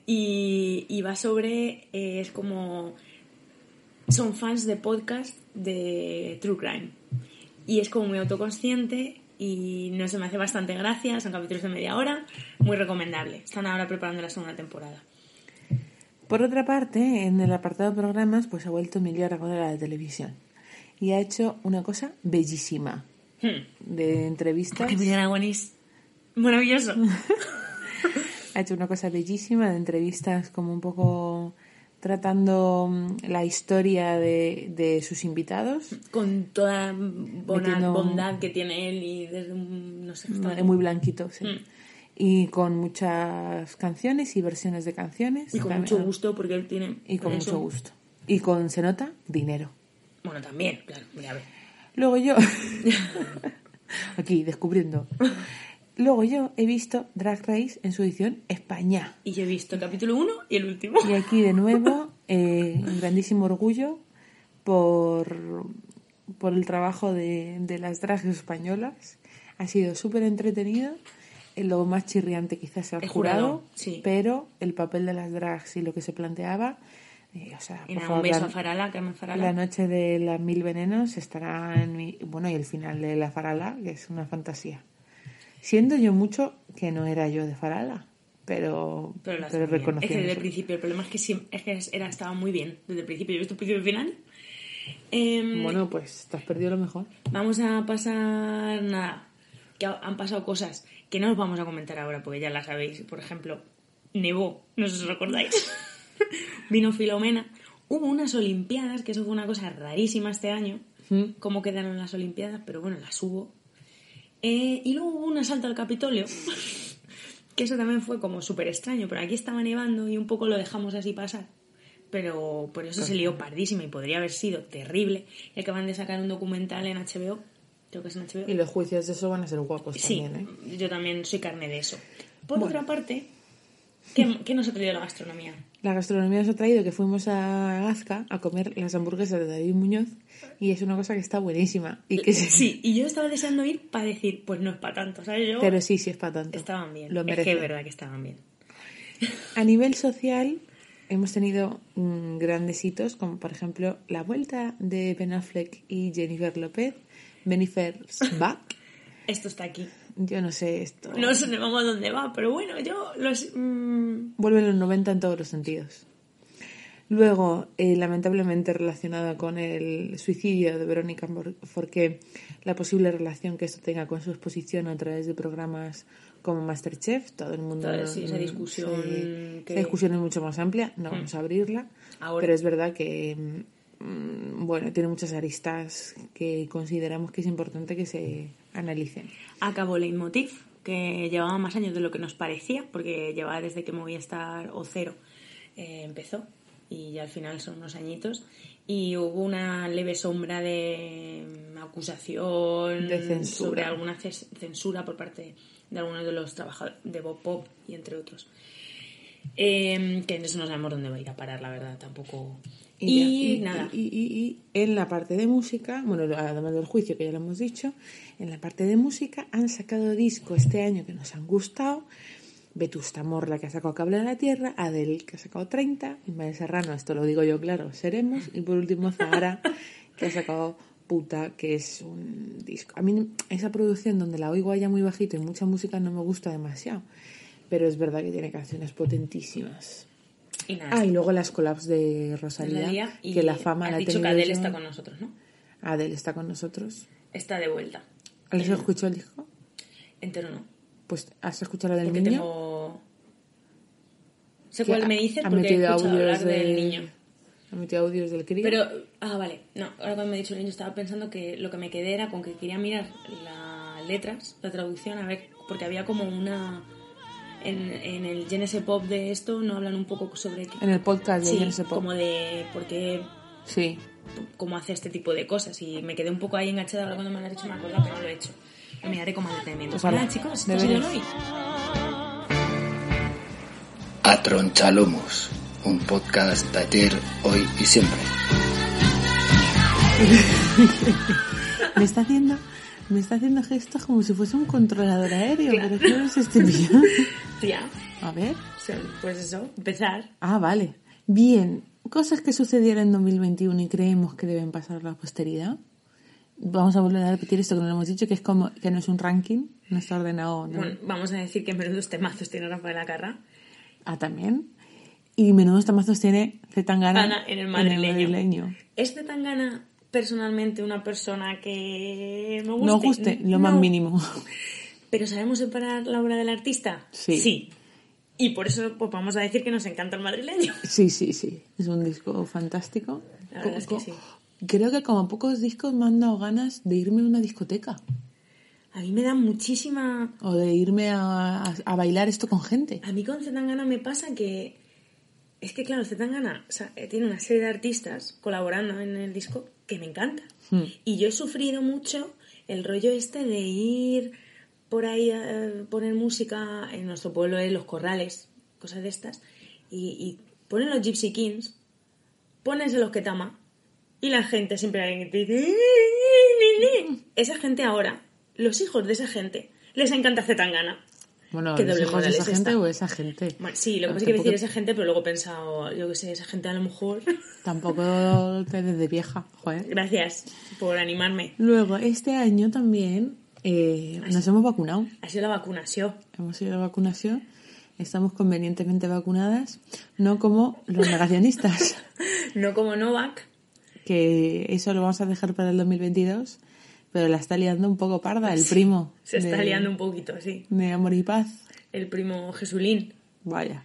Y, y va sobre, es como, son fans de podcast de True Crime. Y es como muy autoconsciente y no se me hace bastante gracia, son capítulos de media hora, muy recomendable. Están ahora preparando la segunda temporada. Por otra parte, en el apartado de programas, pues ha vuelto Emilio Aragón a la televisión. Y ha hecho una cosa bellísima. Hmm. De entrevistas. Emilio Aragón es maravilloso. Ha hecho una cosa bellísima de entrevistas como un poco tratando mm, la historia de, de sus invitados. Con toda bona- bondad que tiene él y desde un, no sé, está Es muy blanquito, sí. Mm. Y con muchas canciones y versiones de canciones. y con También- mucho gusto porque él tiene... Y con eso- mucho gusto. Y con, se nota, dinero. Bueno, también, claro, mira, a ver. Luego yo, aquí descubriendo. Luego yo he visto Drag Race en su edición España. Y yo he visto el capítulo 1 y el último. Y aquí de nuevo, eh, un grandísimo orgullo por, por el trabajo de, de las drags españolas. Ha sido súper entretenido. Lo más chirriante quizás sea el, El jurado, jurado, sí. pero el papel de las drags y lo que se planteaba, eh, o sea, Y por nada, favor, un beso la- a Farala, Carmen Farala. la noche de las mil venenos estará en mi... Bueno, y el final de la farala, que es una fantasía. Siendo yo mucho que no era yo de farala, pero, Pero, pero bien. Es que desde el principio, el problema es que, sí, es que era, estaba muy bien. Desde el principio, yo he visto el principio y el final. Em, Bueno, pues te has perdido lo mejor. Vamos a pasar nada. Que ha- han pasado cosas que no os vamos a comentar ahora porque ya las sabéis. Por ejemplo, nevó, no sé si os recordáis. Vino Filomena. Hubo unas Olimpiadas, que eso fue una cosa rarísima este año. Mm. Cómo quedaron las Olimpiadas, pero bueno, las hubo. Eh, y luego hubo un asalto al Capitolio. que eso también fue como súper extraño, pero aquí estaba nevando y un poco lo dejamos así pasar. Pero por eso se lió pardísima y podría haber sido terrible. Y acaban de sacar un documental en HBO. Creo que es en HBO. Y los juicios de eso van a ser guapos Sí, también, ¿eh? yo también soy carne de eso. Por otra parte, ¿qué, qué nos ha traído la gastronomía? La gastronomía nos ha traído que fuimos a Gazca a comer las hamburguesas de David Muñoz y es una cosa que está buenísima. Y que Sí, y yo estaba deseando ir para decir, pues no es para tanto, ¿sabes? Yo Pero sí, sí es para tanto. estaban bien. Lo es que merece. es verdad que estaban bien. A nivel social, hemos tenido mm, grandes hitos, como por ejemplo la vuelta de Ben Affleck y Jennifer López. Jennifer's back. Esto está aquí. Yo no sé esto. No sé vamos a dónde va, pero bueno, yo los... mm, Vuelven los 90 en todos los sentidos. Luego, eh, lamentablemente relacionada con el suicidio de Verónica Forqué, la posible relación que esto tenga con su exposición a través de programas como Masterchef, todo el mundo... Sí, esa mm, discusión sí, que- Esa discusión es mucho más amplia, no vamos a abrirla, Ahora. pero es verdad que, mm, bueno, tiene muchas aristas que consideramos que es importante que se analicen. acabó Leitmotiv, que llevaba más años de lo que nos parecía, porque llevaba desde que Movistar o Cero eh, empezó, y ya al final son unos añitos. Y hubo una leve sombra de mm, acusación De censura. sobre alguna censura por parte de algunos de los trabajadores de Bob Pop y entre otros. Eh, que en eso no sabemos dónde va a ir a parar, la verdad, tampoco. Y, ya, nada, Y, y- y en la parte de música, bueno, además del juicio que ya lo hemos dicho, en la parte de música han sacado disco este año que nos han gustado. Vetusta Morla que ha sacado Cable a la Tierra, Adele que ha sacado 30, Ismael Serrano, esto lo digo yo claro, Seremos, y por último Zahara que ha sacado Puta, que es un disco. A mí esa producción donde la oigo allá muy bajito y mucha música no me gusta demasiado, pero es verdad que tiene canciones potentísimas. y nada. Ah, y luego las collabs de Rosalía, y que la fama has la dicho que yo. está con nosotros, ¿no? Adele está con nosotros. Está de vuelta. ¿Has escuchado el disco? Entero no. Pues has escuchado la del Porque niño. tengo. Sé cuál me dice ha porque he metido escuchado audios hablar del de- niño. Ha metido audios del crío. Pero, ah, vale. No, ahora cuando me he dicho el niño estaba pensando que lo que me quedé era con que quería mirar las letras, la traducción, a ver, porque había como una... En, en el Genesis Pop de esto no hablan un poco sobre... qué- En el podcast de sí, Genesis Pop. como de por qué, Sí. cómo hace este tipo de cosas y me quedé un poco ahí enganchada ahora cuando me lo has dicho me acuerdo que no lo he hecho. Lo miraré con más detenimiento. Pues Hola chicos, deberes. hoy. A Tronchalomos, un podcast de ayer, hoy y siempre. Me está haciendo, me está haciendo gestos como si fuese un controlador aéreo, pero ¿qué no es este mío? Ya, A ver. pues eso, empezar. Ah, vale. Bien. Cosas que sucedieron en 2021 y creemos que deben pasar a la posteridad. Vamos a volver a repetir esto que no lo hemos dicho, que es como que no es un ranking, no está ordenado. ¿no? Bueno, vamos a decir que menudos temazos tiene Rafael Acarra. Ah, también. Y menudos tamazos tiene Zetangana Ana en el madrileño. madrileño. ¿Es de Tangana personalmente una persona que me guste? No guste, lo más No. mínimo. ¿Pero sabemos separar la obra del artista? Sí. Sí. Y por eso pues vamos a decir que nos encanta el madrileño. Sí, sí, sí. Es un disco fantástico. La verdad es que sí. Creo que como pocos discos me han dado ganas de irme a una discoteca. A mí me da muchísima... O de irme a, a- a bailar esto con gente. A mí con Zetangana me pasa que... Es que claro, Zetangana o sea, eh, tiene una serie de artistas colaborando en el disco que me encanta. Hmm. Y yo he sufrido mucho el rollo este de ir por ahí a poner música en nuestro pueblo, en los corrales, cosas de estas, y, y ponen los Gypsy Kings, pones los Ketama, y la gente siempre hay alguien que te dice... "Ni, ni, ni". Esa gente ahora, los hijos de esa gente, les encanta Zetangana. Bueno, Qué los doble hijos de esa es gente esta. o esa gente. Bueno, sí, lo que pasa es que decir esa gente, pero luego he pensado, yo que sé, esa gente a lo mejor... Tampoco te de vieja, joder. Gracias por animarme. Luego, este año también eh, nos hemos vacunado. Ha sido la vacunación. Hemos ido a la vacunación. Estamos convenientemente vacunadas, no como los negacionistas, No como Novak. Que eso lo vamos a dejar para el 2022, pero la está liando un poco parda el primo. Se está de- liando un poquito, sí. De Amor y Paz. El primo Jesulín. Vaya.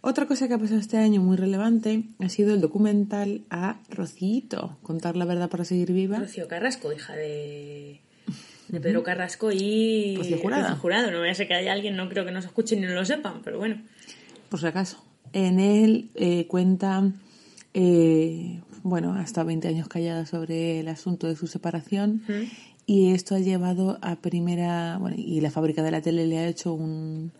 Otra cosa que ha pasado este año muy relevante ha sido el documental a Rocito, Contar la verdad para seguir viva. Rocío Carrasco, hija de, de Pedro Carrasco y Rocío Jurado. Rocío Jurado. No voy a ser que haya alguien, no creo que nos escuchen ni no lo sepan, pero bueno. por si acaso. En él eh, cuenta, eh, bueno, hasta 20 años callada sobre el asunto de su separación y esto ha llevado a primera, bueno, y la fábrica de la tele le ha hecho un,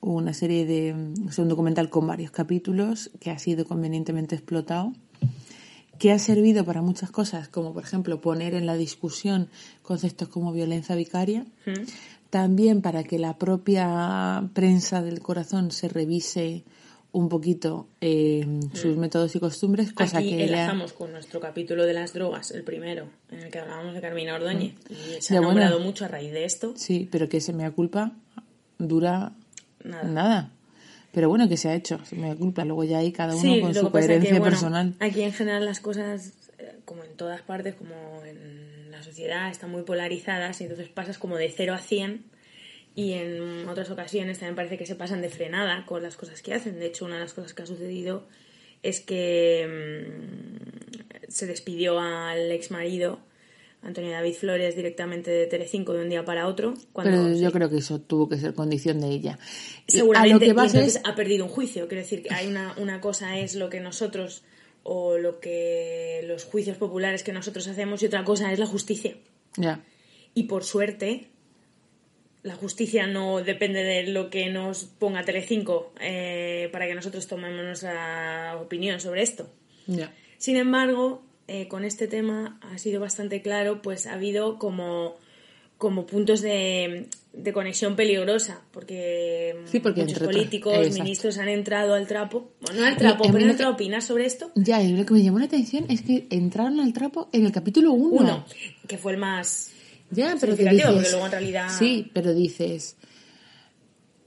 una serie de, o sea, un documental con varios capítulos que ha sido convenientemente explotado que ha servido para muchas cosas, como por ejemplo poner en la discusión conceptos como violencia vicaria, también para que la propia prensa del corazón se revise un poquito eh, sus métodos y costumbres, cosa Aquí que enlazamos con nuestro capítulo de las drogas, el primero, en el que hablábamos de Carmina Ordóñez. Y se Ya, ha bueno. nombrado mucho a raíz de esto. Sí, pero que se mea culpa dura Nada. nada. Pero bueno, que se ha hecho, se mea culpa. Luego ya hay cada uno Sí, con su coherencia que, bueno, personal. Aquí en general las cosas, eh, como en todas partes, como en la sociedad, están muy polarizadas y entonces pasas como de 0 a 100 y en otras ocasiones también parece que se pasan de frenada con las cosas que hacen. De hecho, una de las cosas que ha sucedido es que mm, se despidió al ex marido Antonio David Flores directamente de Telecinco de un día para otro. Cuando Pero sí, yo creo que eso tuvo que ser condición de ella. Seguramente A lo que y vas entonces es... ha perdido un juicio. Quiero decir que hay una, una cosa es lo que nosotros o lo que los juicios populares que nosotros hacemos y otra cosa es la justicia. Ya. Y por suerte, la justicia no depende de lo que nos ponga Telecinco eh, para que nosotros tomemos nuestra opinión sobre esto. Sin embargo, eh, con este tema ha sido bastante claro, pues ha habido como, como puntos de, de conexión peligrosa, porque, Sí, porque muchos políticos, exacto. ministros han entrado al trapo. Bueno, no al trapo, Y pero han entrado a opinar sobre esto. Ya, y lo que me llamó la atención es que entraron al trapo en el capítulo 1. Uno, que fue el más... Ya, pero que dices... porque luego en realidad- Sí, pero dices...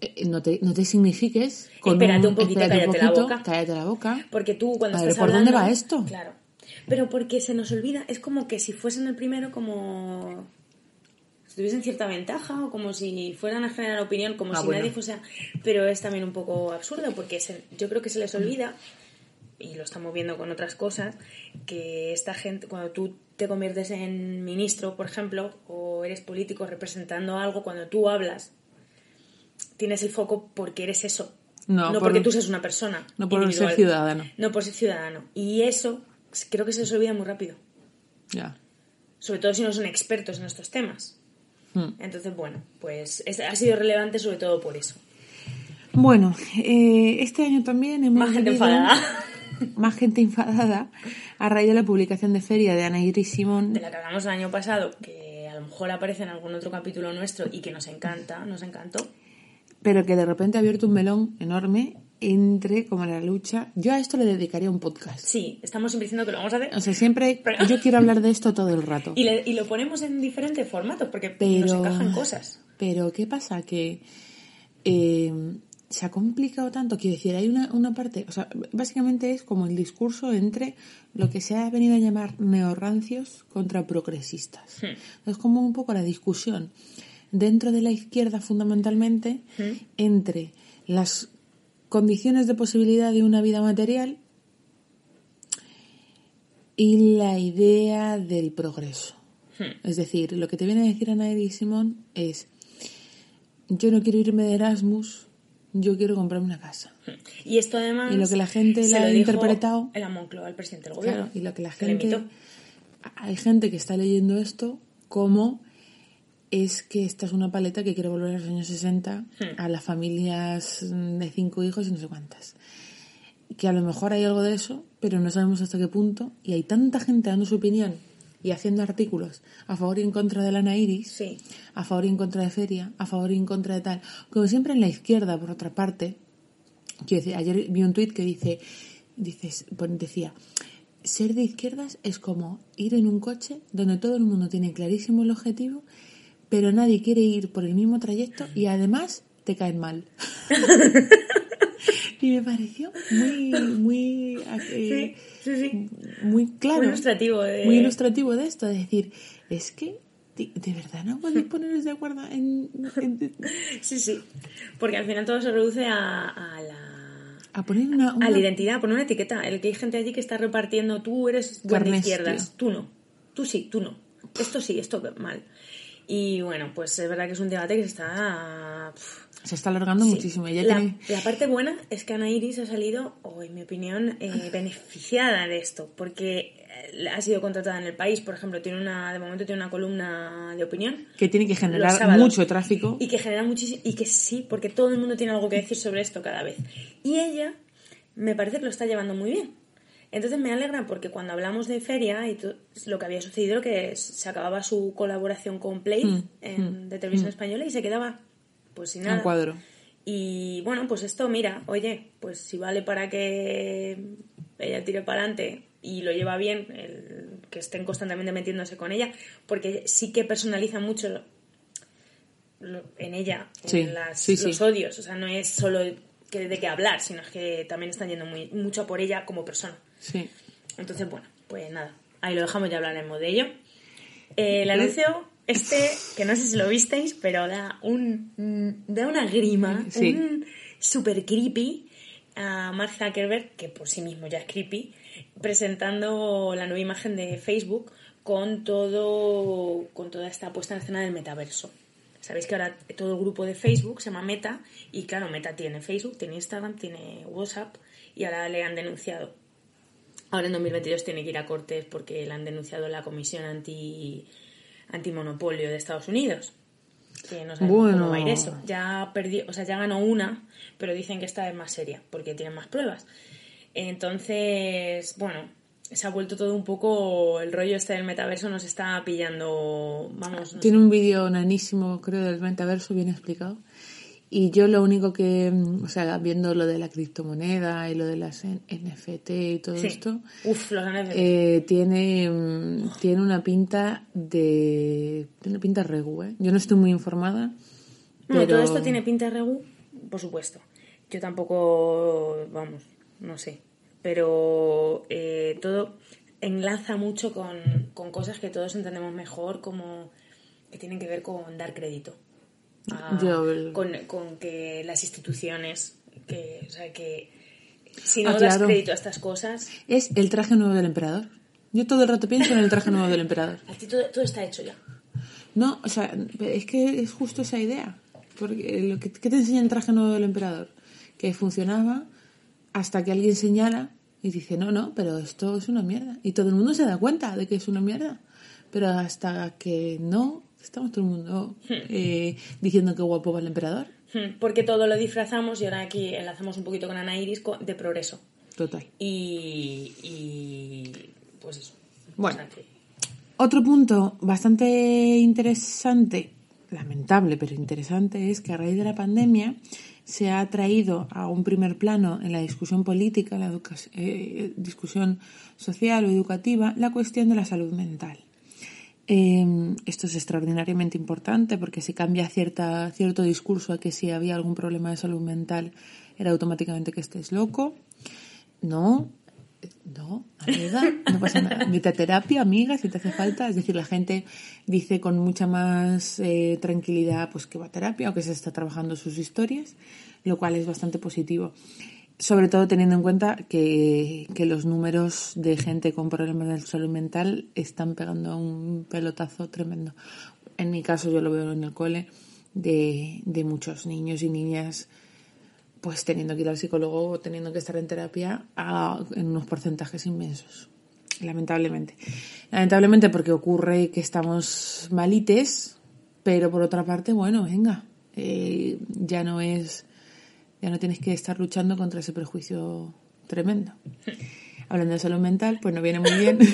eh, No te, no te signifiques con Espérate un poquito, espérate cállate la boca. cállate la boca. Porque tú cuando estás ¿por dónde hablando- va esto? Claro. Pero porque se nos olvida, es como que si fuesen el primero como... tuviesen cierta ventaja o como si fueran a generar opinión, como Ah, si bueno. nadie fuese... Pero es también un poco absurdo porque se- yo creo que se les olvida, y lo estamos viendo con otras cosas, que esta gente, cuando tú te conviertes en ministro, por ejemplo, o eres político representando algo, cuando tú hablas, tienes el foco porque eres eso. No, por- porque tú seas una persona. no por ser ciudadano. No por ser ciudadano. Y eso creo que se les olvida muy rápido. Ya. Sobre todo si no son expertos en estos temas. Hmm. Entonces, bueno, pues es- ha sido relevante sobre todo por eso. Bueno, eh, este año también hemos Más gente enfadada. Más gente enfadada a raíz de la publicación de Feria de Ana Iris Simón. De la que hablamos el año pasado, que a lo mejor aparece en algún otro capítulo nuestro y que nos encanta, nos encantó. pero que de repente ha abierto un melón enorme entre como la lucha. Yo a esto le dedicaría un podcast. Sí, estamos siempre diciendo que lo vamos a hacer. O sea, siempre Pero- yo quiero hablar de esto todo el rato. Y, le- y lo ponemos en diferentes formatos porque Pero nos encajan cosas. Pero ¿qué pasa? Que eh, se ha complicado tanto. Quiero decir, hay una, una parte, o sea, básicamente es como el discurso entre lo que se ha venido a llamar neorrancios contra progresistas. Es como un poco la discusión dentro de la izquierda fundamentalmente entre las condiciones de posibilidad de una vida material y la idea del progreso. Es decir, lo que te viene a decir Ana Simón es, yo no quiero irme de Erasmus, yo quiero comprarme una casa. Y esto además. Y lo que la gente la ha interpretado- El Moncloa, el presidente del gobierno. Claro, y lo que la gente... Hay gente que está leyendo esto como es que esta es una paleta que quiere volver a los años 60 a las familias mm, de cinco hijos y no sé cuántas. Que a lo mejor hay algo de eso, pero no sabemos hasta qué punto. Y hay tanta gente dando su opinión y haciendo artículos a favor y en contra de la Ana Iris, Sí. a favor y en contra de Feria, a favor y en contra de tal. Como siempre en la izquierda, por otra parte, quiero decir, ayer vi un tuit que dice, dices, pon- decía, ser de izquierdas es como ir en un coche donde todo el mundo tiene clarísimo el objetivo, pero nadie quiere ir por el mismo trayecto y además te caen mal. y me pareció muy, muy, eh, Sí, sí, sí. muy claro. Muy ilustrativo de- Muy ilustrativo de esto, de decir, es que de, verdad no podéis poneros de acuerdo en, en- Sí, sí. Porque al final todo se reduce a, a la. a poner una, una- A la identidad, a poner una etiqueta. El que hay gente allí que está repartiendo, tú eres de izquierdas, tú no. Tú sí, tú no. Esto sí, esto mal. Y bueno, pues es verdad que es un debate que se está. pf, se está alargando Sí. muchísimo. Ella la, tiene- la parte buena es que Ana Iris ha salido, o en mi opinión, eh, beneficiada de esto, porque eh, ha sido contratada en el país, por ejemplo, tiene una, de momento tiene una columna de opinión. que tiene que generar mucho tráfico. Y que genera muchísimo, y que sí, porque todo el mundo tiene algo que decir sobre esto cada vez. Y ella me parece que lo está llevando muy bien. Entonces me alegra porque cuando hablamos de feria y to- lo que había sucedido que se acababa su colaboración con Play Mm, en, de televisión española y se quedaba pues sin nada. En cuadro. Y bueno, pues esto, mira, oye, pues si vale para que ella tire para adelante y lo lleva bien, el- que estén constantemente metiéndose con ella, porque sí que personaliza mucho lo- lo- en ella Sí, en las- sí, sí. los odios. O sea, no es solo que de qué hablar, sino es que también están yendo muy, mucho por ella como persona. Sí. Entonces, bueno, pues nada, ahí lo dejamos, ya hablaremos de ello. Eh, el anuncio, este, que no sé si lo visteis, pero da un mm, da una grima, Sí. un super creepy a Mark Zuckerberg, que por sí mismo ya es creepy, presentando la nueva imagen de Facebook con todo con toda esta puesta en escena del metaverso. Sabéis que ahora todo el grupo de Facebook se llama Meta y claro, Meta tiene Facebook, tiene Instagram, tiene WhatsApp y ahora le han denunciado Ahora en 2022 tiene que ir a cortes porque la han denunciado la Comisión anti antimonopolio de Estados Unidos. Que no sabemos Bueno. cómo va a ir eso. Ya perdió, o sea, ya ganó una, pero dicen que esta es más seria porque tienen más pruebas. Entonces, bueno, se ha vuelto todo un poco el rollo este del metaverso nos está pillando, vamos, no Tiene un vídeo nanísimo, creo, del metaverso bien explicado. Y yo lo único que, mm, o sea, viendo lo de la criptomoneda y lo de las NFT y todo esto, Uf, los NFT. eh, tiene, mm, tiene una pinta de... Tiene pinta regu, ¿eh? Yo no estoy muy informada. Pero- todo esto tiene pinta regu, por supuesto. Yo tampoco, vamos, no sé. Pero eh, todo enlaza mucho con, con cosas que todos entendemos mejor, como que tienen que ver con dar crédito. A- Yo- con, con que las instituciones, que, o sea, que si no Ah, das crédito a estas cosas, Es el traje nuevo del emperador. Yo todo el rato pienso en el traje nuevo del emperador. a ti todo, todo está hecho ya. No, o sea, es que es justo esa idea. Porque lo que, ¿Qué te enseña el traje nuevo del emperador? Que funcionaba hasta que alguien señala y dice, no, no, pero esto es una mierda. Y todo el mundo se da cuenta de que es una mierda. Pero hasta que no, estamos todo el mundo eh, diciendo que guapo va el emperador. Hmm, Porque todo lo disfrazamos y ahora aquí enlazamos un poquito con Ana Iris de progreso. Total. Y, y pues eso. Bueno. Otro punto bastante interesante, lamentable pero interesante, es que a raíz de la pandemia se ha traído a un primer plano en la discusión política, la eh, discusión social o educativa, la cuestión de la salud mental. Eh, esto es extraordinariamente importante porque se cambia cierta, cierto discurso a que si había algún problema de salud mental era automáticamente que estés loco. No, no, amiga, no pasa nada. Vete a terapia, amiga, si te hace falta. Es decir, la gente dice con mucha más eh, tranquilidad pues que va a terapia o que se está trabajando sus historias, lo cual es bastante positivo. Sobre todo teniendo en cuenta que, que los números de gente con problemas de salud mental están pegando un pelotazo tremendo. En mi caso, yo lo veo en el cole de, de muchos niños y niñas pues teniendo que ir al psicólogo o teniendo que estar en terapia en unos porcentajes inmensos. Lamentablemente. Lamentablemente porque ocurre que estamos malites, pero por otra parte, bueno, venga, eh, ya no es, ya no tienes que estar luchando contra ese prejuicio tremendo. Hablando de salud mental, pues nos viene muy bien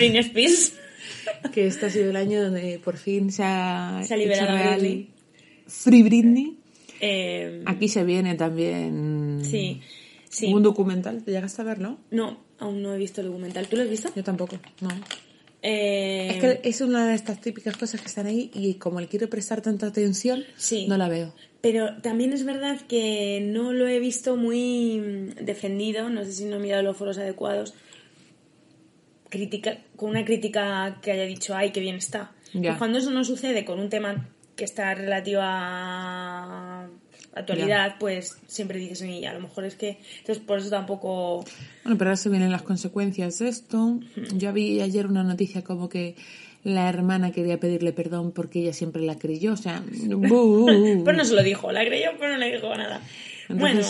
que este ha sido el año donde por fin se ha, Se ha liberado real Britney. Free Britney. Eh, Aquí se viene también sí, sí. un documental. ¿Te llegaste a verlo? No, aún no he visto el documental. ¿Tú lo has visto? Yo tampoco, no. Eh, Es que es una de estas típicas cosas que están ahí y como le quiero prestar tanta atención, Sí. no la veo. Pero también es verdad que no lo he visto muy mm, defendido, no sé si no he mirado los foros adecuados, crítica, con una crítica que haya dicho, ay, qué bien está. Ya. Pues cuando eso no sucede con un tema que está relativo actualidad, pues siempre dices, "Oye, a lo mejor es que... Entonces, por eso tampoco... Bueno, pero ahora se vienen las consecuencias de esto. Yo vi ayer una noticia como que la hermana quería pedirle perdón porque ella siempre la creyó. O sea. Pero no se lo dijo, la creyó, pero no le dijo nada. Bueno,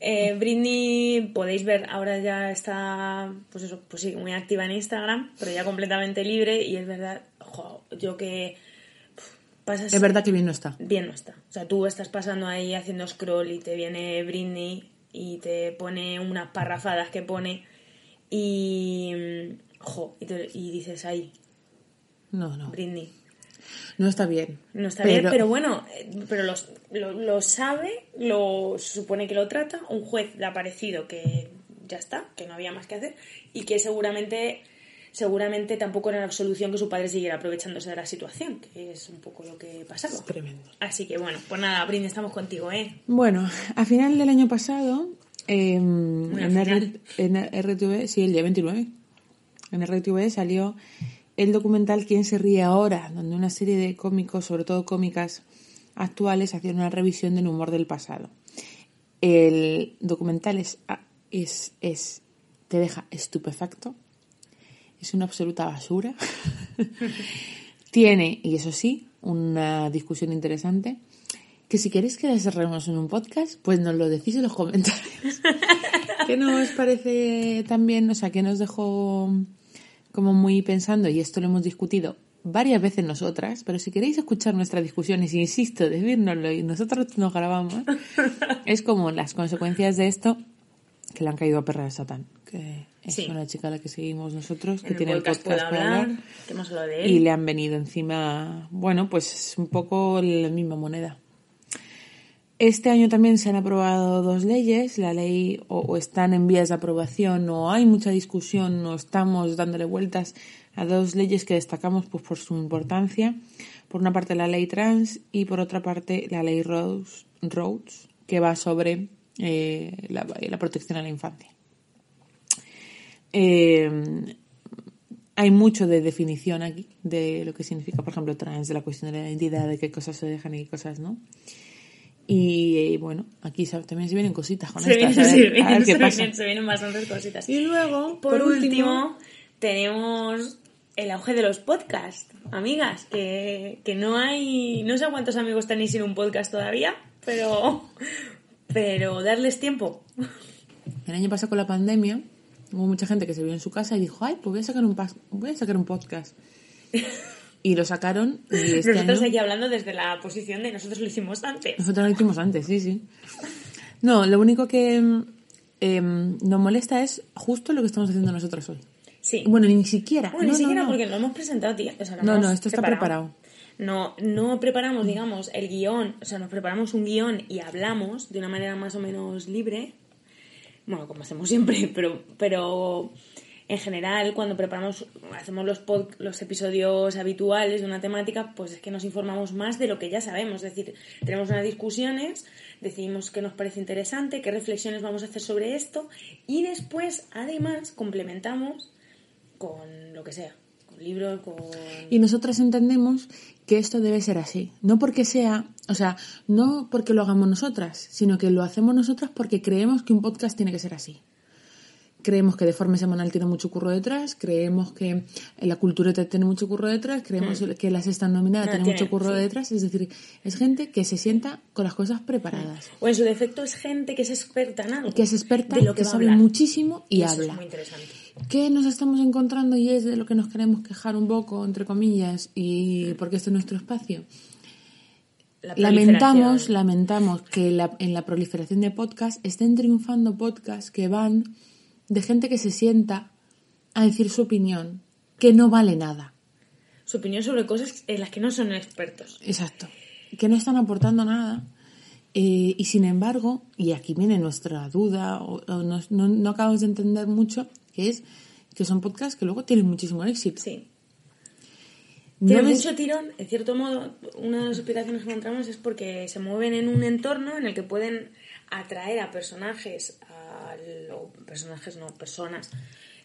eh, Britney, podéis ver, ahora ya está, pues eso, pues sí, muy activa en Instagram, pero ya completamente libre y es verdad, jo, yo que pasas... es verdad que bien no está. Bien no está. O sea, tú estás pasando ahí haciendo scroll y te viene Britney y te pone unas parrafadas que pone y... mm, Jo, y, te- y dices ahí, No, no. Britney, No está bien. no está bien, pero bueno, eh, pero los- lo, lo sabe, lo se supone que lo trata, un juez le ha parecido que ya está, que no había más que hacer y que seguramente seguramente tampoco era la solución que su padre siguiera aprovechándose de la situación, que es un poco lo que pasaba. Es tremendo. Así que bueno, pues nada, Britney, estamos contigo, ¿eh? Bueno, a final del año pasado, eh, en, final. R- en RTV, sí, el día 29, en RTV salió el documental ¿Quién se ríe ahora?, donde una serie de cómicos, sobre todo cómicas actuales, hacían una revisión del humor del pasado. El documental es, es, es te deja estupefacto, es una absoluta basura. Tiene, y eso sí, una discusión interesante, que si queréis que desarrollemos en un podcast, pues nos lo decís en los comentarios. ¿Qué nos parece también? O sea, que nos dejó como muy pensando, y esto lo hemos discutido varias veces nosotras, pero si queréis escuchar nuestras discusiones, insisto, decírnoslo y nosotros nos grabamos, es como las consecuencias de esto que le han caído a Perra de Satán, que es Sí. una chica a la que seguimos nosotros, que En tiene el podcast podcast para hablar, hablar, que hemos hablado de él. y le han venido encima, bueno, pues un poco la misma moneda. Este año también se han aprobado dos leyes, la ley o, o están en vías de aprobación o hay mucha discusión o estamos dándole vueltas a dos leyes que destacamos pues, por su importancia. Por una parte la ley trans y por otra parte la ley Rhodes, Rhodes que va sobre eh, la, la protección a la infancia. Eh, hay mucho de definición aquí de lo que significa, por ejemplo, trans, de la cuestión de la identidad, de qué cosas se dejan y qué cosas no. Y eh, bueno, aquí también se vienen cositas con Se estas, vienen, a se ver, a vienen, ver qué se pasa. vienen, se vienen bastantes cositas. Y luego, Por, último, tenemos el auge de los podcasts, amigas, que, que no hay, no sé cuántos amigos tenéis en un podcast todavía, pero, pero darles tiempo. El año pasado con la pandemia hubo mucha gente que se vio en su casa y dijo, ay, pues voy a sacar un, pas- voy a sacar un podcast. Y lo sacaron y este Nosotros año... aquí hablando desde la posición de nosotros lo hicimos antes. Nosotros lo hicimos antes, sí, sí. No, lo único que em, nos molesta es justo lo que estamos haciendo nosotros hoy. Sí. Bueno, ni siquiera. Bueno, no, ni no, siquiera no. porque lo hemos presentado, tía. O sea, lo No, no, esto está preparado. No, no preparamos, digamos, el guion, o sea, nos preparamos un guion y hablamos de una manera más o menos libre. Bueno, como hacemos siempre, pero, pero en general, cuando preparamos, hacemos los, pod- los episodios habituales de una temática, pues es que nos informamos más de lo que ya sabemos. Es decir, tenemos unas discusiones, decidimos qué nos parece interesante, qué reflexiones vamos a hacer sobre esto, y después, además, complementamos con lo que sea, con libros, con... Y nosotras entendemos que esto debe ser así. No porque sea, o sea, no porque lo hagamos nosotras, sino que lo hacemos nosotras porque creemos que un podcast tiene que ser así. Creemos que de forma semanal tiene mucho curro detrás, creemos que la cultura tiene mucho curro detrás, creemos que la sexta nominada No, tiene, tiene, mucho curro sí. detrás. Es decir, es gente que se sienta con las cosas preparadas, O en su defecto es gente que es experta en algo. que es experta, de lo que, sabe hablar. muchísimo y, eso habla. es muy interesante. ¿Qué nos estamos encontrando y es de lo que nos queremos quejar un poco, entre comillas, y porque este es nuestro espacio? La Lamentamos, lamentamos que la- en la proliferación de podcasts estén triunfando podcasts que van de gente que se sienta a decir su opinión, que no vale nada. Su opinión sobre cosas en las que no son expertos. Exacto. Que no están aportando nada. eh, y sin embargo, y aquí viene nuestra duda, o, o no, no- no acabamos de entender mucho, que es que son podcasts que luego tienen muchísimo éxito. Sí. No Tiene es- mucho tirón, en cierto modo, una de las explicaciones que encontramos es porque se mueven en un entorno en el que pueden atraer a personajes, o personajes no, personas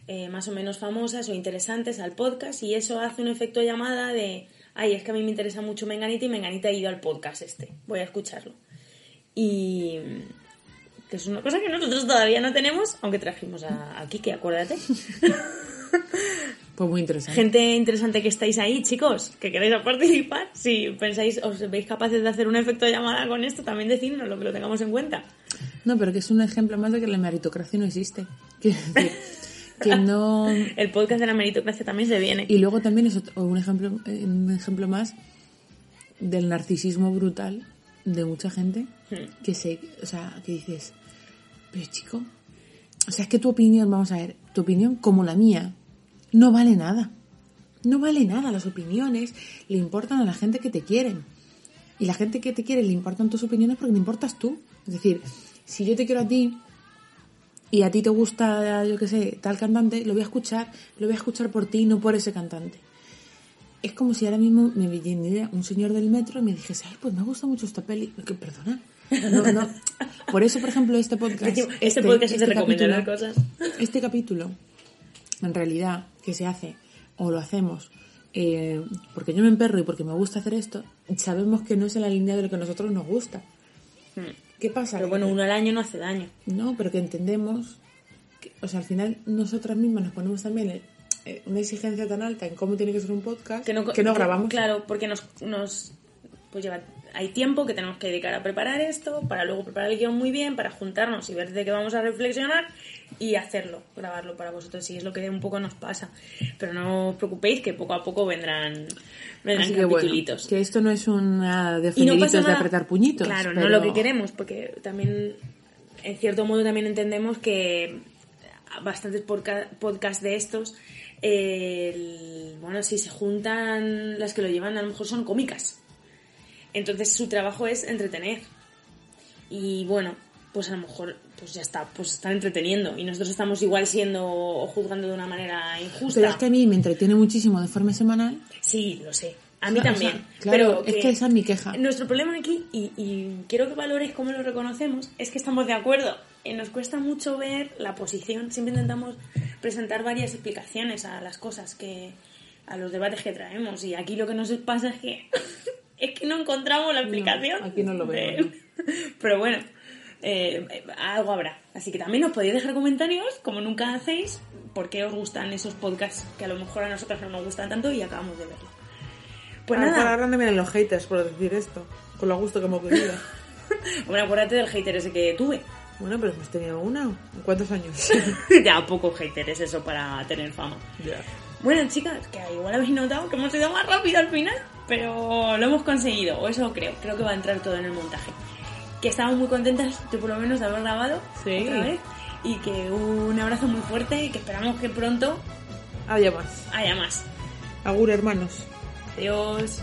eh, más o menos famosas o interesantes al podcast y eso hace un efecto llamada de, ay, es que a mí me interesa mucho Menganita y Menganita ha ido al podcast este, voy a escucharlo. Y que es una cosa que nosotros todavía no tenemos, aunque trajimos a, a Kike, acuérdate. Pues muy interesante. Gente interesante que estáis ahí, chicos, que queréis participar. Si pensáis, os veis capaces de hacer un efecto de llamada con esto, también decidnos lo que lo tengamos en cuenta. No, pero que es un ejemplo más de que la meritocracia no existe. Que no... El podcast de la meritocracia también se viene. Y luego también es otro- un ejemplo, un ejemplo más del narcisismo brutal de mucha gente Hmm. que se, o sea, que dices, pero chico, o sea, es que tu opinión, vamos a ver, tu opinión como la mía, no vale nada. No vale nada, las opiniones le importan a la gente que te quieren. Y la gente que te quiere le importan tus opiniones porque le importas tú. Es decir, si yo te quiero a ti y a ti te gusta, yo qué sé, tal cantante, lo voy a escuchar, lo voy a escuchar por ti, no por ese cantante. Es como si ahora mismo me viniera un señor del metro y me dijese, ay, pues me gusta mucho esta peli. Que, perdona. No, no. Por eso, por ejemplo, este podcast. Decimos, este podcast es de recomendar capítulo- cosas. Este capítulo, en realidad, que se hace, o lo hacemos, eh, porque yo me emperro y porque me gusta hacer esto, sabemos que no es en la línea de lo que a nosotros nos gusta. ¿Qué pasa? Pero bueno, uno al año no hace daño. No, pero que entendemos, que, o sea, al final nosotras mismas nos ponemos también eh, una exigencia tan alta en cómo tiene que ser un podcast Que no, grabamos. Claro, porque nos, nos pues lleva, hay tiempo que tenemos que dedicar a preparar esto, para luego preparar el guion muy bien, para juntarnos y ver de qué vamos a reflexionar y hacerlo, grabarlo para vosotros. Y es lo que un poco nos pasa. Pero no os preocupéis que poco a poco vendrán, vendrán Así que bueno, capitulitos. que esto no es una de Y no pasa fingeritos de apretar puñitos. Claro, pero- no lo que queremos, porque también, en cierto modo, también entendemos que bastantes podca- podcasts de estos, el- bueno, si se juntan las que lo llevan, a lo mejor son cómicas. Entonces su trabajo es entretener. Y bueno, pues a lo mejor, pues ya está, pues están entreteniendo. Y nosotros estamos igual siendo o juzgando de una manera injusta. Pero es que a mí me entretiene muchísimo de forma semanal. Sí, lo sé. A mí O sea, también. o sea, claro, pero es que esa es mi queja. Nuestro problema aquí, y, y quiero que valores cómo lo reconocemos, es que estamos de acuerdo. Eh, nos cuesta mucho ver la posición. Siempre intentamos presentar varias explicaciones a las cosas que a los debates que traemos y aquí lo que nos pasa es que es que no encontramos la explicación aquí no lo veo, pero bueno eh, algo habrá así que también nos podéis dejar comentarios como nunca hacéis por qué os gustan esos podcasts que a lo mejor a nosotros no nos gustan tanto y acabamos de verlo pues Ahora- nada Ahora no me vienen los haters por decir esto, con lo gusto que hemos vivido. Hombre, acuérdate del hater ese que tuve. bueno, pero hemos tenido una. ¿En cuántos años? ya, poco hater es eso para tener fama. ya. Bueno, chicas, que igual habéis notado que hemos ido más rápido al final, pero lo hemos conseguido, o eso creo. Creo que va a entrar todo en el montaje. Que estamos muy contentas, yo por lo menos, de haber grabado Sí. otra vez. Y que un abrazo muy fuerte y que esperamos que pronto Haya más. haya más. Agur, hermanos. Adiós.